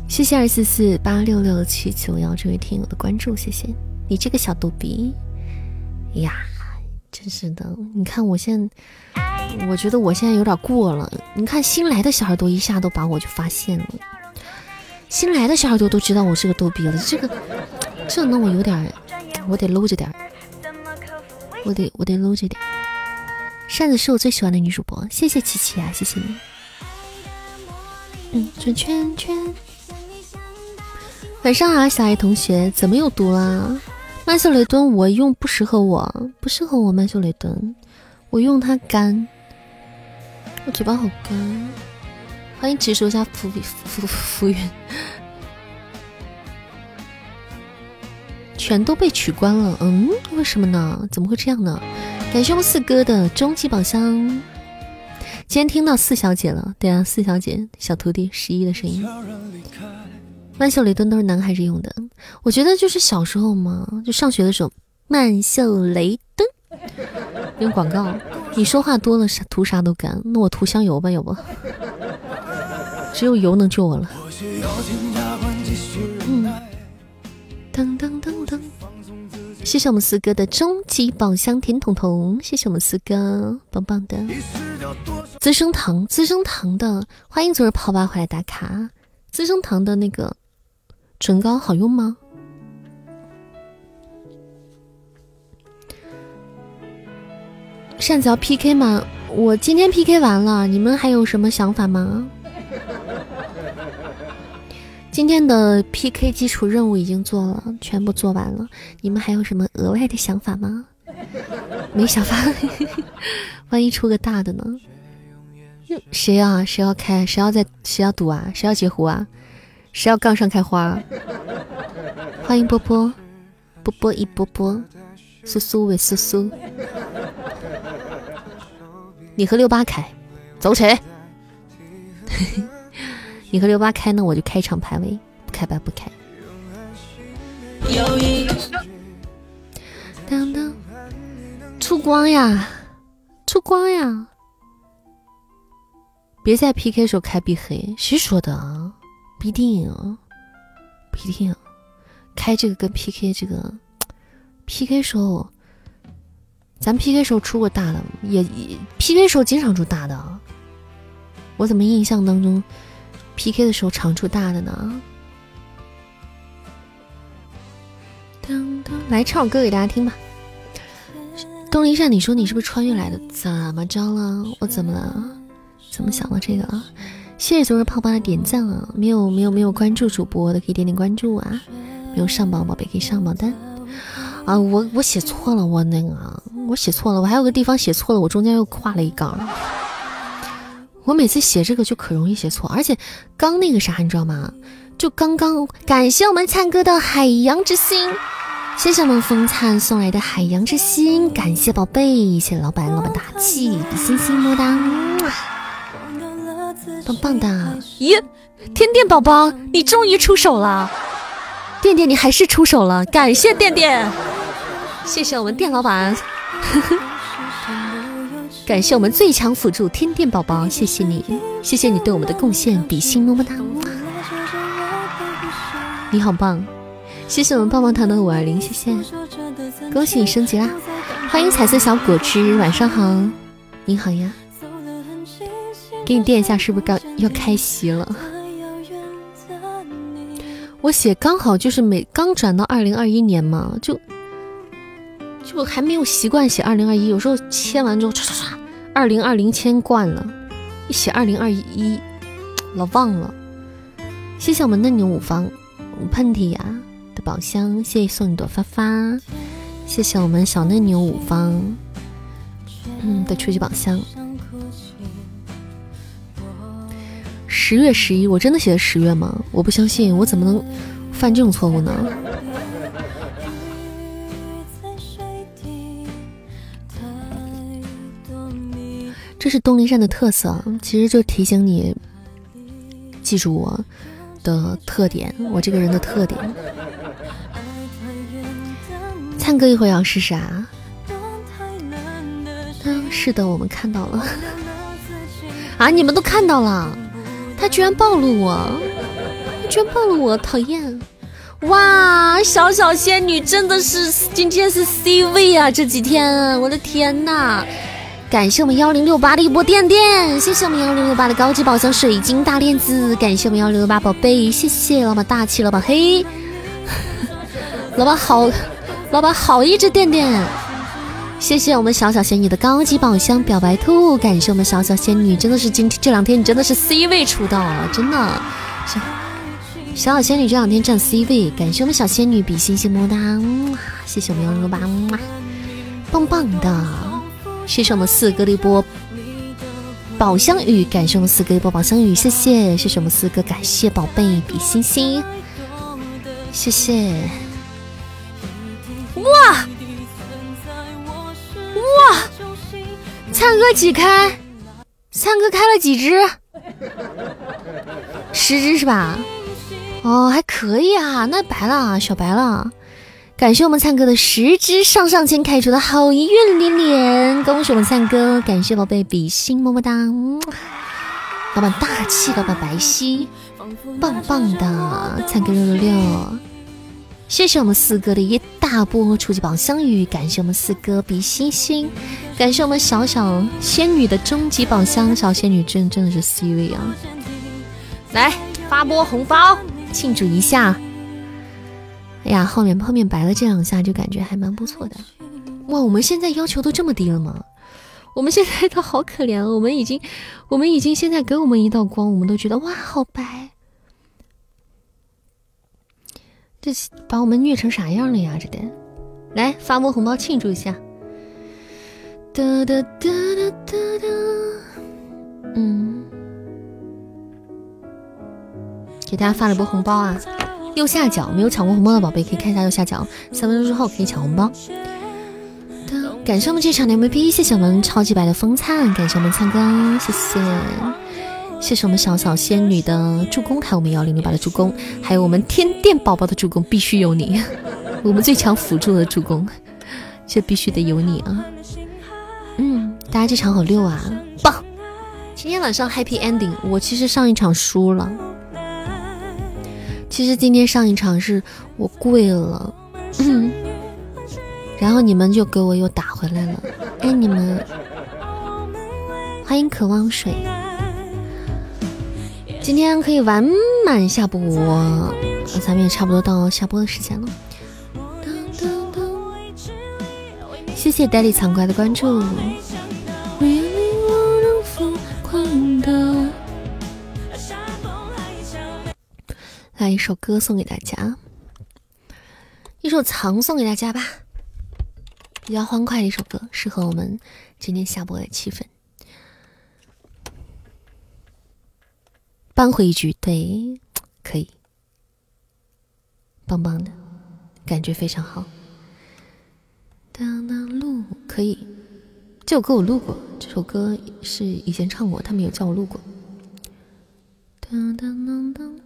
谢谢二四四八六六七九幺这位听友的关注，谢谢你这个小逗逼呀，真是的，你看我现在，我觉得我现在有点过了。你看新来的小耳朵一下都把我就发现了，新来的小耳朵都知道我是个逗逼了，这个这弄我有点，我得搂着点。我得我得搂着点。扇子是我最喜欢的女主播，谢谢琪琪啊，谢谢你。嗯，转圈圈。晚上好，小爱同学，怎么有毒啦？曼秀雷敦我用不适合我，不适合我曼秀雷敦，我用它干，我嘴巴好干。欢迎直说下浮浮浮云。全都被取关了，嗯，为什么呢？怎么会这样呢？感谢我们四哥的终极宝箱。今天听到四小姐了，对啊，四小姐小徒弟十一的声音。曼秀雷敦都是男孩子用的，我觉得就是小时候嘛，就上学的时候，曼秀雷敦用广告。你说话多了，啥涂啥都干，那我涂香油吧，要不？只有油能救我了。噔噔噔噔！谢谢我们四哥的终极宝箱甜筒筒，谢谢我们四哥，棒棒的！资生堂，资生堂的，欢迎昨日泡吧回来打卡。资生堂的那个唇膏好用吗？扇子要 PK 吗？我今天 PK 完了，你们还有什么想法吗？今天的 PK 基础任务已经做了，全部做完了。你们还有什么额外的想法吗？没想法，万一出个大的呢？谁啊？谁要开？谁要在？谁要赌啊？谁要截胡啊？谁要杠上开花？欢迎波波，波波一波波，苏苏为苏苏。你和六八开，走起！你和六八开呢，我就开场排位，不开白不开。当当，出光呀，出光呀！别在 PK 时候开必黑，谁说的啊？不一定，不一定。开这个跟 PK 这个 PK 时候，咱 PK 时候出过大的，也 PK 时候经常出大的。我怎么印象当中？P.K. 的时候常出大的呢，来唱歌给大家听吧。东林善，你说你是不是穿越来的？怎么着了？我怎么了？怎么想到这个了？谢谢昨日泡泡的点赞啊！没有没有没有关注主播的可以点点关注啊！没有上榜宝贝可以上榜单啊！我我写错了，我那个我写错了，我还有个地方写错了，我中间又画了一杠。我每次写这个就可容易写错，而且刚那个啥，你知道吗？就刚刚感谢我们灿哥的海洋之心，谢谢我们风灿送来的海洋之心，感谢宝贝，谢谢老板，老板大气，比心心么哒，棒棒的！咦，天电宝宝，你终于出手了，电电你还是出手了，感谢电电，谢谢我们店老板，感谢我们最强辅助天电宝宝，谢谢你，谢谢你对我们的贡献，比心么么哒，你好棒，谢谢我们棒棒糖的五二零，谢谢，恭喜你升级啦，欢迎彩色小果汁，晚上好，你好呀，给你垫一下，是不是刚要开席了？我写刚好就是每刚转到二零二一年嘛，就就还没有习惯写二零二一，有时候签完之后唰唰唰，二零二零签惯了，一写二零二一 老忘了。谢谢我们嫩牛五方喷嚏呀的宝箱，谢谢送你朵发发，谢谢我们小嫩牛五方嗯的初级宝箱。十月十一，我真的写的十月吗？我不相信，我怎么能犯这种错误呢？这是东林山的特色，其实就提醒你记住我的特点，我这个人的特点。灿哥一会儿要是啥？嗯，是的，我们看到了。啊，你们都看到了。他居然暴露我！他居然暴露我，讨厌！哇，小小仙女真的是今天是 C 位啊！这几天，我的天呐！感谢我们幺零六八的一波电电，谢谢我们幺零六八的高级宝箱水晶大链子，感谢我们幺零六八宝贝，谢谢老板大气，老板黑，老板好，老板好一只电电。谢谢我们小小仙女的高级宝箱表白兔，感谢我们小小仙女，真的是今天这两天你真的是 C 位出道了，真的。小小小仙女这两天占 C 位，感谢我们小仙女比心心么么哒，谢谢我们幺零六八，棒棒的。谢谢我们四哥的一波宝箱雨，感谢我们四哥一波宝箱雨，谢谢，谢谢我们四哥，感谢宝贝比心心，谢谢。哇！哇，灿哥几开？灿哥开了几只？十只是吧？哦，还可以啊，那白了，小白了。感谢我们灿哥的十只上上签开出的好运连连，恭喜我们灿哥！感谢宝贝比心么么哒，老板大气，老板白皙，棒棒的，灿哥六六六。谢谢我们四哥的一大波初级宝箱雨，感谢我们四哥比心心，感谢我们小小仙女的终极宝箱，小仙女真真的是 C 位啊！来发波红包庆祝一下！哎呀，后面后面白了这两下就感觉还蛮不错的。哇，我们现在要求都这么低了吗？我们现在都好可怜，我们已经我们已经现在给我们一道光，我们都觉得哇好白。这把我们虐成啥样了呀？这得来发波红包庆祝一下。哒哒哒哒哒哒，嗯，给大家发了波红包啊！右下角没有抢过红包的宝贝可以看一下右下角，三分钟之后可以抢红包。感谢我们这场的 MVP，谢谢我们超级白的风灿，感谢我们灿哥，谢谢。谢谢我们小小仙女的助攻，还有我们幺零六八的助攻，还有我们天电宝宝的助攻，必须有你，我们最强辅助的助攻，这必须得有你啊！嗯，大家这场好溜啊，棒！今天晚上 Happy Ending，我其实上一场输了，其实今天上一场是我跪了，然后你们就给我又打回来了，爱你们！欢迎渴望水。今天可以完满下播，咱们也差不多到下播的时间了。谢谢 Daddy 藏怪的关注。来一首歌送给大家，一首藏送给大家吧，比较欢快的一首歌，适合我们今天下播的气氛。扳回一局，对，可以，棒棒的，感觉非常好。当当录可以，这首歌我录过，这首歌是以前唱过，他们有叫我录过。当当当当。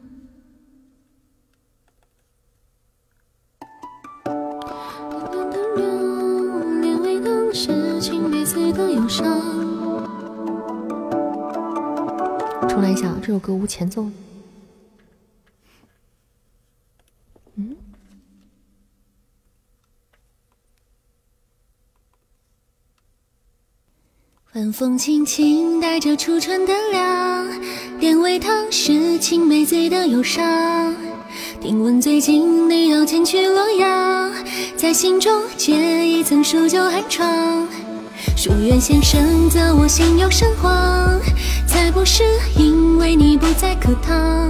微是的忧伤。重来一下这首歌无前奏。嗯？晚风轻轻带着初春的凉点微汤是青梅子的忧伤。听闻最近你要前去洛阳，在心中结一层数九寒窗。书院先生责我心有神慌，才不是因为你不在课堂。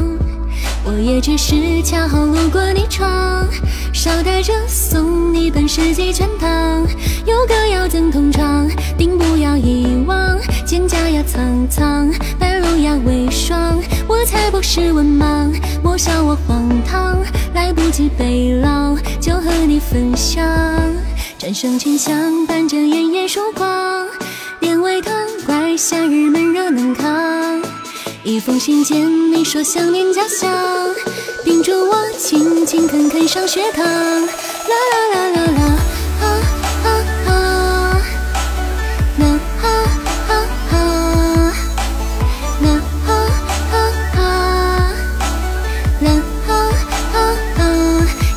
我也只是恰好路过你窗，捎带着送你本诗集全唐。有歌谣赠同窗，定不要遗忘。蒹葭呀苍苍，白露呀为霜。我才不是文盲，莫笑我荒唐，来不及背牢，就和你分享。战胜群香，伴着炎炎曙光，连味糖怪夏日闷热难扛。一封信笺，你说想念家乡，叮嘱我勤勤恳恳上学堂。啦啦啦啦啦，啊啊啊，啦啊啊啊，啦啊啊啊，啦啊啊啊，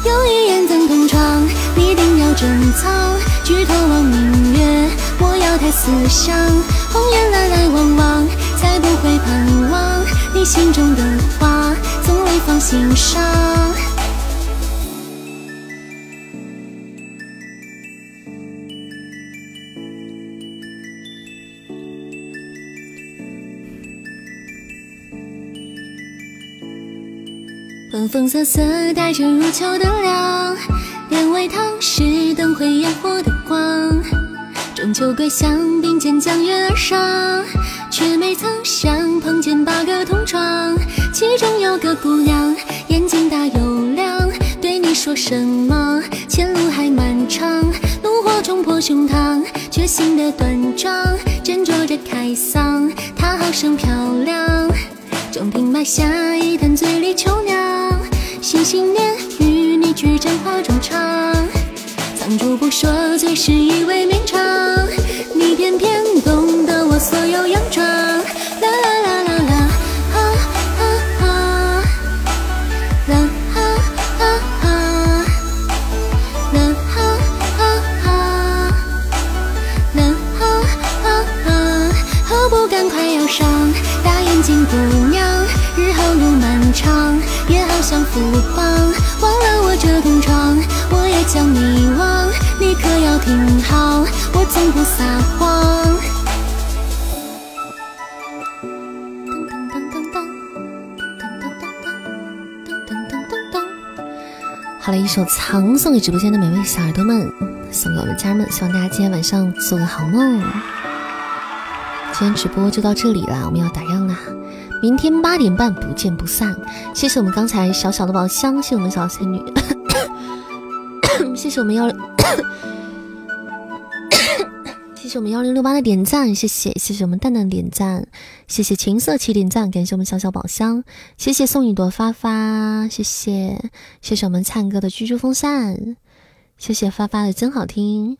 有一言赠同窗。珍藏，举头望明月，我瑶台思乡。红颜来来往往，才不会盼望你心中的花，从未放心上。风风瑟瑟，带着入秋的凉。连味唐诗，灯会烟火的光。中秋归乡，并肩将月而上，却没曾想碰见八个同窗。其中有个姑娘，眼睛大又亮，对你说什么？前路还漫长。怒火冲破胸膛，决心的端庄，斟酌着开嗓。她好生漂亮，中庭埋下一坛醉里秋酿，心心念与你。举盏花中唱，藏住不说，最是意味绵长。你偏偏懂所有佯装。啦啦啦啦啦，啊啊啊，啦啊啊啊，啦啊啊啊，啦啊啊啊，何不赶快要上？大眼睛姑娘，日后路漫长，也好想复光。忘了我这同窗，我也将你忘。你可要听好，我从不撒谎。来，一首《藏》送给直播间的每位小耳朵们，送给我们家人们，希望大家今天晚上做个好梦。今天直播就到这里了，我们要打烊了。明天八点半不见不散。谢谢我们刚才小小的宝箱，谢谢我们小仙女，谢谢我们幺 谢谢我们幺零六八的点赞，谢谢谢谢我们蛋蛋点赞，谢谢情色起点赞，感谢我们小小宝箱，谢谢送一朵发发，谢谢谢谢我们灿哥的居住风扇，谢谢发发的真好听，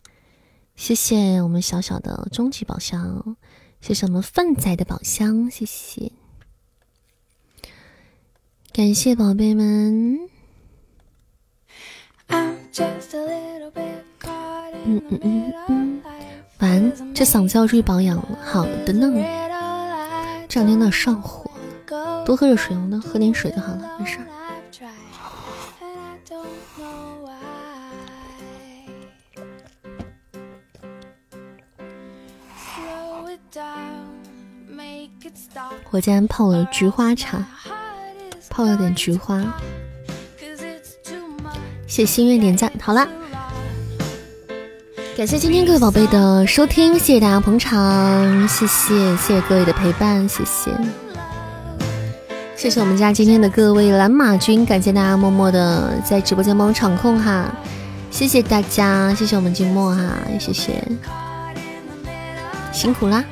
谢谢我们小小的终极宝箱，谢谢我们粪仔的宝箱，谢谢。感谢宝贝们。嗯嗯嗯嗯，晚安。这嗓子要注意保养。好的呢。这两天有点上火，多喝热水哦。那喝点水就好了，没事。我今天泡了菊花茶。泡了点菊花，谢心愿点赞。好了，感谢今天各位宝贝的收听，谢谢大家捧场，谢谢谢谢各位的陪伴，谢谢。谢谢我们家今天的各位蓝马军，感谢大家默默的在直播间帮我场控哈，谢谢大家，谢谢我们静默哈，谢谢。辛苦啦，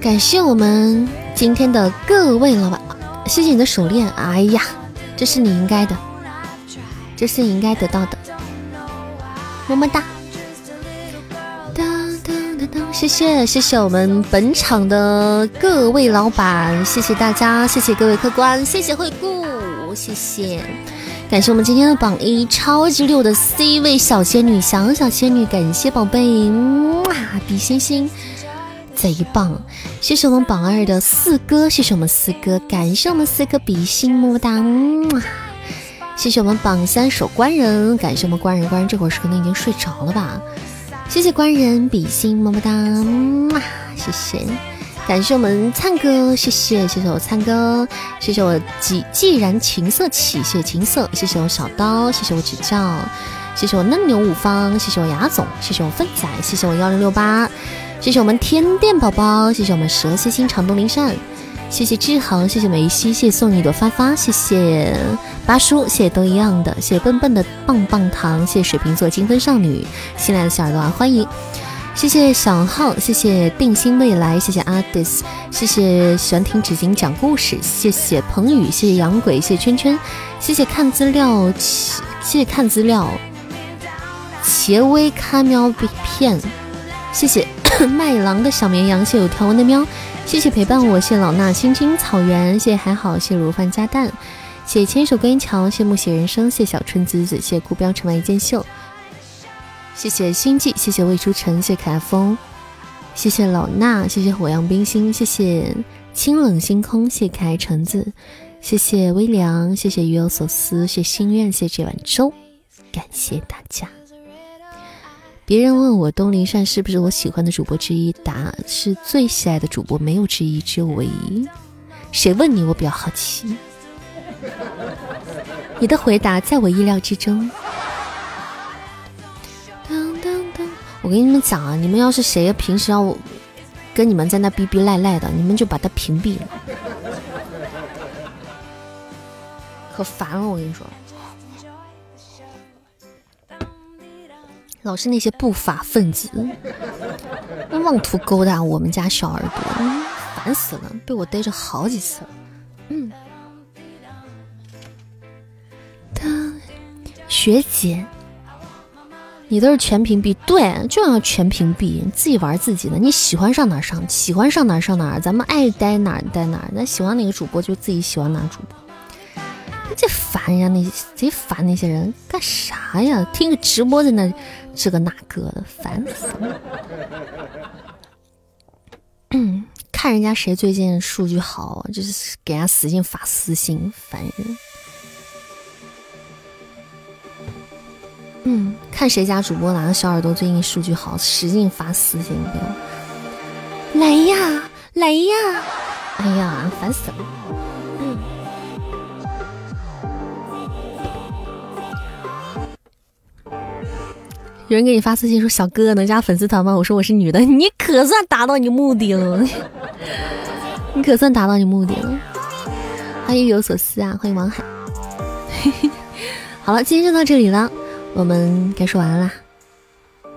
感谢我们今天的各位老板。谢谢你的手链，哎呀，这是你应该的，这是你应该得到的，么么哒。谢谢谢谢我们本场的各位老板，谢谢大家，谢谢各位客官，谢谢惠顾，谢谢，感谢我们今天的榜一超级六的 C 位小仙女小小仙女，感谢宝贝，哇，比心心贼棒，谢谢我们榜二的四哥，谢谢我们四哥，感谢我们四哥比心么么哒，哇，谢谢我们榜三守关人，感谢我们关人，关人这会儿是可能已经睡着了吧。谢谢。官人比心么么哒，哇，谢谢，感谢我们灿哥，谢谢谢谢我灿哥，谢谢我既既然琴瑟起，谢谢琴瑟，谢谢我小刀，谢谢我指教，谢谢我嫩牛五方，谢谢我牙总，谢谢我粪仔，谢谢我幺零六八，谢谢我们天电宝宝，谢谢我们蛇蝎心肠东林善。谢谢志豪，谢谢梅西，谢谢送你一朵发发，谢谢八叔，谢谢都一样的，谢谢笨笨的棒棒糖，谢谢水瓶座金分少女，新来的小耳朵啊，欢迎，谢谢小号，谢谢定心未来，谢谢阿迪斯，谢谢喜欢听纸巾讲故事，谢谢彭宇，谢谢洋鬼，谢谢圈圈，谢谢看资料，谢谢看资料，茄微看喵片，谢谢 麦狼的小绵羊，谢谢有条纹的喵。谢谢陪伴我，谢老衲青青草原，谢谢还好，谢如饭加蛋，谢牵手观音桥，谢木写人生，谢小春子子，谢顾标城外一件秀，谢谢心悸，谢谢魏书晨，谢可爱风，谢谢老衲，谢谢火样冰心，谢谢清冷星空，谢可爱橙子，谢谢微凉，谢谢鱼有所思，谢心愿，谢这碗粥，感谢大家。别人问我东林善是不是我喜欢的主播之一，答是最喜爱的主播，没有之一，只有唯一。谁问你？我比较好奇。你的回答在我意料之中。当当当！我跟你们讲啊，你们要是谁平时要跟你们在那逼逼赖赖的，你们就把他屏蔽了，可烦了。我跟你说。老是那些不法分子，妄图勾搭我们家小耳朵，烦死了！被我逮着好几次了。嗯，学姐，你都是全屏蔽，对，就要全屏蔽，自己玩自己的，你喜欢上哪上，喜欢上哪上哪，咱们爱待哪待哪，咱喜欢哪个主播就自己喜欢哪主播。这烦呀，那贼烦那些人干啥呀？听个直播在那这个那个的，烦死了。看人家谁最近数据好，就是给人家使劲发私信，烦人。嗯，看谁家主播哪个小耳朵最近数据好，使劲发私信给我。来呀，来呀！哎呀，烦死了。有人给你发私信说：“小哥哥能加粉丝团吗？”我说：“我是女的。”你可算达到你目的了，你可算达到你目的了。欢迎有所思啊，欢迎王海。好了，今天就到这里了，我们该说晚安啦，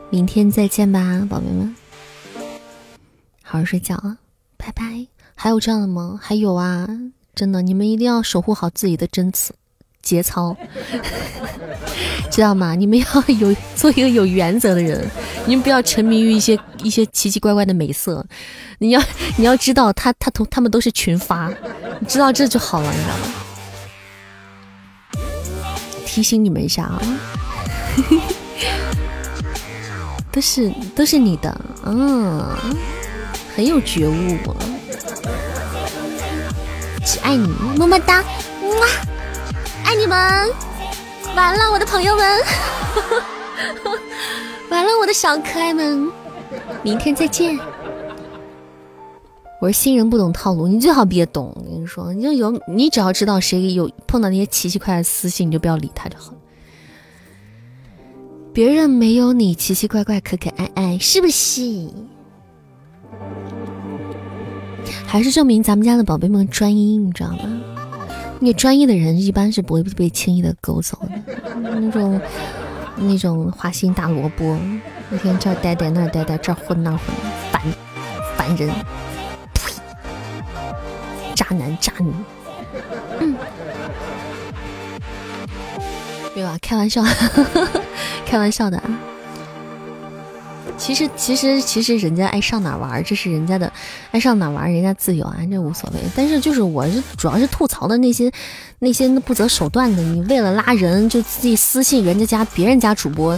明天再见吧，宝贝们，好好睡觉啊，拜拜。还有这样的吗？还有啊，真的，你们一定要守护好自己的贞子。节操，知道吗？你们要有做一个有原则的人，你们不要沉迷于一些一些奇奇怪怪的美色。你要你要知道，他他同他们都是群发，你知道这就好了，你知道吗？提醒你们一下啊，都是都是你的，嗯，很有觉悟，只爱你，么么哒，哇。爱你们，完了，我的朋友们，完了，我的小可爱们，明天再见。我是新人不懂套路，你最好别懂。我跟你说，你就有你只要知道谁有碰到那些奇奇怪怪的私信，你就不要理他就好了。别人没有你奇奇怪怪、可可爱爱，是不是？还是证明咱们家的宝贝们专一，你知道吗？你专业的人一般是不会被轻易的勾走的，那种那种花心大萝卜，一天这儿呆呆那儿呆呆，这儿混那儿混，烦烦人，呸！渣男渣女，嗯，对吧，开玩笑，开玩笑的啊。其实其实其实人家爱上哪玩，这是人家的，爱上哪玩人家自由啊，这无所谓。但是就是我是主要是吐槽的那些那些不择手段的，你为了拉人就自己私信人家家别人家主播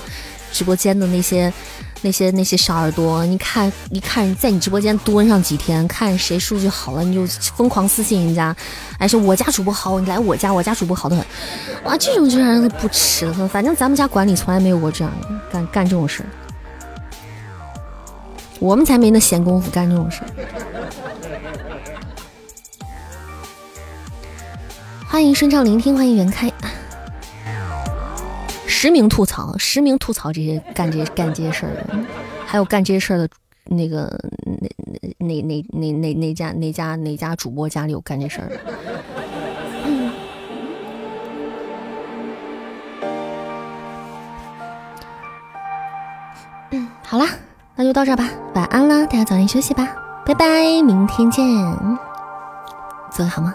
直播间的那些那些那些小耳朵，你看一看在你直播间蹲上几天，看谁数据好了，你就疯狂私信人家，哎说我家主播好，你来我家，我家主播好的很，哇，这种就让人不耻了。反正咱们家管理从来没有过这样干干这种事儿。我们才没那闲工夫干这种事儿。欢迎顺畅聆听，欢迎袁开。实名吐槽，实名吐槽这些干这干这些事儿的，还有干这些事儿的那个那那那那那那家哪家哪家主播家里有干这事儿的？嗯，好啦。那就到这吧，晚安了，大家早点休息吧，拜拜，明天见，做个好梦？